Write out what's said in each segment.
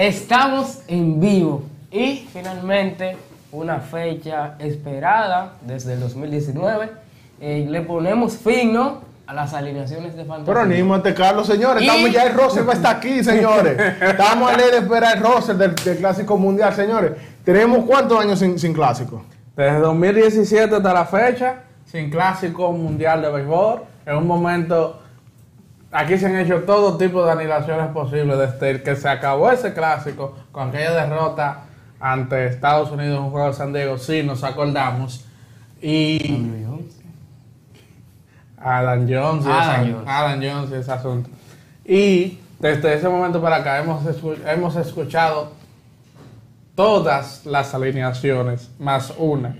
Estamos en vivo y finalmente una fecha esperada desde el 2019. Eh, le ponemos fin ¿no? a las alineaciones de fantasía. Pero anímate, Carlos, señores. Y- Estamos ya el roster va a estar aquí, señores. Estamos a ley de esperar el roster del, del Clásico Mundial, señores. Tenemos cuántos años sin, sin Clásico? Desde 2017 hasta la fecha, sin clásico mundial de béisbol. En un momento, aquí se han hecho todo tipo de aniquilaciones posibles. Desde el que se acabó ese clásico, con aquella derrota ante Estados Unidos en un juego de San Diego, sí nos acordamos. Y Adam Jones y, esa- Jones. Y ese asunto. Y desde ese momento para acá hemos, hemos escuchado todas las alineaciones, más una,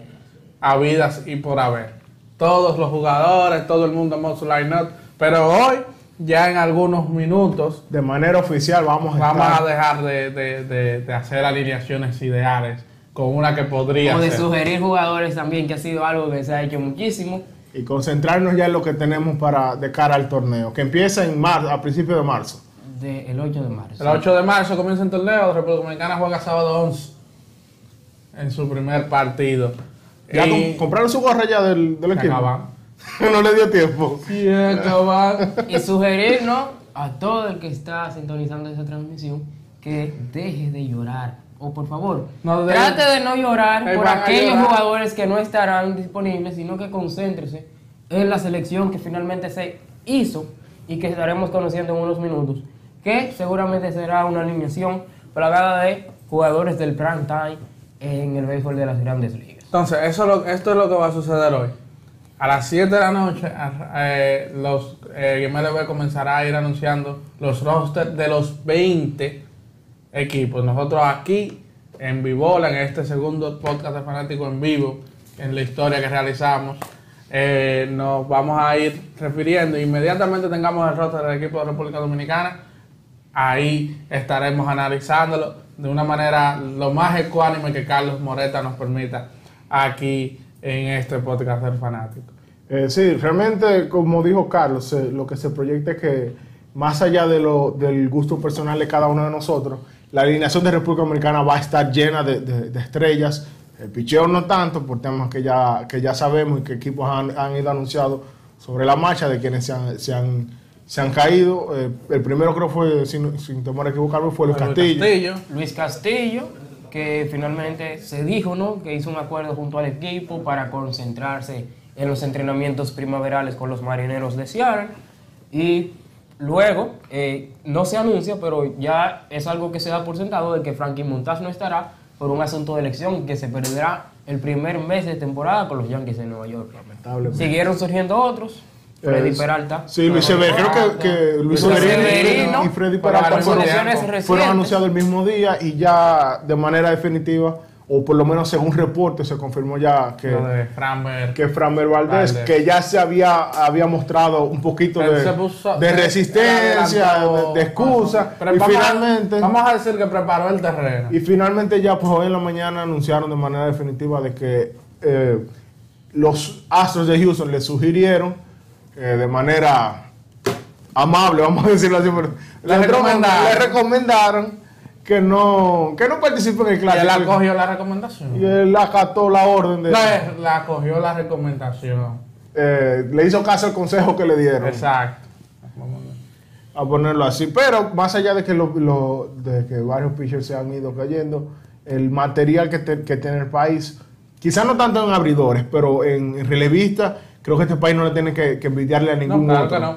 habidas y por haber. Todos los jugadores, todo el mundo hemos line up, pero hoy, ya en algunos minutos, De manera oficial vamos a vamos estar. a dejar de, de- de- de hacer alineaciones ideales con una que podría Como de ser. sugerir jugadores también, que ha sido algo que se ha hecho muchísimo. Y concentrarnos ya en lo que tenemos para de cara al torneo, que empieza en marzo, a principios de marzo. De, el 8 de marzo. El 8 de marzo comienza el torneo, República Dominicana juega sábado 11 en su primer partido. Ya Y- com- compraron su gorra ya del, del Se equipo. acaban. no le dio tiempo. Sí, acaban. Y sugerir ¿no? a todo el que está sintonizando esa transmisión que deje de llorar. O por favor, No de- trate de no llorar Ahí por aquellos llorar. jugadores que no estarán disponibles, sino que concéntrese en la selección que finalmente se hizo y que estaremos conociendo en unos minutos, que seguramente será una alineación plagada de jugadores del prime time en el béisbol de las grandes ligas. Entonces, eso es lo- esto es lo que va a suceder hoy. A las 7 de la noche, eh, los eh, MLB comenzará a ir anunciando los rosters de los 20 equipos. Nosotros aquí, en Vivola, en este segundo podcast de Fanático en vivo, en la historia que realizamos, eh, nos vamos a ir refiriendo. Inmediatamente tengamos el roster del equipo de República Dominicana, ahí estaremos analizándolo de una manera lo más ecuánime que Carlos Moreta nos permita aquí en este podcast del fanático. Eh, sí, realmente, como dijo Carlos, eh, lo que se proyecta es que más allá de lo, del gusto personal de cada uno de nosotros, la alineación de República Dominicana va a estar llena de, de- de estrellas. El picheo no tanto, por temas que ya, que ya sabemos y que equipos han, han ido anunciados sobre la marcha de quienes se han, se han, se han caído. Eh, el primero creo fue, sin, sin temor a equivocarme, fue Luis Luis Castillo. Castillo. Luis Castillo, que finalmente se dijo, ¿no? Que hizo un acuerdo junto al equipo para concentrarse en los entrenamientos primaverales con los marineros de Seattle. Y luego, eh, no se anuncia, pero ya es algo que se da por sentado de que Frankie Montaz no estará por un asunto de elección que se perderá el primer mes de temporada con los Yankees de Nueva York. Lamentablemente. Siguieron surgiendo otros. Freddy Peralta. Sí, Luis Severino, creo que, que Luis Luis Severino Severino, y Freddy Peralta fueron, anunciados el mismo día y ya de manera definitiva, o por lo menos según reporte, se confirmó ya que, Lo de Framberg. que Framber Valdés, Valdés. que ya se había, había mostrado un poquito de, puso- resistencia, de, de excusa, Pero y vamos a- finalmente... Vamos a decir que preparó el terreno. Y finalmente ya pues hoy en la mañana anunciaron de manera definitiva de que eh, los Astros de Houston le sugirieron eh, de manera amable, vamos a decirlo así, pero Le recomendaron. le recomendaron que no, que no participe en el Y él clásico. acogió la recomendación. Y él acató la orden de... No, él acogió la recomendación. eh, le hizo caso al consejo que le dieron. Exacto. a ponerlo así. Pero más allá de que, lo, lo- de que varios pitchers se han ido cayendo, el material que, te- que tiene el país, quizás no tanto en abridores, pero en relevistas, creo que este país no le tiene que, que envidiarle a No, ningún claro otro. que no.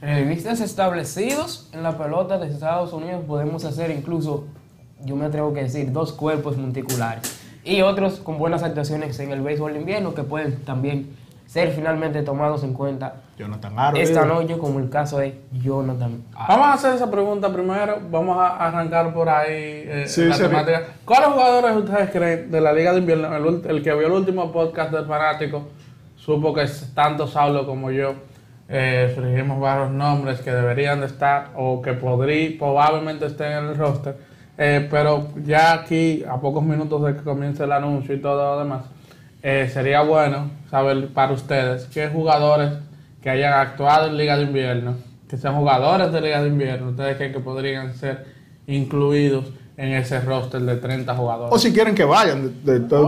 Revistas establecidos en la pelota de Estados Unidos podemos hacer incluso, yo me atrevo que decir, dos cuerpos monticulares. Y otros con buenas actuaciones en el béisbol de invierno que pueden también ser finalmente tomados en cuenta Jonathan Aro, esta eh. noche, como el caso de Jonathan. Aro. Vamos a hacer esa pregunta primero. Vamos a arrancar por ahí eh, Sí, la sí. temática. ¿Cuáles jugadores ustedes creen de la Liga de Invierno? El que vio el último podcast del fanático supo que tanto Saulo como yo eh, varios nombres que deberían de estar o que podrí, probablemente estén en el roster. Eh, pero ya aquí, a pocos minutos de que comience el anuncio y todo lo demás, eh, sería bueno saber para ustedes qué jugadores que hayan actuado en Liga de Invierno, que sean jugadores de Liga de Invierno, ustedes creen que podrían ser incluidos en ese roster de 30 jugadores. O si quieren que vayan,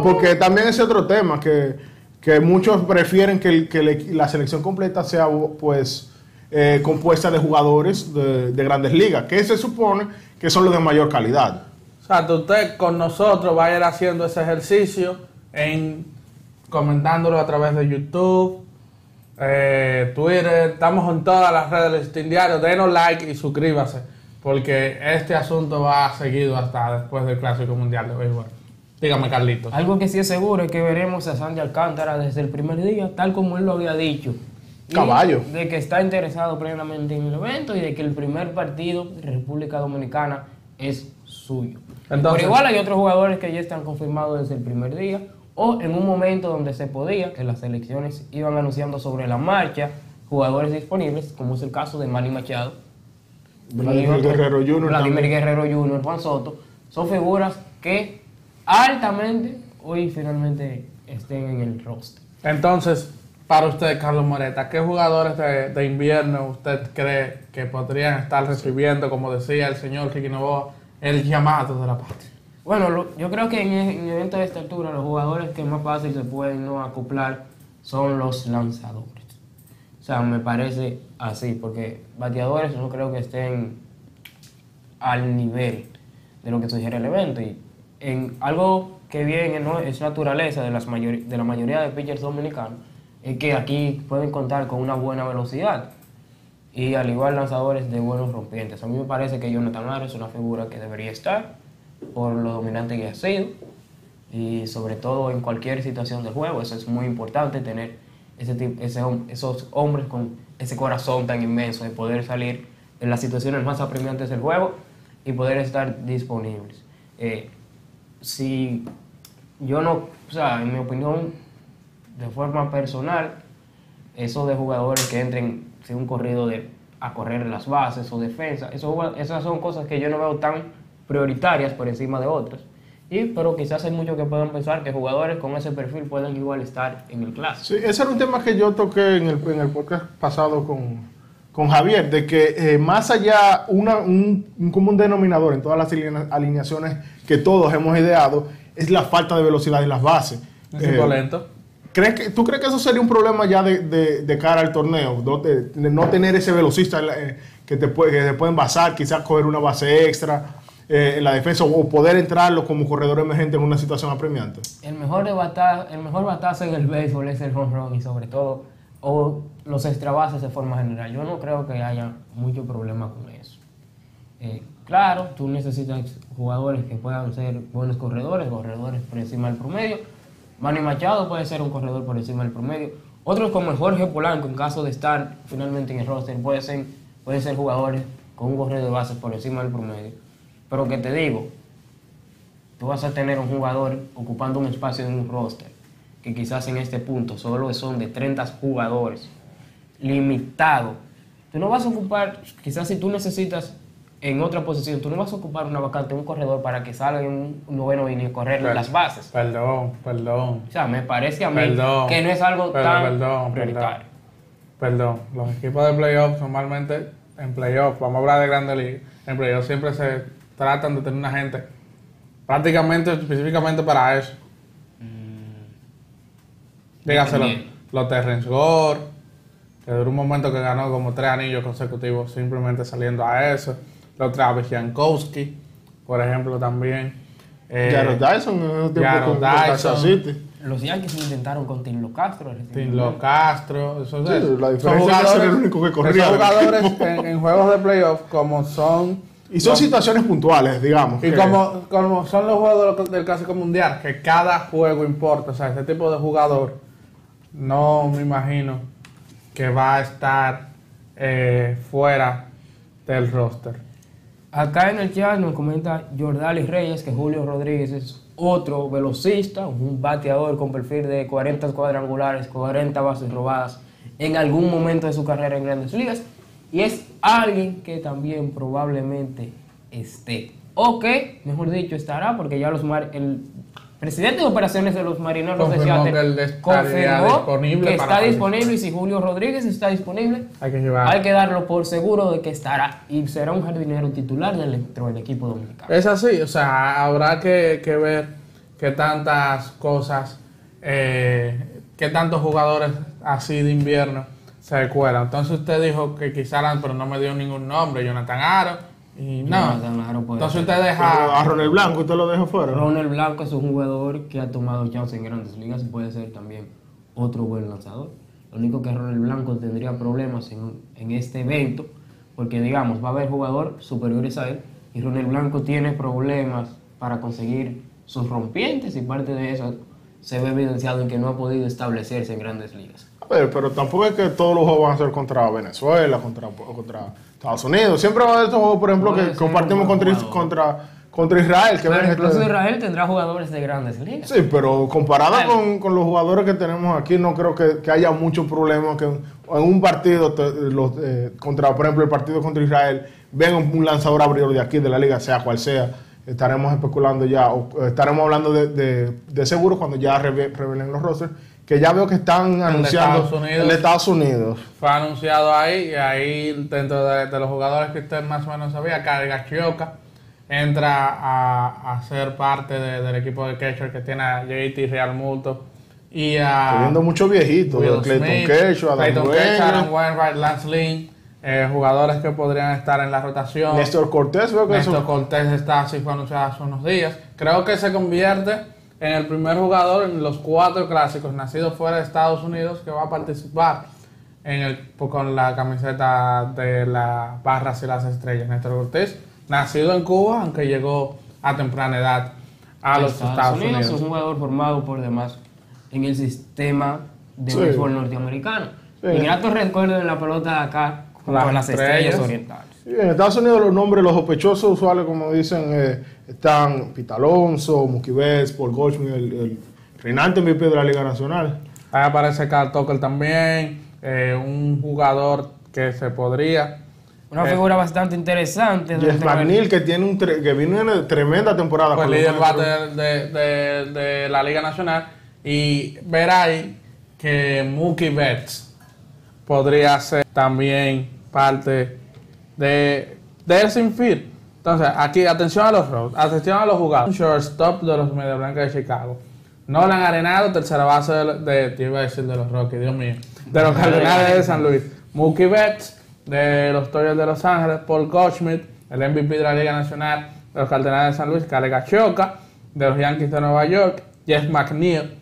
porque también es otro tema que, que muchos prefieren que, el- que la selección completa sea pues eh, compuesta de jugadores de, de grandes ligas, que se supone que son los de mayor calidad. O sea, usted con nosotros va a ir haciendo ese ejercicio en comentándolo a través de YouTube, eh, Twitter, estamos en todas las redes del Listín Diario, denos like y suscríbase, porque este asunto va seguido hasta después del Clásico Mundial de Béisbol. Dígame, Carlitos. Algo que sí es seguro es que veremos a Sandy Alcántara desde el primer día, tal como él lo había dicho. Y Caballo. De que está interesado plenamente en el evento y de que el primer partido de República Dominicana es suyo. Entonces- Pero igual hay otros jugadores que ya están confirmados desde el primer día o en un momento donde se podía, que las selecciones iban anunciando sobre la marcha jugadores disponibles, como es el caso de Manny Machado, Vladimir Guerrero Jr. Vladimir. Guerrero Jr., Juan Soto, son figuras que altamente hoy finalmente estén en el roster. Entonces, para usted, Carlos Moreta, ¿qué jugadores de, de invierno usted cree que podrían estar recibiendo, como decía el señor Kiki Novoa, el llamado de la patria? Bueno, lo- yo creo que en, en eventos de esta altura los jugadores que más fácil se pueden no acoplar son los lanzadores. O sea, me parece así, porque bateadores no creo que estén al nivel de lo que sugiere el evento. Y en algo que viene ¿no? es naturaleza de, las de la mayoría de pitchers dominicanos, es que aquí pueden contar con una buena velocidad y al igual lanzadores de buenos rompientes. A mí me parece que Jonathan Ara es una figura que debería estar por lo dominante que ha sido y sobre todo en cualquier situación del juego. Eso es muy importante, tener ese tipo, esos hombres con ese corazón tan inmenso de poder salir en las situaciones más apremiantes del juego y poder estar disponibles. Eh, si yo no, o sea, en mi opinión, de forma personal, eso de jugadores que entren sin un corrido de a correr las bases o defensa, eso, esas son cosas que yo no veo tan prioritarias por encima de otras. Y, pero quizás hay muchos que puedan pensar que jugadores con ese perfil pueden igual estar en el clásico. Sí, ese era un tema que yo toqué en el, en el podcast pasado con, con Javier, de que eh, más allá, una, un, un común denominador en todas las alinea- alineaciones que todos hemos ideado, es la falta de velocidad en las bases. Es Eh, lento. ¿crees que, ¿Tú crees que eso sería un problema ya de, de- de cara al torneo? ¿no? De, de no tener ese velocista eh, que, te puede, que te pueden basar, quizás coger una base extra eh, en la defensa o poder entrarlo como corredor emergente en una situación apremiante? El mejor, de bata- el mejor batazo en el béisbol es el home run y sobre todo o los extra bases de forma general. Yo no creo que haya mucho problema con eso. Eh, claro, tú necesitas jugadores que puedan ser buenos corredores, corredores por encima del promedio. Manny Machado puede ser un corredor por encima del promedio. Otros como el Jorge Polanco, en caso de estar finalmente en el roster, pueden ser, pueden ser jugadores con un corredor de bases por encima del promedio. Pero que te digo, tú vas a tener un jugador ocupando un espacio en un roster, que quizás en este punto solo son de 30 jugadores, limitado. Tú no vas a ocupar, quizás si tú necesitas en otra posición, tú no vas a ocupar una vacante, un corredor para que salga en un noveno inning y correr Perdón. las bases. Perdón, perdón. O sea, me parece a mí Perdón. que no es algo Perdón, tan perdón, prioritario. Perdón, los equipos de playoffs normalmente en playoffs, vamos a hablar de Grande Liga, en playoffs siempre se tratan de tener una gente prácticamente específicamente para eso. Dígaselo, Dependiendo. los Terrence Gore, que duró un momento que ganó como tres anillos consecutivos simplemente saliendo a eso. Los Travis Jankowski, por ejemplo, también. Eh, Jared Dyson en ese tiempo Jared con- Dyson. City. Los Yankees intentaron con Tinlo Castro. Tinlo Castro, esos Sí, esos. la Son diferencia es jugadores- era el único que corría esos del jugadores en, en juegos de playoff, como son. Y son situaciones puntuales, digamos. Y que- como, como son los juegos del, del Clásico Mundial, que cada juego importa, o sea, este tipo de jugador, no me imagino que va a estar eh, fuera del roster. Acá en el chat nos comenta Jordali Reyes que Julio Rodríguez es otro velocista, un bateador con perfil de 40 cuadrangulares, 40 bases robadas en algún momento de su carrera en grandes ligas. Y es alguien que también probablemente esté. O que, mejor dicho, estará porque ya los Mar- el presidente de operaciones de los marineros de Confirmó Seattle que confirmó disponible que está disponible y si Julio Rodríguez está disponible, Hay que llevar. hay que darlo por seguro de que estará y será un jardinero titular dentro del equipo dominicano. Es así, o sea, habrá que, que ver qué tantas cosas, eh, qué tantos jugadores así de invierno se cuelan. Entonces usted dijo que quizá, pero no me dio ningún nombre, Jonathan Aro, y no. Jonathan Aro puede Entonces usted A deja, Ronald Blanco, usted lo dejó fuera. Ronald Blanco es un jugador que ha tomado chance en grandes ligas y puede ser también otro buen lanzador. Lo único que Ronald Blanco tendría problemas en, en este evento, porque digamos, va a haber jugadores superiores a él y Ronald Blanco tiene problemas para conseguir sus rompientes y parte de eso se ve evidenciado en que no ha podido establecerse en grandes ligas. A ver, pero tampoco es que todos los juegos van a ser contra Venezuela, contra, contra Estados Unidos. Siempre va a haber estos juegos, por ejemplo, que compartimos contra, contra, contra Israel. Que Pero ven incluso este- Israel tendrá jugadores de grandes ligas. Sí, pero comparado Claro. con, con los jugadores que tenemos aquí, no creo que, que haya mucho problema que en, en un partido, te- los, eh, contra, por ejemplo, el partido contra Israel, venga un, lanzador abridor de aquí, de la liga, sea cual sea. Estaremos especulando ya, o estaremos hablando de, de, de seguro cuando ya reve- revelen los rosters, que ya veo que están anunciando Estados Unidos. de Estados Unidos. fue anunciado ahí, y ahí dentro de, de los jugadores que usted más o menos sabía, Carga Chioca entra a, a ser parte de- del equipo de catcher que tiene a JT Real Multo y a... Estoy viendo muchos viejitos, Clayton Kershaw, Adam Clayton Adam Wainwright, Lance Lynn, eh, jugadores que podrían estar en la rotación. Néstor Cortés, veo que Néstor eso- Cortés está así, fue anunciado hace unos días. Creo que se convierte en el primer jugador en los cuatro clásicos nacidos fuera de Estados Unidos que va a participar en el, pues, con la camiseta de las barras y las estrellas. Néstor Cortés, nacido en Cuba, aunque llegó a temprana edad a los Estados, Unidos. Es un jugador formado por demás en el sistema de Sí. béisbol norteamericano. Sí. Y gratos recuerdos de la pelota de acá con Las las, estrellas, estrellas. orientales. En Estados Unidos los nombres, los sospechosos usuales, como dicen, eh, están Pita Alonso, Mookie Betts, Paul Goldschmidt, el, el reinante MVP de la Liga Nacional. Ahí aparece Carl Tucker también, eh, un jugador que se podría. Una Eh, figura bastante interesante. Jeff McNeil, que, tiene un tre- que vino en una tremenda temporada. Pues con los líder bate de, de- de la Liga Nacional. Y ver ahí que Mookie Betts podría ser también parte de, de infield. Entonces, aquí, atención a los roles, atención a los jugadores. Shortstop de los Media Blancas de Chicago. Nolan Arenado, tercera base de, de, de los Rockies, Dios mío. De los Cardenales de San Luis. Mookie Betts, de los Toyos de Los Ángeles. Paul Goldschmidt, el MVP de la Liga Nacional de los Cardenales de San Luis. Cale Gachoka, de los Yankees de Nueva York. Jeff McNeil,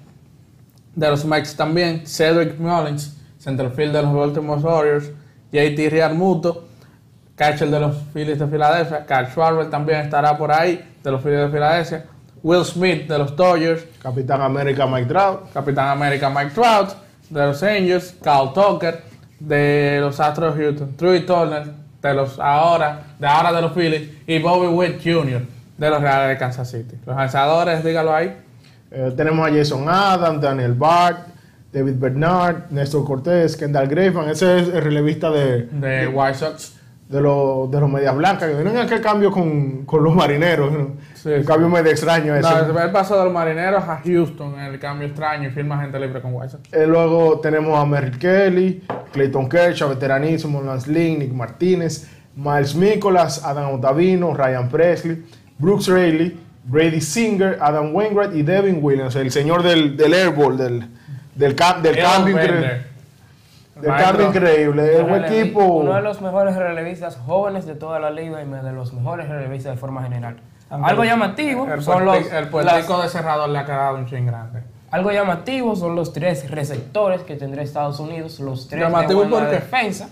de los Mets también. Cedric Mullins, centerfield de los Baltimore Warriors. JT Real Muto, catcher de los Phillies de Filadelfia. Carl Schwarber también estará por ahí, de los Phillies de Filadelfia. Will Smith, de los Dodgers. Capitán América Mike Trout. Capitán América Mike Trout, de los Angels, Carl Tucker, de los Astros de Houston, Troy Turner, de los ahora, de ahora de los Phillies, y Bobby Witt Jr., de los Reales de Kansas City. Los lanzadores, dígalo ahí. Eh, tenemos a Jason Adams, Daniel Bart, David Bernard, Néstor Cortés, Kendall Graveman. Ese es el relevista de, De White Sox. De, los, de los Medias Blancas, que vienen aquel cambio con, con los marineros. ¿no? Sí, Un sí. cambio medio extraño ese. No, él pasó de los marineros a Houston el cambio extraño y firma gente libre con Sox. Eh, luego tenemos a Merrill Kelly, Clayton Kershaw, veteranísimo, Lance Lynn, Nick Martínez, Miles Nicholas, Adam Otavino, Ryan Presley, Brooks Raley, Brady Singer, Adam Wainwright y Devin Williams, el señor del, del airball, del, del, del Elon cambio, Maestro. cambio increíble. Es un equipo. Uno de los mejores relevistas jóvenes de toda la liga y de los mejores relevistas de forma general. Algo llamativo El, son los, el las- puertico de cerrador le ha quedado un chin grande. algo llamativo son los tres receptores que tendrá Estados Unidos, los tres Llamativo de buena ¿por qué? defensa.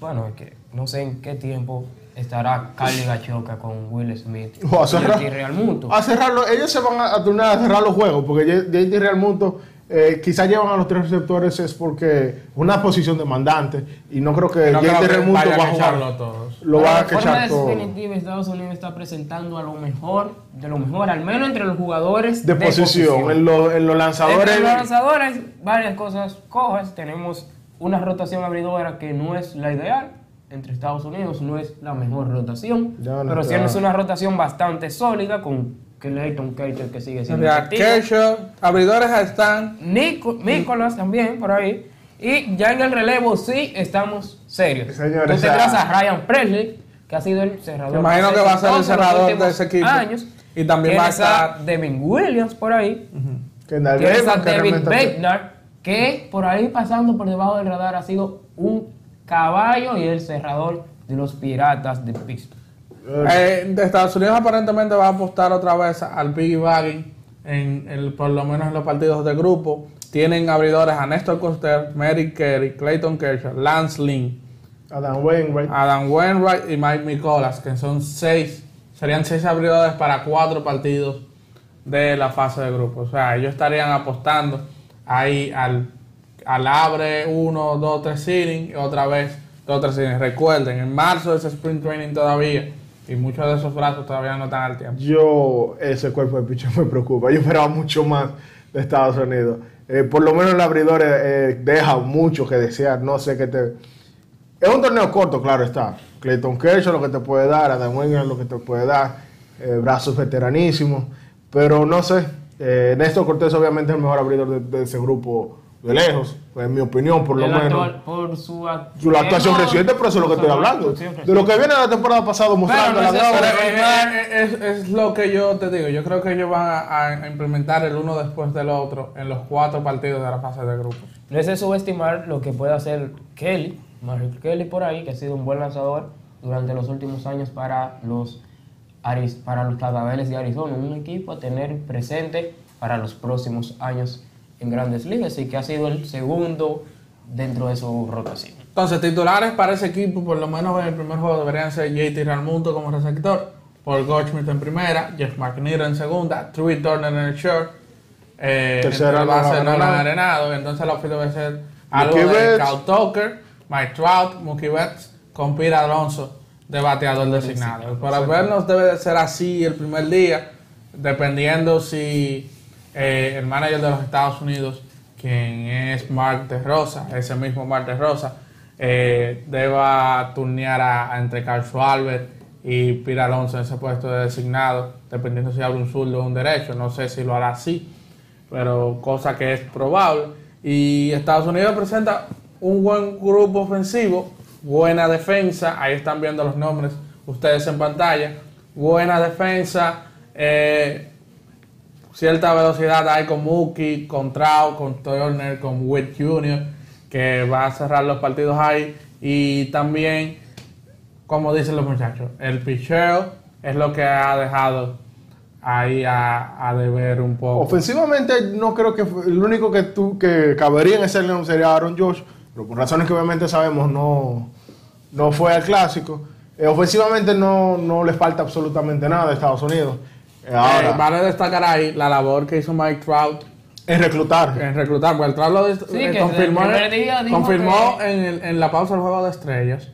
Bueno, es que no sé en qué tiempo estará Carly Gachoca con Will Smith O a cerrar- y Real Muto. a cerrarlo, ellos se van a, a turnar a cerrar los juegos, porque J- JT Real Mundo eh, quizás llevan a los tres receptores es porque una posición demandante y no creo que No creo JT que Real Mundo vaya va a a jugar. echarlo todos. Lo van a de quechar todo. definitiva, Estados Unidos está presentando a lo mejor, de lo mejor, al menos entre los jugadores De, posición, En, los- en los lanzadores. Entre los lanzadores, varias cosas cojas. Tenemos una rotación abridora que no es la ideal. Entre Estados Unidos no es la mejor rotación. No pero sí es una rotación bastante sólida con Clayton Kershaw que sigue siendo. Kershaw, abridores están. Nico- Nicolas también por ahí. Y ya en el relevo sí estamos serios. Señores, Tú a Ryan Presley, que ha sido el cerrador. Me imagino que va a ser el cerrador de ese equipo. Años. Y también va a Tienes estar- Devin Williams por ahí. Tienes a Graveman, que David realmente- Bednar, que por ahí pasando por debajo del radar ha sido un caballo y el cerrador de los piratas de Pittsburgh. Eh, de Estados Unidos aparentemente va a apostar otra vez al Piggy Bagging, en el, por lo menos en los partidos de grupo. Tienen abridores a Néstor Coster, Merrick Kerry, Clayton Kershaw, Lance Lynn, Adam Wainwright. Adam Wainwright y Mike Nicolas, que son seis, serían seis abridores para cuatro partidos de la fase de grupo. O sea, ellos estarían apostando ahí al, al abre uno, dos, tres innings y otra vez dos, tres innings. Recuerden, en marzo es sprint training todavía y muchos de esos brazos todavía no están al tiempo. Yo, ese cuerpo de pichón me preocupa. Yo esperaba mucho más de Estados Unidos. Eh, por lo menos el abridor eh, deja mucho que desear. No sé qué te. Es un torneo corto, claro está. Clayton Kershaw lo que te puede dar, Adam Wainwright lo que te puede dar, eh, brazos veteranísimos. Pero no sé. Néstor Cortés, obviamente, es el mejor abridor de ese grupo de lejos. En mi opinión, por lo El menos. actual- por su, act- Su actuación Hemos- reciente, pero eso es lo que estoy hablando. De lo que viene de la temporada pasada mostrando no la es. Pero, Pero, eh, eh, es, es lo que yo te digo. Yo creo que ellos van a, a implementar el uno después del otro en los cuatro partidos de la fase de grupos. No es de subestimar lo que puede hacer Kelly, Mario Kelly por ahí, que ha sido un buen lanzador durante los últimos años para los, Aris- para los Cardenales de Arizona, un equipo a tener presente para los próximos años en grandes ligas y que ha sido el segundo dentro de su rotación. Entonces, titulares para ese equipo, por lo menos en el primer juego, deberían ser JT Realmuto como receptor, Paul Goldschmidt en primera, Jeff McNeil en segunda, Trey Turner en el short, eh, Tercera, entre el base Nolan Arenado. Entonces, la ofensiva debe ser algo de. Cal Tucker, Mike Trout, Mookie Betts, con Pete Alonso de bateador designado. Para vernos debe de ser así el primer día, dependiendo si eh, el manager de los Estados Unidos, quien es Mark de Rosa, ese mismo Mark de Rosa, eh, deba turnear a, entre Carl Albert y Pete Alonso en ese puesto de designado, dependiendo si abre un zurdo o un derecho. No sé si lo hará así, pero cosa que es probable. Y Estados Unidos presenta un buen grupo ofensivo, buena defensa, ahí están viendo los nombres ustedes en pantalla, buena defensa, eh, cierta velocidad hay con Mookie, con Trout, con Turner, con Witt Jr., que va a cerrar los partidos ahí, y también, como dicen los muchachos, el picheo es lo que ha dejado ahí a, a deber un poco. Ofensivamente, no creo que el único que, tú, que cabería en ese león sería Aaron Josh, pero por razones que obviamente sabemos no, no fue al clásico. Eh, ofensivamente no, no le falta absolutamente nada a Estados Unidos. Ahora, Eh, vale destacar ahí la labor que hizo Mike Trout es reclutar. en reclutar, porque el Trout lo Sí, eh, confirmó, el confirmó que- en, el- en la pausa del juego de estrellas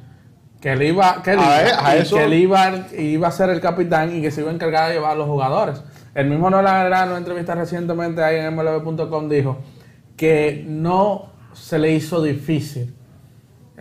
que él iba, que él A iba, ver, a y eso- que él iba, iba a ser el capitán y que se iba a encargar de llevar a los jugadores. El mismo Nolan Arenado en una entrevista recientemente ahí en MLB.com dijo que no se le hizo difícil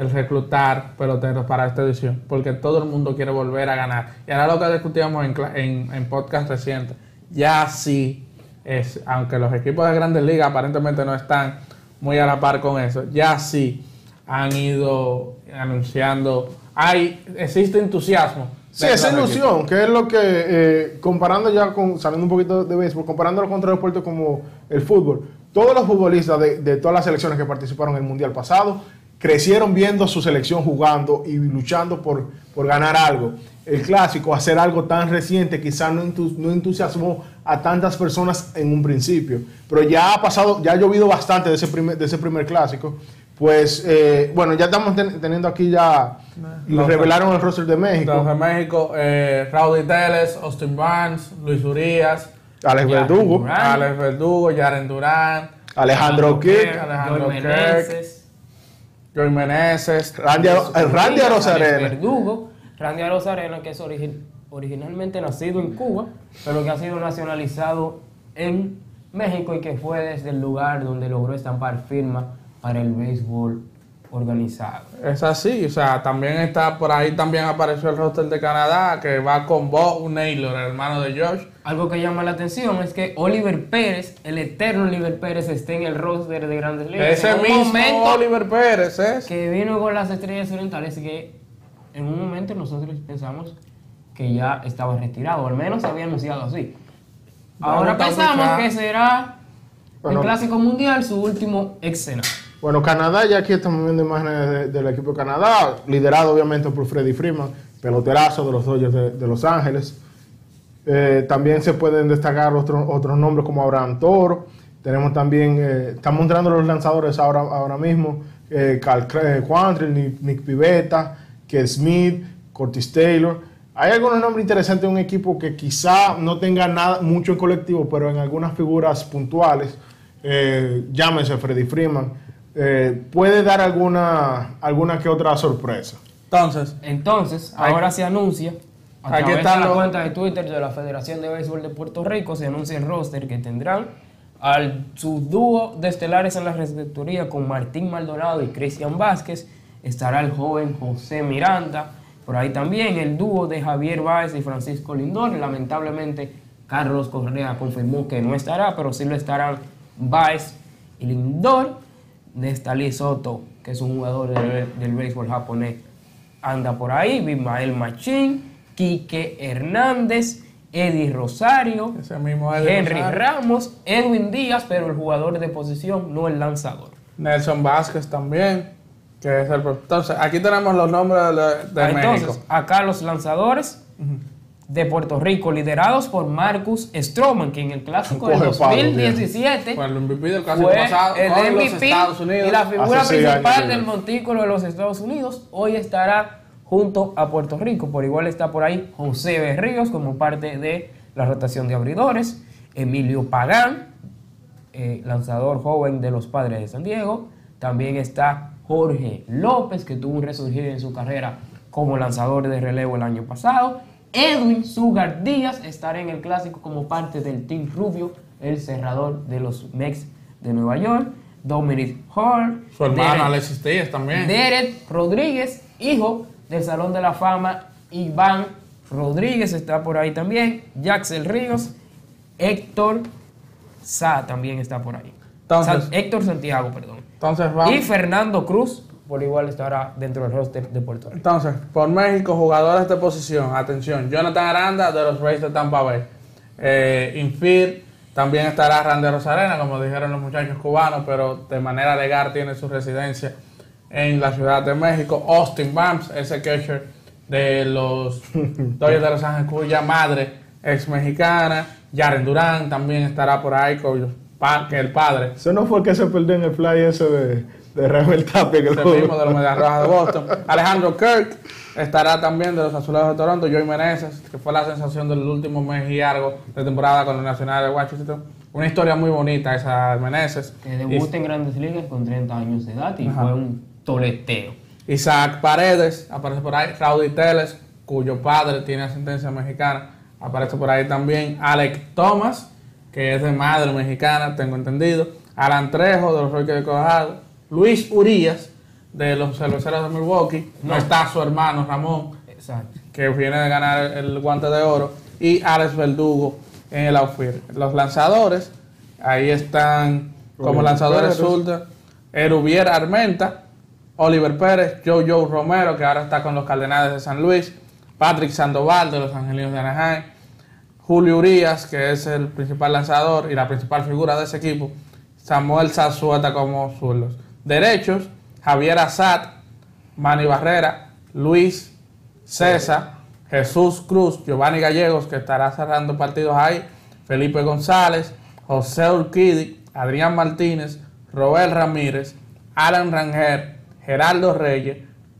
el reclutar peloteros para esta edición, porque todo el mundo quiere volver a ganar. Y ahora lo que discutíamos en, en, en podcast reciente, ya sí es, aunque los equipos de grandes ligas aparentemente no están muy a la par con eso, ya sí han ido anunciando, hay, existe entusiasmo. Sí, esa ilusión, que es lo que, eh, comparando ya con, saliendo un poquito de béisbol, comparándolo con otros deportes como el fútbol, todos los futbolistas de, de todas las selecciones que participaron en el Mundial pasado crecieron viendo su selección jugando y luchando por, por ganar algo. El clásico, hacer algo tan reciente, quizás no, entu- no entusiasmó a tantas personas en un principio, pero ya ha pasado, ya ha llovido bastante de ese primer, de ese primer clásico. Pues, eh, bueno, ya estamos ten- teniendo aquí ya, Los- revelaron el roster de México. Entonces, México, eh, Rowdy Teles, Austin Barnes, Luis Urias, Alex Verdugo, Durán. Alex Verdugo, Jaren Durán, Alejandro Kirk, Alejandro Kirk. Joey Meneses, Randy, el Randy Arozarena. Verdugo, Randy Arozarena, que es origi- originalmente nacido en Cuba, pero que ha sido nacionalizado en México y que fue desde el lugar donde logró estampar firma para el béisbol organizado. Es así, o sea, también está por ahí, también apareció el roster de Canadá que va con Bob Naylor, el hermano de Josh. Algo que llama la atención es que Oliver Pérez, el eterno Oliver Pérez, esté en el roster de Grandes Ligas. Ese mismo momento Oliver Pérez, ¿es? que vino con las estrellas orientales y que en un momento nosotros pensamos que ya estaba retirado, o al menos se había anunciado así. Ahora pensamos que será el Clásico Mundial su último escenario. Bueno, Canadá, ya aquí estamos viendo imágenes de- del equipo de Canadá, liderado obviamente por Freddy Freeman, peloterazo de los Dodgers de, Los Ángeles. Eh, también se pueden destacar otros otros nombres como Abraham Toro. Tenemos también, eh, estamos entrando los lanzadores ahora, ahora mismo, eh, Cal Cre- Quantrill, Nick, Nick Pivetta, Ken Smith, Curtis Taylor. Hay algunos nombres interesantes de un equipo que quizá no tenga nada mucho en colectivo, pero en algunas figuras puntuales, eh, llámese Freddy Freeman, eh, puede dar alguna, alguna que otra sorpresa. Entonces, Entonces, ahora se anuncia, a Aquí través están de la cuenta de Twitter de la Federación de Béisbol de Puerto Rico, se anuncia el roster que tendrán al su dúo de estelares en la receptoría con Martín Maldonado y Cristian Vázquez. Estará el joven José Miranda. Por ahí también el dúo de Javier Báez y Francisco Lindor. Lamentablemente, Carlos Correa confirmó que no estará, pero sí lo estarán Báez y Lindor. Nestalí Soto, que es un jugador del, del béisbol japonés, anda por ahí. Bimael Machín, Quique Hernández, Eddie Rosario, ese mismo Eddie Henry Rosario. Ramos, Edwin Díaz, pero el jugador de posición, no el lanzador. Nelson Vázquez también, que es el... Entonces, aquí tenemos los nombres de, de Ah, Entonces, México. acá los lanzadores de Puerto Rico, liderados por Marcus Stroman, que en el clásico palo, 2017 Fue el MVP del pasado el con los Estados Unidos. y la figura principal años, del montículo de los Estados Unidos. Hoy estará junto a Puerto Rico. Por igual está por ahí José Berríos como parte de la rotación de abridores. Emilio Pagán, eh, lanzador joven de los Padres de San Diego. También está Jorge López, que tuvo un resurgir en su carrera como lanzador de relevo el año pasado. Edwin Sugar Díaz estará en el clásico como parte del Team Rubio, el cerrador de los Mex de Nueva York. Dominic Hall, Su hermano Derek- Alexis Díaz también. Derek Rodríguez, hijo del Salón de la Fama, Iván Rodríguez está por ahí también, Jaxel Ríos, Héctor Sa también está por ahí. Entonces- Héctor Santiago, perdón. Entonces, vamos. Y Fernando Cruz, por igual estará dentro del roster de Puerto Rico. Entonces, por México, jugadores de posición. Atención, Jonathan Aranda de los Rays de Tampa Bay. Eh, Infir, también estará Randy Rosarena, como dijeron los muchachos cubanos, pero de manera legal tiene su residencia en la Ciudad de México. Austin Bams, ese catcher de los Dodgers de Los Ángeles, cuya madre es mexicana. Jaren Durán también estará por ahí, que el padre Ese no fue que se perdió en el fly ese de, de Rafael Tapia. Que Ese lo- mismo de los Medias Rojas de Boston. Alejandro Kirk estará también de los Azulejos de Toronto. Joey Meneses, que fue la sensación del último mes y algo de temporada con los Nacionales de Washington. Una historia muy bonita esa de Meneses. Que debuta en Grandes Ligas con 30 años de edad y Ajá. fue un toleteo. Isaac Paredes, aparece por ahí. Raudy Teles, cuyo padre tiene ascendencia mexicana, aparece por ahí también. Alec Thomas, que es de madre mexicana, tengo entendido. Alan Trejo, de los Rockies de Colorado. Luis Urias, de los Cerveceros de Milwaukee. No, No. está su hermano Ramón, Exacto. que viene de ganar el guante de oro. Y Alex Verdugo en el outfield. Los lanzadores, ahí están como Oliver lanzadores. Zulta, Erubier Armenta, Oliver Pérez, Joe Joe Romero, que ahora está con los Cardenales de San Luis, Patrick Sandoval de los Angelinos de Anaheim, Julio Urias, que es el principal lanzador y la principal figura de ese equipo, Samuel Zazueta como zurdos. Derechos, Javier Azad, Manny Barrera, Luis César, Jesús Cruz, Giovanni Gallegos, que estará cerrando partidos ahí, Felipe González, José Urquidi, Adrián Martínez, Robert Ramírez, Alan Rangel, Gerardo Reyes,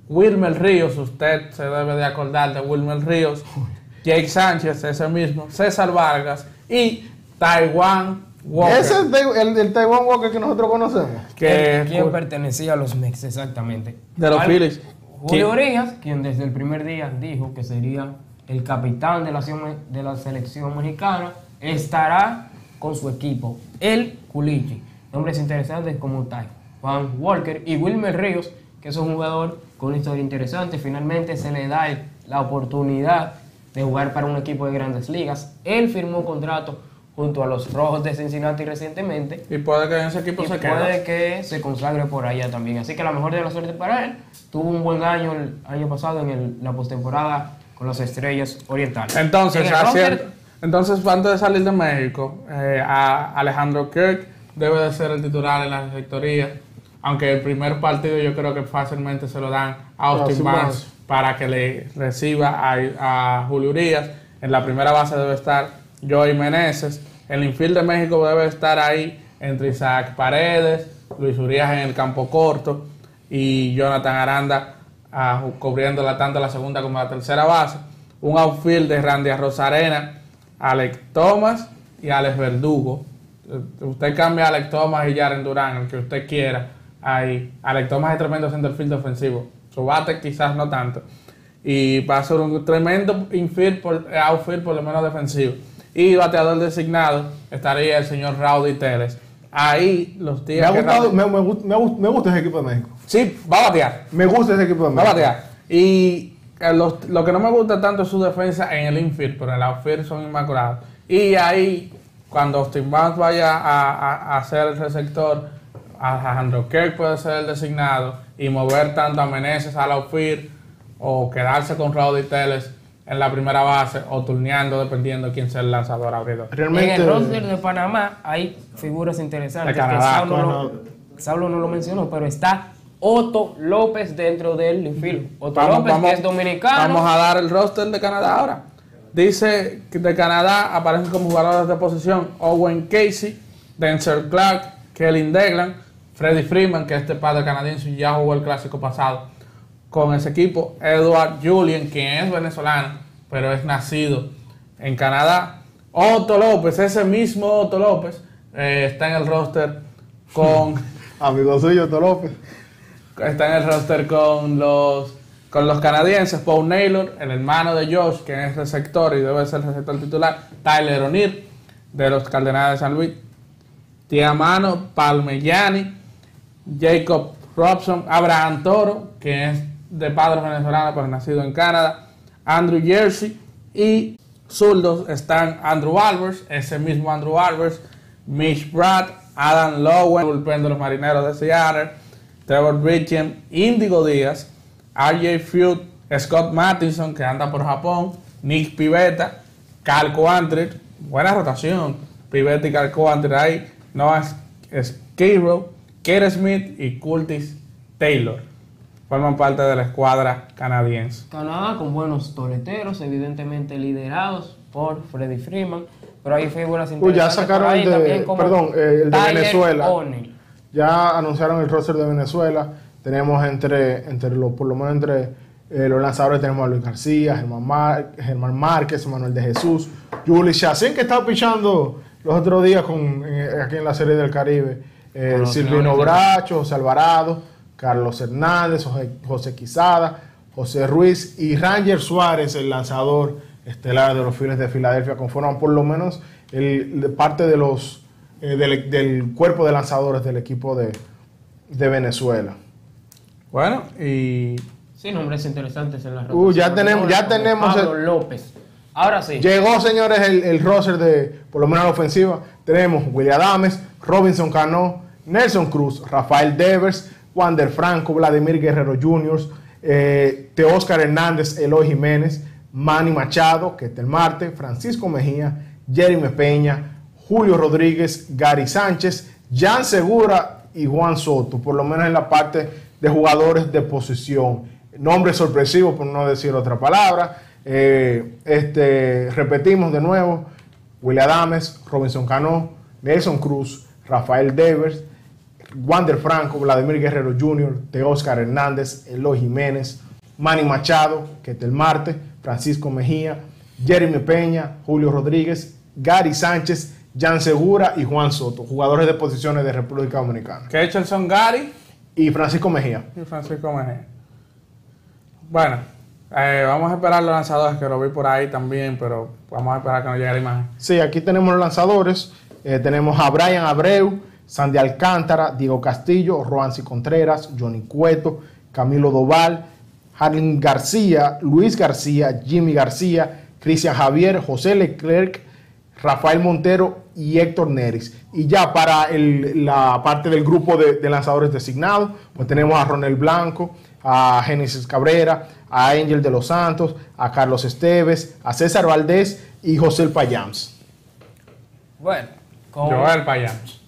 Wilmer Ríos, usted se debe de acordar de Wilmer Ríos, Jake Sánchez, ese mismo, César Vargas y Taiwan Walker. Ese es el del Taiwan Walker que nosotros conocemos. que quien pertenecía a los Mex, exactamente. De los Phillies. Julio. Urias, quien desde el primer día dijo que sería el capitán de la, selección- de la selección mexicana, estará con su equipo, el Culichi. Nombres interesantes como Tai, Juan Walker y Wilmer Ríos, que es un jugador con una historia interesante. Finalmente se le da el- la oportunidad de jugar para un equipo de grandes ligas. Él firmó contrato junto a los Rojos de Cincinnati recientemente Y puede que ese equipo y se puede que se consagre por allá también. Así que la mejor de la suerte para él. Tuvo un buen año el año pasado en el- la postemporada con las Estrellas Orientales. Entonces, En roster, entonces antes de salir de México, eh, a Alejandro Kirk debe de ser el titular en la sectoría. Aunque el primer partido yo creo que fácilmente se lo dan a Austin Barnes. para que le reciba a, a Julio Urias. En la primera base debe estar Joey Meneses. El infield de México debe estar ahí entre Isaac Paredes, Luis Urias en el campo corto y Jonathan Aranda ah, cubriéndola tanto la segunda como la tercera base. Un outfield de Randy Rosarena, Alex Thomas y Alex Verdugo. Eh, Usted cambia a Alex Thomas y Jaren Durán, el que usted quiera. Ahí. Alex Thomas es tremendo centerfield ofensivo. Su bate quizás no tanto. Y va a ser un tremendo infield por, outfield por lo menos defensivo. Y bateador designado estaría el señor Rowdy Teles. Ahí los Me ha, gustado, me, me gust- me gust- me gusta ese equipo de México. Sí, va a batear. Me gusta ese equipo de Va a México. batear. Y eh, los- lo que no me gusta tanto es su defensa en el infield, pero en el outfield son inmaculados. Y ahí, cuando Austin Barnes vaya a, a- a ser el receptor, Alejandro Kirk puede ser el designado y mover tanto a Meneses al outfield o quedarse con Rowdy Teles en la primera base o turneando dependiendo de quién sea el lanzador abridor. Realmente. En el roster de Panamá hay figuras interesantes. De que Canadá, Saulo, no, Canadá. Saulo no lo mencionó, pero está Otto López dentro del infield. Otto Vamos- López, vamos- que es dominicano. Vamos a dar el roster de Canadá ahora. Dice que de Canadá aparecen como jugadores de posición Owen Casey, Denzel Clark, Kellen Deglan, Freddie Freeman, que este padre canadiense y ya jugó el clásico pasado con ese equipo, Edward Julian, quien es venezolano, pero es nacido en Canadá. Otto López, ese mismo Otto López, eh, está en el roster con Amigo suyo, Otto López. está en el roster con los con los canadienses, Paul Naylor, el hermano de Josh, que es receptor y debe ser receptor titular, Tyler O'Neill, de los Cardenales de San Luis, Tiamano Palmellani, Jacob Robson, Abraham Toro, que es de padres venezolanos pero nacido en Canadá, Andrew Jersey y zurdos están Andrew Albers, ese mismo Andrew Albers, Mitch Brad, Adam Lowen, bullpen de los marineros de Seattle, Trevor Bridgen, Indigo Díaz, RJ Feud, Scott Mattison, que anda por Japón, Nick Pivetta, Cal Quantrill, buena rotación, Pivetta y Cal Quantrill ahí, Noah Skiro, Kerr Smith y Curtis Taylor forman parte de la escuadra canadiense. Canadá con buenos toleteros, evidentemente liderados por Freddie Freeman. Pero hay figuras Uy, interesantes. ya por sacaron ahí el de- también como perdón, eh, el de Tyler Venezuela. Ya anunciaron el roster de Venezuela. Tenemos entre, entre los, por lo menos entre eh, los lanzadores tenemos a Luis García, Germán, Mar- Germán Márquez, Manuel de Jesús, Juli Chacín, que estaba pichando los otros días con, eh, aquí en la Serie del Caribe. Eh, Silvino Bracho, José Alvarado, Carlos Hernández, José, José Quizada, José Ruiz y Ranger Suárez, el lanzador estelar de los Phillies de Filadelfia, conforman por lo menos el, de parte de los eh, del, del cuerpo de lanzadores del equipo de, de Venezuela. Bueno, y Sí, nombres interesantes en la Uh, ya rotación. tenemos- ya tenemos Pablo el- López. Ahora sí. Llegó, señores, el, el roster de, por lo menos la ofensiva. Tenemos William Adames, Robinson Cano, Nelson Cruz, Rafael Devers, Wander Franco, Vladimir Guerrero Jr., eh, Teóscar Hernández, Eloy Jiménez, Manny Machado, que está el Francisco Mejía, Jeremy Peña, Julio Rodríguez, Gary Sánchez, Jan Segura y Juan Soto, por lo menos en la parte de jugadores de posición. Nombre sorpresivo, por no decir otra palabra. Eh, este, repetimos de nuevo: William Adames, Robinson Cano, Nelson Cruz, Rafael Devers, Wander Franco, Vladimir Guerrero Jr., Teóscar Hernández, Eloy Jiménez, Manny Machado, Ketel Marte, Francisco Mejía, Jeremy Peña, Julio Rodríguez, Gary Sánchez, Jan Segura y Juan Soto, jugadores de posiciones de República Dominicana. que hecho el son Gary Y Francisco Mejía. y Francisco Mejía. Bueno, eh, vamos a esperar los lanzadores que lo vi por ahí también, pero vamos a esperar que nos llegue la imagen. Sí, aquí tenemos los lanzadores. Eh, tenemos a Brian Abreu, Sandy Alcántara, Diego Castillo, Roansi Contreras, Johnny Cueto, Camilo Doval, Harlin García, Luis García, Jimmy García, Cristian Javier, José Leclerc, Rafael Montero y Héctor Neris. Y ya para el- la parte del grupo de, de lanzadores designados, pues tenemos a Ronel Blanco, a Génesis Cabrera, a Ángel de los Santos, a Carlos Esteves, a César Valdés y José El Payams. Bueno, con Joel Payams.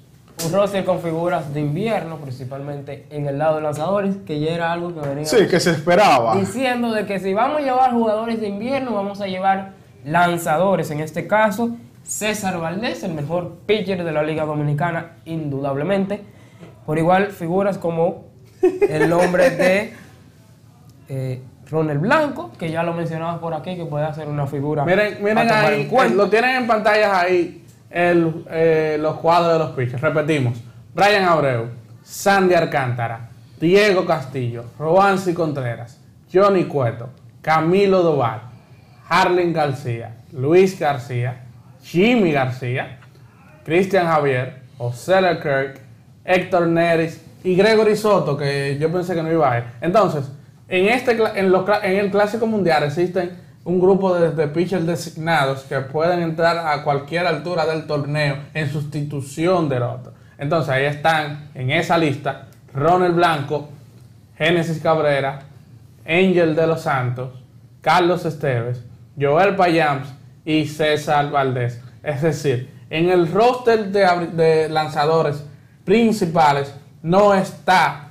Un roster con figuras de invierno, principalmente en el lado de lanzadores, que ya era algo que venía Sí, que se esperaba. diciendo de que si vamos a llevar jugadores de invierno, vamos a llevar lanzadores. En este caso, César Valdés, el mejor pitcher de la Liga Dominicana, indudablemente. Por igual, figuras como el nombre de eh, Ronald Blanco, que ya lo mencionaba por aquí, que puede ser una figura Miren, miren a tomar ahí, en cuenta. eh, lo tienen en pantallas ahí el, eh, los cuadros de los pitchers. Repetimos: Brian Abreu, Sandy Alcántara, Diego Castillo, Roansi Contreras, Johnny Cueto, Camilo Doval, Harlin García, Luis García, Jimmy García, Cristian Javier, José Leclerc, Héctor Neris y Gregory Soto, que yo pensé que no iba a ir. Entonces, en, este, en, los en el Clásico Mundial existen un grupo de, de pitchers designados que pueden entrar a cualquier altura del torneo en sustitución del otro. Entonces, ahí están en esa lista Ronald Blanco, Génesis Cabrera, Ángel de los Santos, Carlos Esteves, Joel Payams y César Valdés. Es decir, en el roster de, lanzadores principales no está,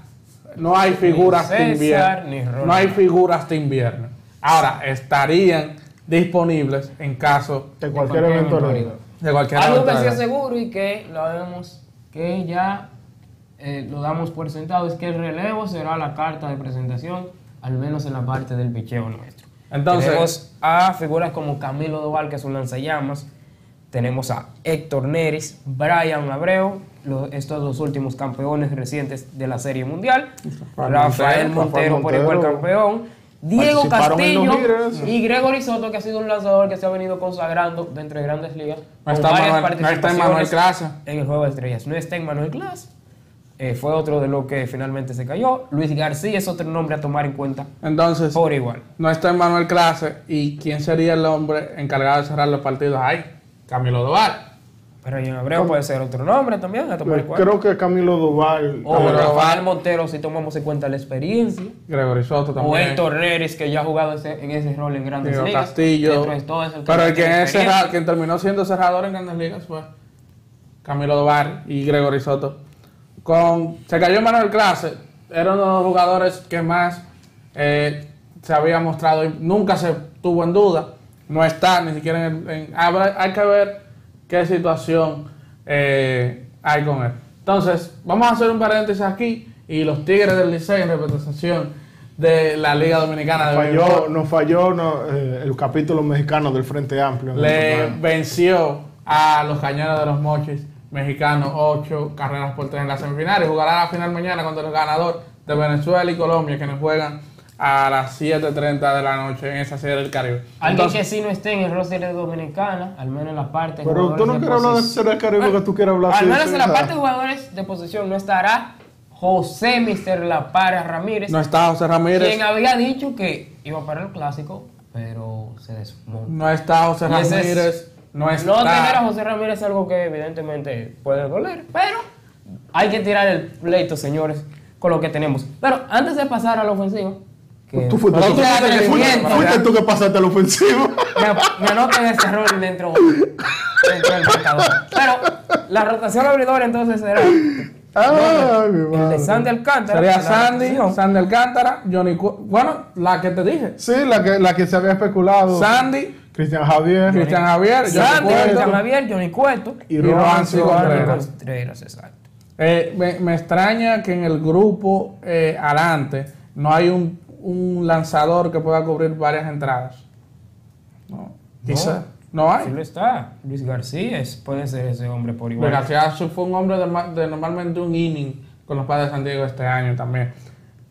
no hay figuras de César, invierno. No hay figuras de invierno. Ahora, estarían disponibles en caso De de cualquier cualquier evento eventualidad. de cualquier Algo que es seguro y que lo vemos que ya eh, lo damos por sentado. Es que el relevo será la carta de presentación, al menos en la parte del picheo nuestro. Entonces- tenemos a figuras como Camilo Doval, que es un lanzallamas, tenemos a Héctor Neris, Brian Abreu, lo- estos dos últimos campeones recientes de la Serie Mundial, Rafael Rafael Montero, Montero por igual campeón, Diego en Castillo y Gregory Soto, que ha sido un lanzador que se ha venido consagrando dentro de grandes ligas. No está Manuel- no está participaciones Manuel Clase. En el juego de estrellas. No está en Manuel Clase. Eh, fue otro de los que finalmente se cayó. Luis García es otro nombre a tomar en cuenta Entonces, por igual. no está Manuel Clase. ¿Y quién sería el hombre encargado de cerrar los partidos ahí? Camilo Doval. Pero en Abreu puede ser otro nombre también a tomar en. Creo que Camilo Doval. O Camilo Rafael. Montero, si tomamos en cuenta la experiencia. Gregory Soto O también. Héctor Neres, que ya ha jugado ese- en ese rol en grandes Diego ligas. Castillo. Todo eso, Pero el que quien terminó siendo cerrador en grandes ligas fue Camilo Doval y Gregory Soto. Con, se cayó Manuel Clase, era uno de los jugadores que más eh, se había mostrado y nunca se tuvo en duda. No está ni siquiera en el. en- habrá- hay que ver qué situación eh, hay con él. Entonces, vamos a hacer un paréntesis aquí y los Tigres del Licey en representación de la Liga Dominicana de Falló, Béisbol nos falló no, eh, el capítulo mexicano del Frente Amplio. le venció a los Cañones de los Mochis mexicanos ocho carreras por tres en la semifinal y jugará la final mañana contra el ganador de Venezuela y Colombia que nos juegan a las 7.30 de la noche en esa serie del Caribe. Alguien Entonces, que sí no esté en el roster de Dominicana, al menos en la parte de Pero tú no quieres hablar de posición. ser el Caribe que tú quieres hablar Al menos sí, en la parte de jugadores de posición no estará José Mister La Para Ramírez, no está José Ramírez, quien había dicho que iba para el clásico, pero se desmontó. no está José es- Ramírez, no está... No tener a José Ramírez es algo que evidentemente puede doler, pero hay que tirar el pleito, señores, con lo que tenemos. Pero antes de pasar a la ofensiva, que Tú fuiste, tú, fuiste- fuiste tú que pasaste al ofensivo. me, me anoten ese rol dentro, dentro del marcador. Pero la rotación abridora entonces será Ay, mi el de. Sandy Alcántara. Sería Sandy. Sandy Alcántara, Johnny... Cu- Bueno, la que te dije. Sí, la que, la que se había especulado. Sandy, Cristian Javier. Cristian Javier, Johnny Sandy. Cristian Javier, Johnny Cueto Y y. Contreras. Contreras, exacto. Eh, me, me extraña que en el grupo eh, adelante no hay un, un lanzador que pueda cubrir varias entradas. No. Quizá. No Sí hay. lo está. Luis García es- puede ser ese hombre por igual. Luis García fue un hombre de, de normalmente un inning con los padres de San Diego este año también.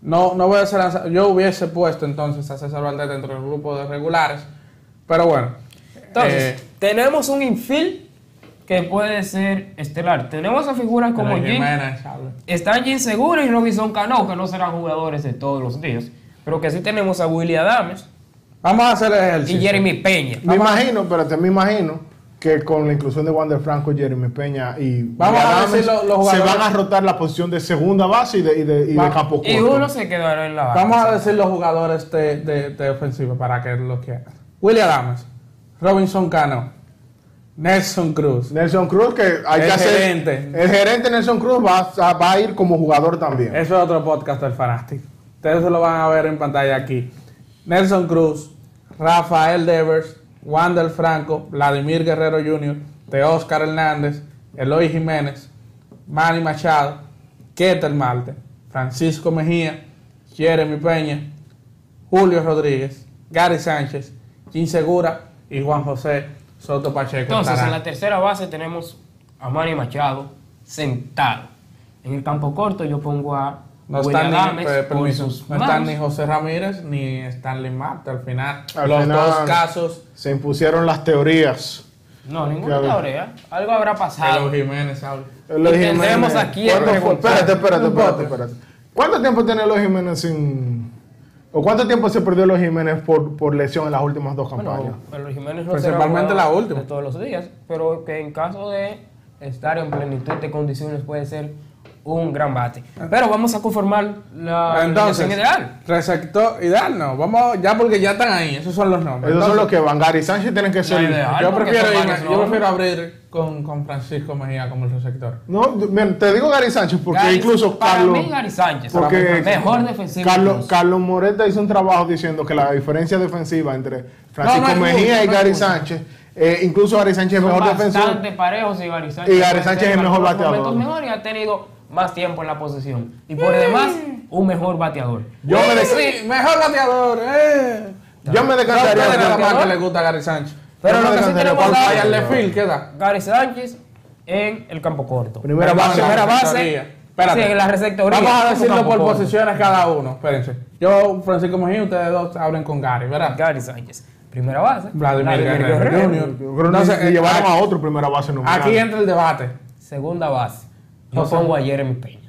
No, no voy a ser. Yo hubiese puesto entonces a César Valdés dentro del grupo de regulares. Pero bueno. Entonces, eh, tenemos un infield que puede ser estelar. Tenemos a figuras como Jim, Jiménez, están Jim Segura y Robinson Cano, que no serán jugadores de todos los días, pero que sí tenemos a Willy Adames Vamos a hacer el y ejercicio. Jeremy Peña. Me imagino, espérate, me imagino que con la inclusión de Wander Franco, Jeremy Peña y Vamos a Adames, decir lo- los se van a rotar la posición de segunda base y de, y de, y de campo Y uno se quedará en la base. Vamos a decir los jugadores de, de, de ofensiva para que lo quieran. William Adams, Robinson Cano, Nelson Cruz. Nelson Cruz, que hay El que hacer. gerente. El gerente Nelson Cruz va, a- va a ir como jugador también. Eso es otro podcast del Fanastic. Ustedes se lo van a ver en pantalla aquí. Nelson Cruz, Rafael Devers, Wander Franco, Vladimir Guerrero Jr., Oscar Hernández, Eloy Jiménez, Manny Machado, Keter Marte, Francisco Mejía, Jeremy Peña, Julio Rodríguez, Gary Sánchez, Jim Segura y Juan José Soto Pacheco. Entonces, en la tercera base tenemos a Manny Machado sentado. En el campo corto yo pongo a No están, ni, permiso, no están ni José Ramírez ni Stanley Marte. Al final, Al los final- dos casos, Se impusieron las teorías. No, ninguna Claro. teoría. Algo habrá pasado. Eloy Jiménez habla. Aquí preguntar. Espérate, espérate, espérate, espérate. ¿Cuánto tiempo tiene Eloy Jiménez sin. ¿O cuánto tiempo se perdió Eloy Jiménez por, por lesión en las últimas dos campañas? Bueno, pero Jiménez no Principalmente la última. de todos los días, pero que en caso de estar en plenitud de condiciones puede ser un gran bate. Pero vamos a conformar la Entonces, ideal. receptor ideal no. Vamos, ya porque ya están ahí. Esos son los nombres. Esos son los que van. Gary Sánchez tienen que ser. yo prefiero, irme- yo prefiero abrir con, con Francisco Mejía como el receptor. No, te digo Gary Sánchez porque Gary- incluso para Carlos. mí Gary Sánchez, porque mejor defensivo. Carlos. Carlos Moreta hizo un trabajo diciendo que la diferencia defensiva entre Francisco No, no hay Mejía mucho, y Gary mucho. Sánchez, eh, incluso Gary Sánchez es mejor defensor. bastante parejos y Gary Sánchez. Y Gary es en mejor bateador. momentos mejor y ha tenido más tiempo en la posición. Y por demás, un mejor bateador. Yo me, de- Sí, mejor bateador. Eh. yo me No decantaría ustedes nada por- más que le gusta a Gary Sánchez. Pero lo que sí tenemos por a Vaya Gary. al field, ¿qué da? Gary Sánchez en el campo corto. Primera base. Primera base. Espérate. Sí, en la receptoría. Vamos a decirlo por corto. posiciones cada uno. Espérense. Yo, Francisco Mejía, ustedes dos abren con Gary, ¿verdad? Gary Sánchez. Primera base. Vladimir Guerrero Jr. Yo creo que Entonces, ni- ni eh, llevaron a otro primera base nominal. Aquí entra el debate. Segunda base. Yo José. pongo a Jeremy Peña.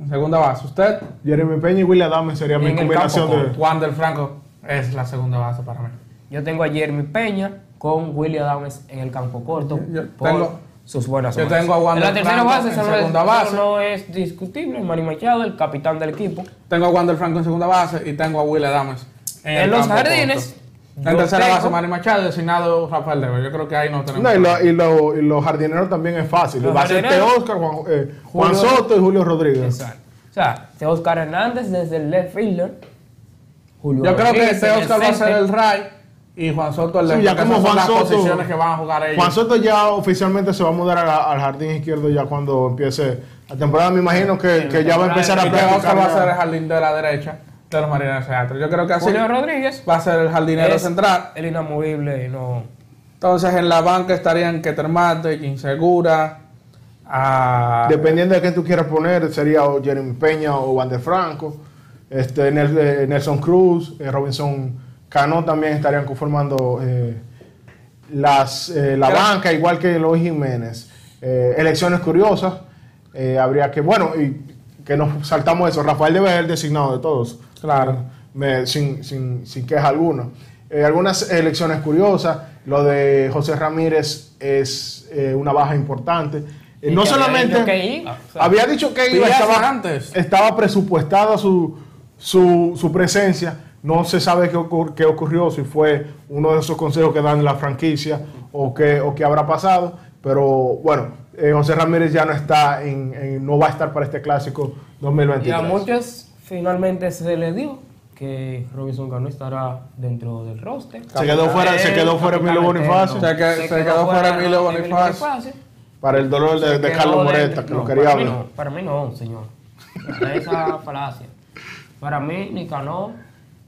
En segunda base, usted, Jeremy Peña y William Adams sería mi combinación campo de. corto. Wander Franco es la segunda base para mí. Yo tengo a Jeremy Peña con William Adams en el campo corto. Yo por tengo- sus buenas yo tengo a Wander En la tercera Franco base, en eso no, es, segunda eso base. no es discutible. Manny Machado, el capitán del equipo. Tengo a Wander Franco en segunda base y tengo a Will Adams en, En el los campo jardines, corto. En tercera base, Manny Machado, designado Rafael Dever. Yo creo que ahí no tenemos. No, y, lo- y, lo- y los jardineros también es fácil. Los Va a ser. Oscar, Juan, eh, Juan Julio- Soto y Julio Rodríguez. Exacto. O sea, de Oscar Hernández desde el left fielder. Julio Yo creo que Rodríguez este Oscar va a ser el right y Juan Soto el Sí, left, ya porque como Juan las Soto- posiciones que van a jugar ellos. Juan Soto ya oficialmente se va a mudar a- al jardín izquierdo ya cuando empiece la temporada. Me imagino que, que ya va a empezar a y que Oscar practicar. va a ser el ya. jardín de la derecha de los Marineros de Seattle. Yo creo que así Julio Rodríguez va a ser el jardinero es central. el inamovible. No. Entonces en la banca estarían Keter Marte, Insegura, a... Dependiendo de quién tú quieras poner, sería o Jeremy Peña o Van de Franco, este, eh, Nelson Cruz, eh, Robinson Cano también estarían conformando eh, las, eh, la banca, igual que Eloy Jiménez. Eh, elecciones curiosas, eh, habría que, bueno, y que nos saltamos eso, Rafael debe ser designado de todos. Claro. Me- sin, sin, sin queja alguna. Eh, algunas elecciones curiosas, lo de José Ramírez es eh, una baja importante. Eh, no que había solamente dicho que o sea, había dicho que iba, estaba, antes. estaba presupuestada su, su, su presencia. No se sabe qué, ocur- qué ocurrió, si fue uno de esos consejos que dan la franquicia o qué, o qué habrá pasado. Pero bueno, eh, José Ramírez ya no está en, en- no va a estar para este clásico Y 2023. a muchos finalmente se les dio que Robinson Cano estará dentro del roster. Se quedó fuera- se quedó fuera Emilio Bonifacio. Se que- se quedó fuera Emilio Bonifacio. Para el dolor de, quedó Carlos Moreta, que No, lo quería para mí hablar. no, para mí no, señor. Para esa falacia. Para mí, ni Cano,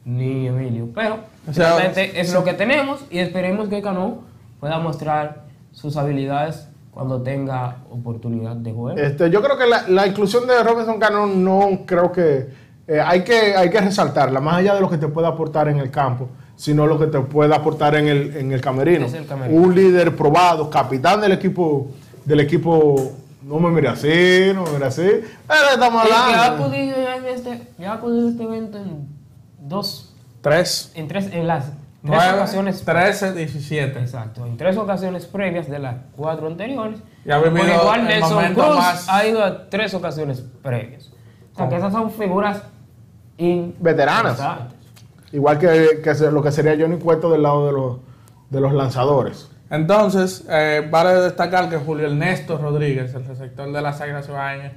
ni Emilio. Pero, O sea, realmente es lo que tenemos y esperemos que Cano pueda mostrar sus habilidades cuando tenga oportunidad de juego. Este, yo creo que la, la inclusión de Robinson Cano no creo que eh, hay que hay que resaltarla, más allá de lo que te puede aportar en el campo. sino lo que te puede aportar en el, en el camerino. Es el camerino. Un líder probado, capitán del equipo, del equipo, no me mire así, no me mire así, pero estamos ha hablando. ya este, ha acudido a este evento en dos, Tres. en tres, en las tres Nueve, ocasiones 13, 17. Exacto, en tres ocasiones previas de las cuatro anteriores. Y ha vivido Por igual el Nelson Cruz más- ha ido a tres ocasiones previas. O sea, que esas son figuras in- Veteranas. Exacto. Igual que, que lo que sería Johnny Cueto del lado de los, de los lanzadores. Entonces, eh, vale destacar que Julio Ernesto Rodríguez, el receptor de las Águilas Ibaeñas,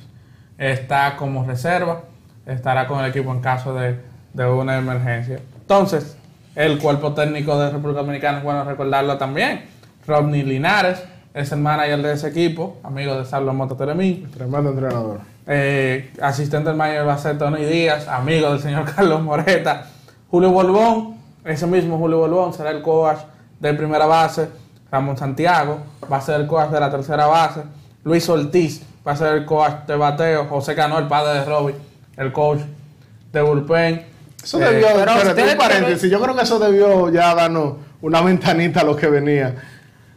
está como reserva, estará con el equipo en caso de, de una emergencia. Entonces, el cuerpo técnico de República Dominicana es bueno recordarlo también. Rodney Linares es el manager de ese equipo, amigo de Salvo Moto Telemín. Tremendo entrenador. Eh, asistente del manager va a ser Tony Díaz, amigo del señor Carlos Moreta. Julio Bolbón, ese mismo Julio Bolbón será el coach de primera base. Ramón Santiago va a ser el coach de la tercera base. Luis Ortiz va a ser el coach de bateo. José Cano, el padre de Robbie, el coach de bullpen. Eso Eh, debió, pero espérate, usted un paréntesis, yo creo que eso debió ya darnos una ventanita a lo que venía.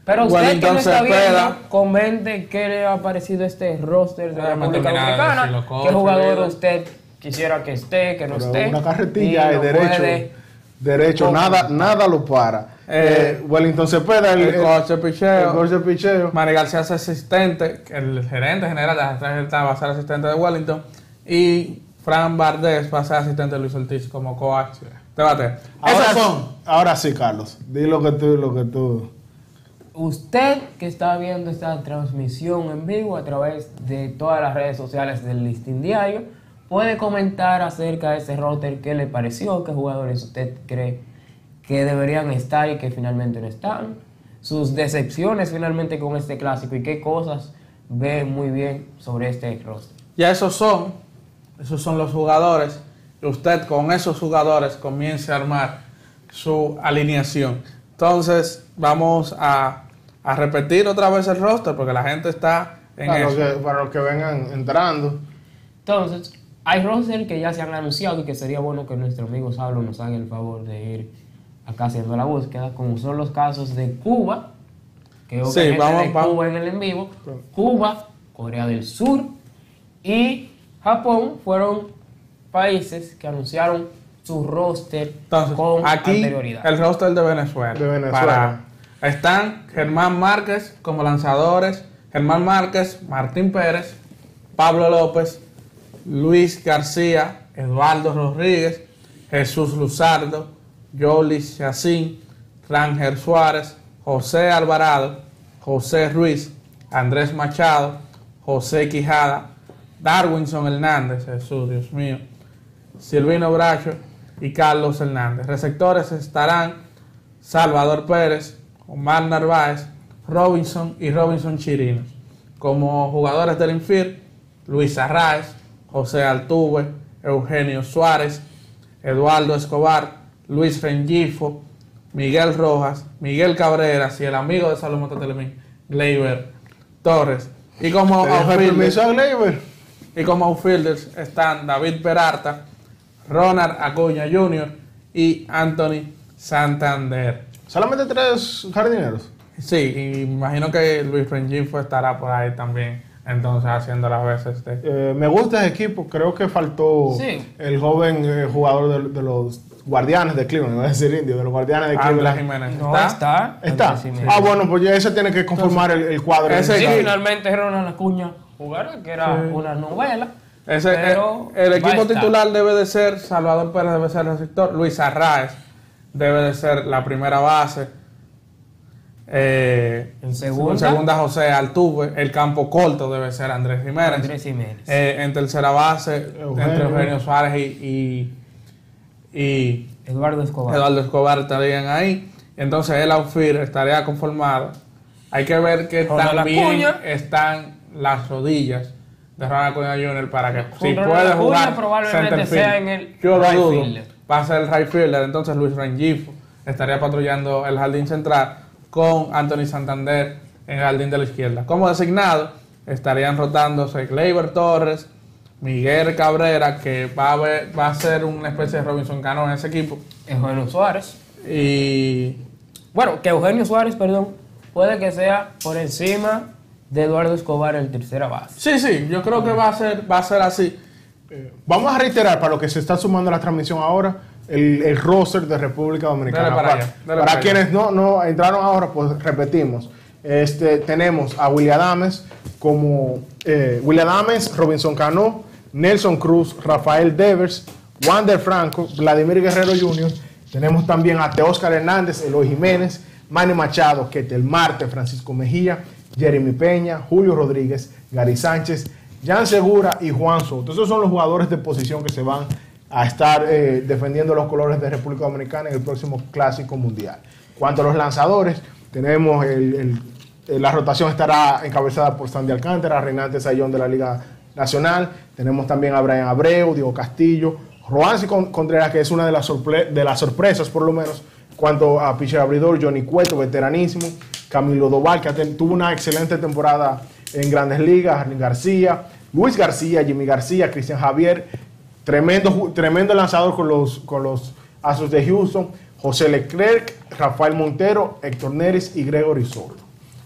Pero usted Wellington que no está viendo, comente qué le ha parecido este roster de la República Dominicana. ¿Qué jugador usted quisiera que esté, que no Pero esté? una carretilla de derecho. puede- Derecho, nada, nada lo para. Eh, Eh, Wellington Cepeda, el, el coach de picheo. el coach de picheo. García es asistente, el gerente general de las tres va a ser asistente de Wellington. Y Fran Bardés va a ser asistente de Luis Ortiz como coach de bateo. Ahora, son. ahora sí, Carlos. Di lo que tú, lo que tú. Usted que está viendo esta transmisión en vivo a través de todas las redes sociales del Listín Diario, puede comentar acerca de ese router, qué le pareció, qué jugadores usted cree que deberían estar y que finalmente no están, sus decepciones finalmente con este clásico y qué cosas ve muy bien sobre este roster. Ya esos son, esos son los jugadores. Y usted con esos jugadores comience a armar su alineación. Entonces, vamos a, a repetir otra vez el roster porque la gente está en Para los, eso. que, para los que vengan entrando. Entonces, hay roster que ya se han anunciado y que sería bueno que nuestro amigo Sablo nos haga el favor de ir acá haciendo la búsqueda, como son los casos de Cuba, que Sí, vamos- de vamos. Cuba en el en vivo, Cuba, Corea del Sur y Japón fueron países que anunciaron su roster Entonces, con aquí anterioridad. el roster de Venezuela. De Venezuela. Para- están Germán Márquez como lanzadores, Germán Márquez, Martín Pérez, Pablo López, Luis García, Eduardo Rodríguez, Jesús Luzardo, Yolis Yacín, Ranger Suárez, José Alvarado, José Ruiz, Andrés Machado, José Quijada, Darwinson Hernández, Jesús, Dios mío, Silvino Bracho y Carlos Hernández. Receptores estarán Salvador Pérez, Omar Narváez, Robinson y Robinson Chirinos. Como jugadores del Infir, Luis Arraez, José Altuve, Eugenio Suárez, Eduardo Escobar, Luis Rengifo, Miguel Rojas, Miguel Cabreras y el amigo de Salomón Telemín, Gleyber Torres. Y como Te permiso a Gleyber. Y como outfielders están David Peralta, Ronald Acuña Jr. y Anthony Santander. Solamente tres jardineros. Sí, y me imagino que Luis Rengifo estará por ahí también, entonces haciendo las veces de... Eh, me gusta ese equipo. Creo que faltó Sí. el joven eh, jugador de, de los guardianes de Cleveland. Iba a decir indio, de los guardianes de Cleveland. Jiménez. no ¿Está? está. Ah, bueno, pues ya ese tiene que conformar el, el cuadro. ese Sí, finalmente Ronald Acuña jugará, que era Sí. una novela. Ese, pero el, el equipo titular debe de ser Salvador Pérez, debe ser el receptor. Luis Arraez debe de ser la primera base. Eh, En segunda. en segunda José Altuve. El campo corto debe ser Andrés Jiménez. Andrés Jiménez. Eh, en tercera base, Eugenio. entre Eugenio Suárez y, y, y Eduardo Escobar. Eduardo Escobar estarían ahí. Entonces el outfield estaría conformado. Hay que ver que también están las rodillas de Ronald Acuña Jr. para que si puede jugar probablemente sea en el Yo lo dudo. Va a ser el right fielder. Entonces Luis Rengifo estaría patrullando el jardín central con Anthony Santander en el jardín de la izquierda. Como designado estarían rotándose Gleyber Torres, Miguel Cabrera, que va a, ver- va a ser una especie de Robinson Cano en ese equipo. Eugenio Suárez. Y Bueno, que Eugenio Suárez, perdón, puede que sea por encima de Eduardo Escobar el tercera base. sí, sí, yo creo que va a ser, va a ser así. Vamos a reiterar para los que se están sumando a la transmisión ahora el, el roster de República Dominicana. Dale para para allá, dale para para quienes no, no entraron ahora, pues repetimos. Este, tenemos a William Adames como eh, William Adames, Robinson Cano, Nelson Cruz, Rafael Devers, Wander Franco, Vladimir Guerrero Jr. Tenemos también a Teóscar Hernández, Eloy Jiménez, Manny Machado, Ketel Marte, Francisco Mejía, Jeremy Peña, Julio Rodríguez, Gary Sánchez, Jan Segura y Juan Soto. Esos son los jugadores de posición que se van a estar eh, defendiendo los colores de República Dominicana en el próximo Clásico Mundial. Cuanto a los lanzadores, tenemos eh, la rotación estará encabezada por Sandy Alcántara, reinante Sayón de la Liga Nacional. Tenemos también a Brian Abreu, Diego Castillo, Roansi Con- Contreras, que es una de las, de las sorpresas, por lo menos, cuanto a pitcher abridor, Johnny Cueto, veteranísimo, Camilo Doval, que tuvo una excelente temporada en Grandes Ligas, García, Luis García, Jimmy García, Cristian Javier, tremendo, tremendo lanzador con los, con los de Houston, José Leclerc, Rafael Montero, Héctor Neris y Gregory Soto.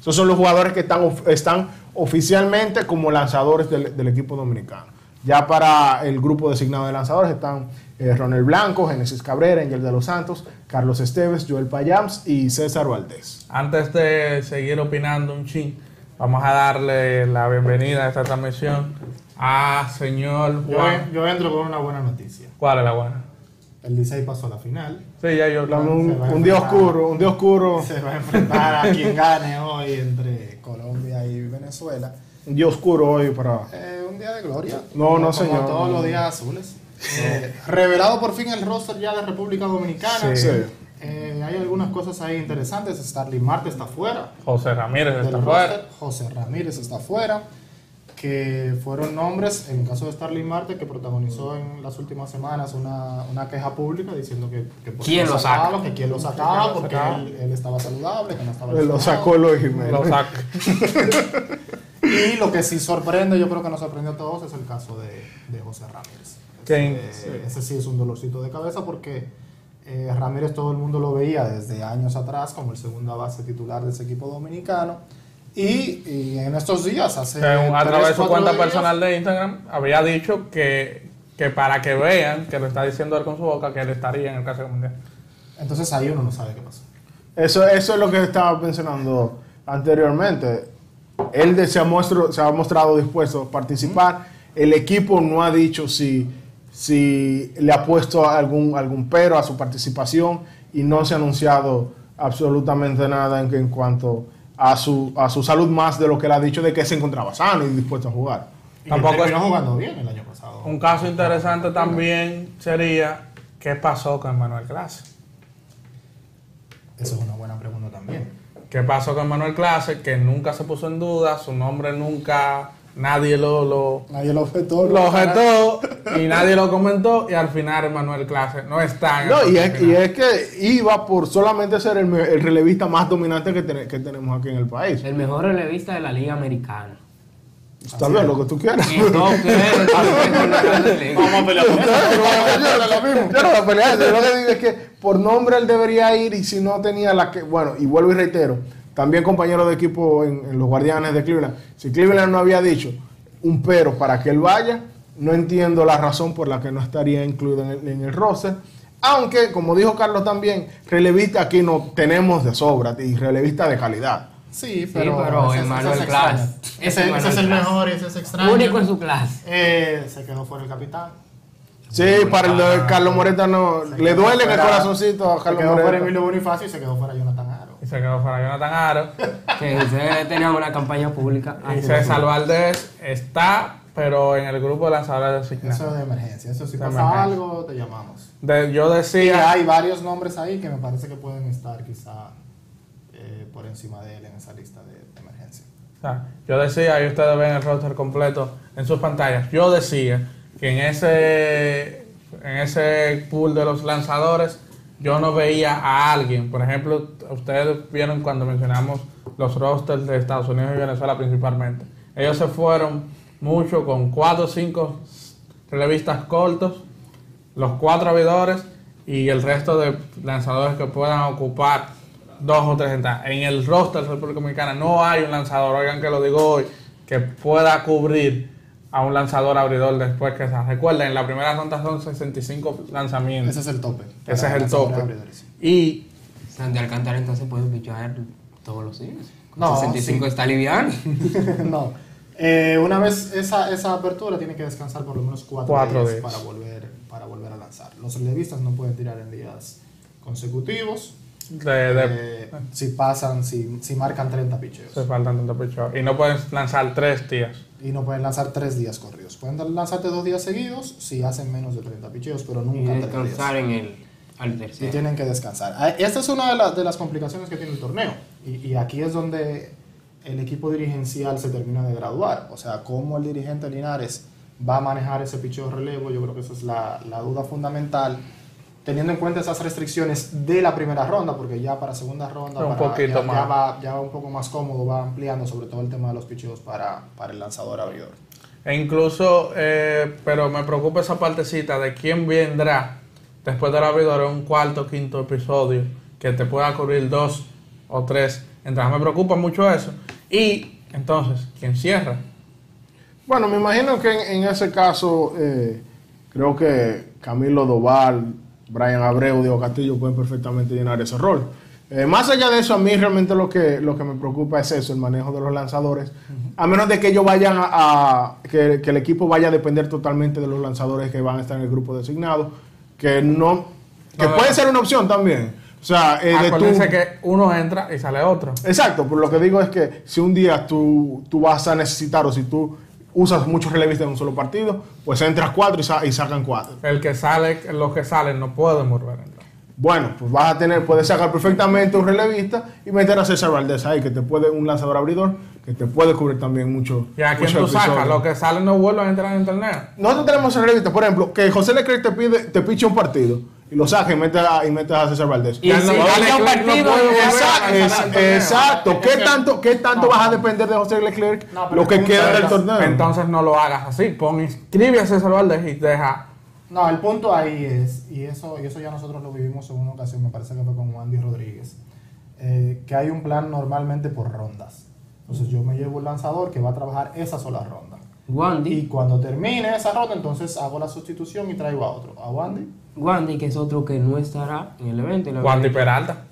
Esos son los jugadores que están, están oficialmente como lanzadores del, del equipo dominicano. Ya para el grupo designado de lanzadores están eh, Ronald Blanco, Genesis Cabrera, Angel de los Santos, Carlos Esteves, Joel Payams y César Valdés. Antes de seguir opinando un chin, vamos a darle la bienvenida a esta transmisión a señor Yo, Juan. yo entro con una buena noticia. ¿Cuál es la buena? El Licey pasó a la final. Sí, ya yo Hablamos Un, día oscuro, un día oscuro, Se va a enfrentar a quien gane hoy entre Colombia y Venezuela. un día oscuro hoy para... Eh, un día de gloria. No, no, Como señor. todos los días azules. Eh, revelado por fin el roster ya de República Dominicana. Sí. Eh, hay algunas cosas ahí interesantes. Starly Marte está fuera. José Ramírez está roster. fuera. José Ramírez está fuera. Que fueron nombres, en el caso de Starling Marte, que protagonizó en las últimas semanas una, una queja pública diciendo que, que por qué ¿Quién lo saca? sacaba, que quién lo sacaba, porque él, él estaba saludable, que no estaba Lo sacó Eloy Jiménez. Lo saca. Y lo que sí sorprende, yo creo que nos sorprendió a todos, es el caso de, de José Ramírez. Eh, ese sí es un dolorcito de cabeza porque eh, Ramírez todo el mundo lo veía desde años atrás como el segunda base titular de ese equipo dominicano. Y, y en estos días, hace. Que a través de su cuenta días, personal de Instagram había dicho que, que para que vean que lo está diciendo él con su boca, que él estaría en el caso mundial. Entonces ahí uno no sabe qué pasó. Eso, eso es lo que estaba mencionando anteriormente. Él de- se ha, muestro- se ha mostrado dispuesto a participar. El equipo no ha dicho si, si le ha puesto algún, algún pero a su participación y no se ha anunciado absolutamente nada en, en cuanto a su, a su salud más de lo que él ha dicho de que se encontraba sano y dispuesto a jugar. Y Tampoco es- jugando bien el año pasado. Un caso interesante también sería qué pasó con Manuel Clase. Eso es una buena pregunta también. ¿Qué pasó con Manuel Clase? Que nunca se puso en duda, su nombre nunca, nadie lo, lo, Nadie lo objetó. lo objetó y nadie lo comentó y al final Manuel Clase no está en No, el y es, y es que iba por solamente ser el, el relevista más dominante que, tene- que tenemos aquí en el país. El mejor relevista de la Liga Americana. Está bien, lo que tú quieras. No. Vamos a pelear. Yo no voy a pelear, yo lo que digo es que por nombre él debería ir y si no tenía la que, bueno, y vuelvo y reitero, también compañero de equipo en, en los Guardianes de Cleveland, si Cleveland no había dicho un pero para que él vaya, no entiendo la razón por la que no estaría incluido en el, en el roster. Aunque, como dijo Carlos también, relevista aquí no tenemos de sobra y relevista de calidad. Sí, pero pero, ese- ese Emmanuel es Class. Ese Ese, ese es el Class. mejor y ese es extraño. Único en su clase. Eh, se quedó fuera el capitán. Sí, para el de Carlos Moreta no, Se le duele en el fuera- corazoncito a Se Carlos quedó fuera Moreta. Emilio Bonifacio y se quedó fuera Jonathan Aro. Y se quedó fuera Jonathan Aro. Que ustedes tenían una campaña pública. y César Valdés está, pero en el grupo de lanzadores Eso es de emergencia. Eso si De pasa emergencia. algo, te llamamos. De- yo Y decía, hay varios nombres ahí que me parece que pueden estar quizá eh, por encima de él en esa lista de, de emergencia. o sea, yo decía, y ustedes ven el roster completo en sus pantallas, yo decía que en ese, en ese pool de los lanzadores yo no veía a alguien, por ejemplo, ustedes vieron cuando mencionamos los rosters de Estados Unidos y Venezuela principalmente, ellos se fueron mucho con cuatro o cinco relevistas cortos, los cuatro abridores y el resto de lanzadores que puedan ocupar dos o tres entradas. En el roster de la República Dominicana no hay un lanzador, oigan que lo digo hoy, que pueda cubrir a un lanzador abridor después que se recuerden, en la primera ronda son 65 lanzamientos. Ese es el tope. Ese es el tope. abridores. Y Sandy Alcántara entonces puede pichar todos los días. Con No, 65 sí. está liviano. no. Eh, una vez esa, esa apertura tiene que descansar por lo menos cuatro, Cuatro días, días. Para, volver, para volver a lanzar. Los relevistas no pueden tirar en días consecutivos. de, de- Eh, si pasan, si, si marcan 30 picheos. se faltan tantos picheos. Y no puedes lanzar tres días. Y no pueden lanzar tres días corridos. Pueden lanzarte dos días seguidos si hacen menos de 30 picheos, pero Y nunca días. descansar en el al Y tercero. tienen que descansar. Ah, Esta es una de, la- de las complicaciones que tiene el torneo. Y, y aquí es donde el equipo dirigencial se termina de graduar. O sea, cómo el dirigente Linares va a manejar ese picheo relevo, yo creo que esa es la, la duda fundamental. Teniendo en cuenta esas restricciones de la primera ronda, porque ya para segunda ronda Un para- poquito ya, más. ya va, ya va un poco más cómodo, va ampliando sobre todo el tema de los picheos para, para el lanzador abridor. E incluso, eh, pero me preocupa esa partecita de quién vendrá después del abridor en un cuarto o quinto episodio que te pueda cubrir dos o tres entradas. Me preocupa mucho eso. Y entonces, ¿quién cierra? Bueno, me imagino que en, en ese caso, eh, creo que Camilo Doval, Brian Abreu, Diego Castillo pueden perfectamente llenar ese rol. Eh, más allá de eso, a mí realmente lo que, lo que me preocupa es eso, el manejo de los lanzadores. A menos de que ellos vayan a, a- que, que el equipo vaya a depender totalmente de los lanzadores que van a estar en el grupo designado, que no, que No, no, puede no. ser una opción también. O sea, eh, de tú- que uno entra y sale otro. Exacto, pero lo que digo es que si un día tú, tú vas a necesitar o si tú usas muchos relevistas en un solo partido, pues entras cuatro y, sa- y sacan cuatro. El que sale, los que salen no pueden volver a entrar. Bueno, pues vas a tener, puedes sacar perfectamente un relevista y meter a César Valdés ahí, que te puede, un lanzador abridor, que te puede cubrir también mucho. ¿Y a quién tú sacas? Los que salen no vuelven a entrar en el torneo. Nosotros tenemos relevistas, por ejemplo, que José Leclerc te pide, te piche un partido y lo saca y metes a, y metes a César Valdés. Y Ya si no- un no partido, a Exacto, exacto. ¿Qué tanto, qué tanto vas a depender de José Leclerc No, lo que queda del torneo? Entonces no lo hagas así. Pon, inscribe a César Valdés y deja. No, el punto ahí es, y eso, y eso ya nosotros lo vivimos en una ocasión, me parece que fue con Andy Rodríguez, eh, que hay un plan normalmente por rondas. Entonces yo me llevo un lanzador que va a trabajar esa sola ronda. Wandy, Y cuando termine esa ronda, entonces hago la sustitución y traigo a otro. A Wandy. Wandy, que es otro que no estará en el evento. Wandy Peralta.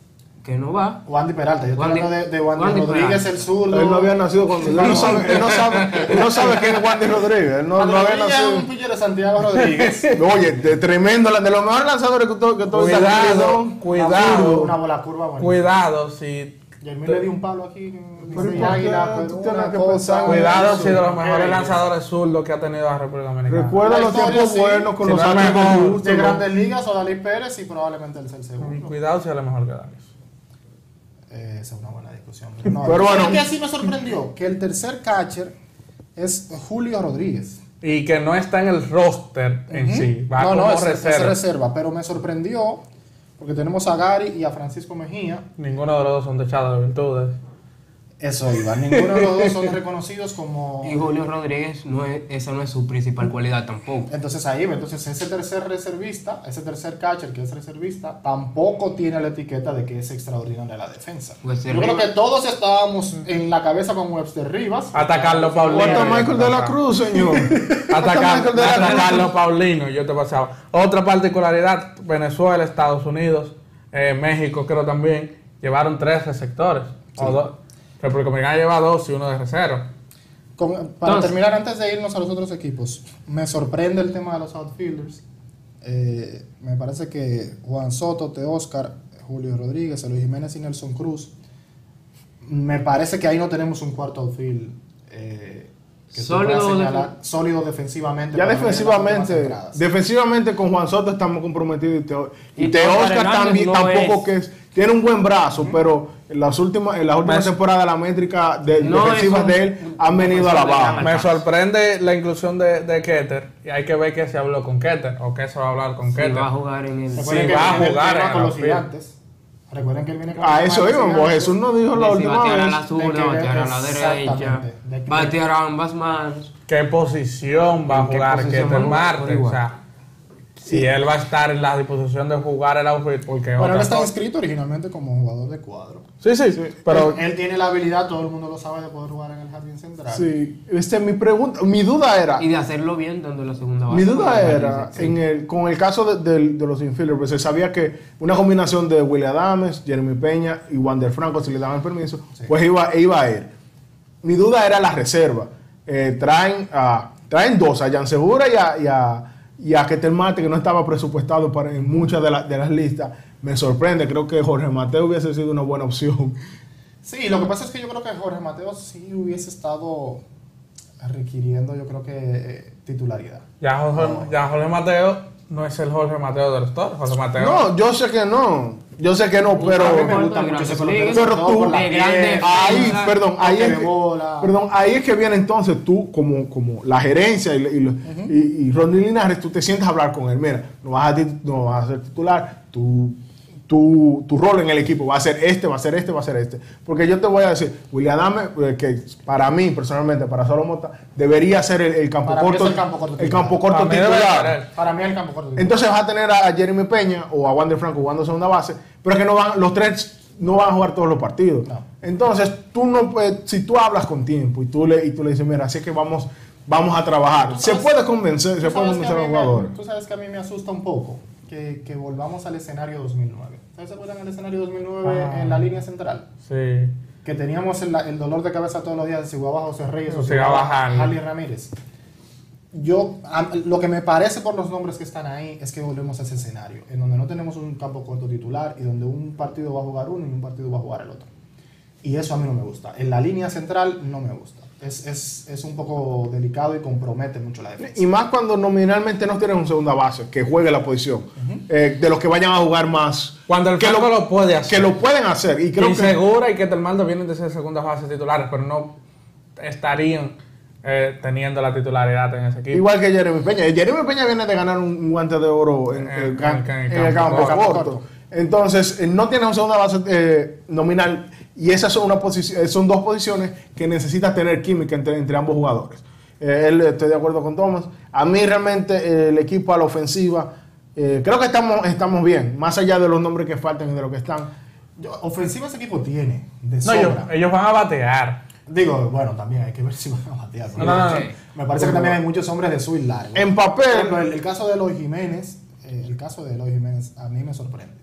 Que no va. Wandy Peralta. Yo estoy Wandy- hablando de, de Wandy, Wandy Rodríguez, Peralta. el zurdo. Él no había nacido cuando. Él no sabe, él no sabe, él no sabe quién es Wandy Rodríguez. Él no, había un nacido. pitcher de Santiago Rodríguez. Oye, de tremendo, de los mejores lanzadores que todo, que todo Cuidado, cuidado. Una bola curva buena. Cuidado si. Y el le dio un palo aquí. que en Cuidado si de los mejores Eh, lanzadores zurdos que ha tenido la República Dominicana. Recuerda los tiempos sí. buenos con Si los mejor, de de gusto, ¿no? Grandes Ligas o Dalí Pérez y probablemente el ser segundo. Cuidado si es mejor que Darius. Eh, esa es una buena discusión. No, Pero bueno. ¿sabes qué así me sorprendió? Que el tercer catcher es Julio Rodríguez. Y que no está en el roster en sí. Va no, como no, es, reserva. es reserva. Pero me sorprendió porque tenemos a Gary y a Francisco Mejía. Ninguno de los dos son techados de virtudes. Eso iba. Ninguno de los dos son reconocidos como. Y Julio Rodríguez, no es, esa no es su principal cualidad tampoco. Entonces ahí, va. entonces ese tercer reservista, ese tercer catcher que es reservista, tampoco tiene la etiqueta de que es extraordinaria la defensa. Webster Yo creo que todos estábamos en la cabeza con Webster Rivas. Hasta Carlos Paulino. Hasta Michael de la Cruz, señor. Hasta, Hasta Car- Michael de la Cruz. Carlos Paulino, yo te pasaba. Otra particularidad, Venezuela, Estados Unidos, eh, México creo también, llevaron tres receptores. O dos. República Dominicana lleva dos y uno de reserva. Con- para Entonces- terminar, antes de irnos a los otros equipos, me sorprende el tema de los outfielders. Eh, me parece que Juan Soto, Te Oscar, Julio Rodríguez, Luis Jiménez y Nelson Cruz. Me parece que ahí no tenemos un cuarto outfield eh, que Sólido señalar- sólido defensivamente. Ya defensivamente, defensivamente con Juan Soto estamos comprometidos y te, y Y te Oscar Oscar Hernández también no tampoco es. que es- tiene un buen brazo, pero en las últimas en las últimas temporadas la métrica de, No defensivas de él han venido a la baja. Me sorprende la inclusión de, de Keter y hay que ver qué se habló con Keter o qué se va a hablar con Si Keter. va a jugar en el. Que va a jugar en con el los gigantes. Recuerden que él viene con A el tema eso íbamos, gigantes. Jesús nos dijo la si última batear a vez. la zurda, que- batear a la derecha, que- batear a ambas manos. ¿Qué posición va a ¿En qué jugar Keter? Marte? O sea, si él va a estar en la disposición de jugar el outfit, porque Bueno, él cosa- inscrito originalmente como jugador de cuadro. Sí, sí, pero él, él tiene la habilidad, todo el mundo lo sabe, de poder jugar en el jardín central. Sí, este, mi pregunta, mi duda era, Y de hacerlo bien dando la segunda base. mi duda era, sí. en el, con el caso de, de- de los infielders, pues se sabía que una combinación de William Adams, Jeremy Peña y Wander Franco, si le daban permiso, Sí. pues iba, iba a ir. Mi duda era la reserva. Eh, traen, a, traen dos, a Jan Segura y a, y a, y a Ketel Marte, que no estaba presupuestado para, en muchas de, la- de las listas. Me sorprende, creo que Jorge Mateo hubiese sido una buena opción. Sí, lo que pasa es que yo creo que Jorge Mateo sí hubiese estado requiriendo, yo creo que eh, titularidad. ya Jorge, ya Jorge Mateo no es el Jorge Mateo del store. Jorge Mateo. No, yo sé que no. Yo sé que no, pero. a mí me Pero- gusta mucho ese pelotero, Pero sobre todo tú- Ahí, perdón, ahí es que, perdón, ahí es que viene entonces tú como, como la gerencia y, y, y, y Ronnie Linares, tú te sientes a hablar con él. Mira, no vas a, no vas a ser titular, tu, tu, tu rol en el equipo va a ser este, va a ser este, va a ser este. Porque yo te voy a decir, William Adame, eh, que para mí personalmente, para Solo Mota, debería ser el, el campo Para mí corto. es el campo corto el titular. campo corto Para mí debe titular. Para mí el campo corto. Entonces vas a tener a a Jeremy Peña o a Wander Franco jugando segunda base, pero es que no van, los tres no van a jugar todos los partidos. No. Entonces, tú no puedes- si tú hablas con tiempo y tú le, y tú le dices, mira, así que vamos, vamos a trabajar, se puede convencer, se puede convencer a a los mí me- jugadores. Tú sabes que a mí me asusta un poco que, que volvamos al escenario 2009. ¿Ustedes se acuerdan del escenario 2009 Ah. en la línea central? Sí. Que teníamos el, el dolor de cabeza todos los días si jugaba José Reyes o si si jugaba. Harley Ramírez. Yo, a- lo que me parece por los nombres que están ahí es que volvemos a ese escenario, en donde no tenemos un campo corto titular y donde un partido va a jugar uno y un partido va a jugar el otro. Y eso a mí no me gusta. En la línea central no me gusta. Es, es, es un poco delicado y compromete mucho la defensa. Y más cuando nominalmente no tienes un segunda base que juegue la posición, eh, de los que vayan a jugar más. Cuando el que Franco lo puede hacer. Que lo pueden hacer. Y creo que. Insegura y que Telmando vienen de ser segundas bases titulares, pero no estarían eh, teniendo la titularidad en ese equipo. Igual que Jeremy Peña. Jeremy Peña viene de ganar un, un guante de oro en, el, campo campo, corto. corto. Entonces, eh, no tiene una segunda base eh, nominal y esas son, una posici- eh, son dos posiciones que necesitas tener química entre, entre ambos jugadores. Eh, él, estoy de acuerdo con Thomas. A mí realmente eh, el equipo a la ofensiva, eh, creo que estamos, estamos bien, más allá de los nombres que faltan y de lo que están. Yo- ofensiva ese equipo tiene, de no, ellos, sobra. ellos van a batear. Digo, bueno, también hay que ver si van a batear. No, no, no. Sí. Me parece que también hay muchos hombres de swing largo. En papel, el, el caso de Eloy Jiménez, eh, el caso de Eloy Jiménez a mí me sorprende.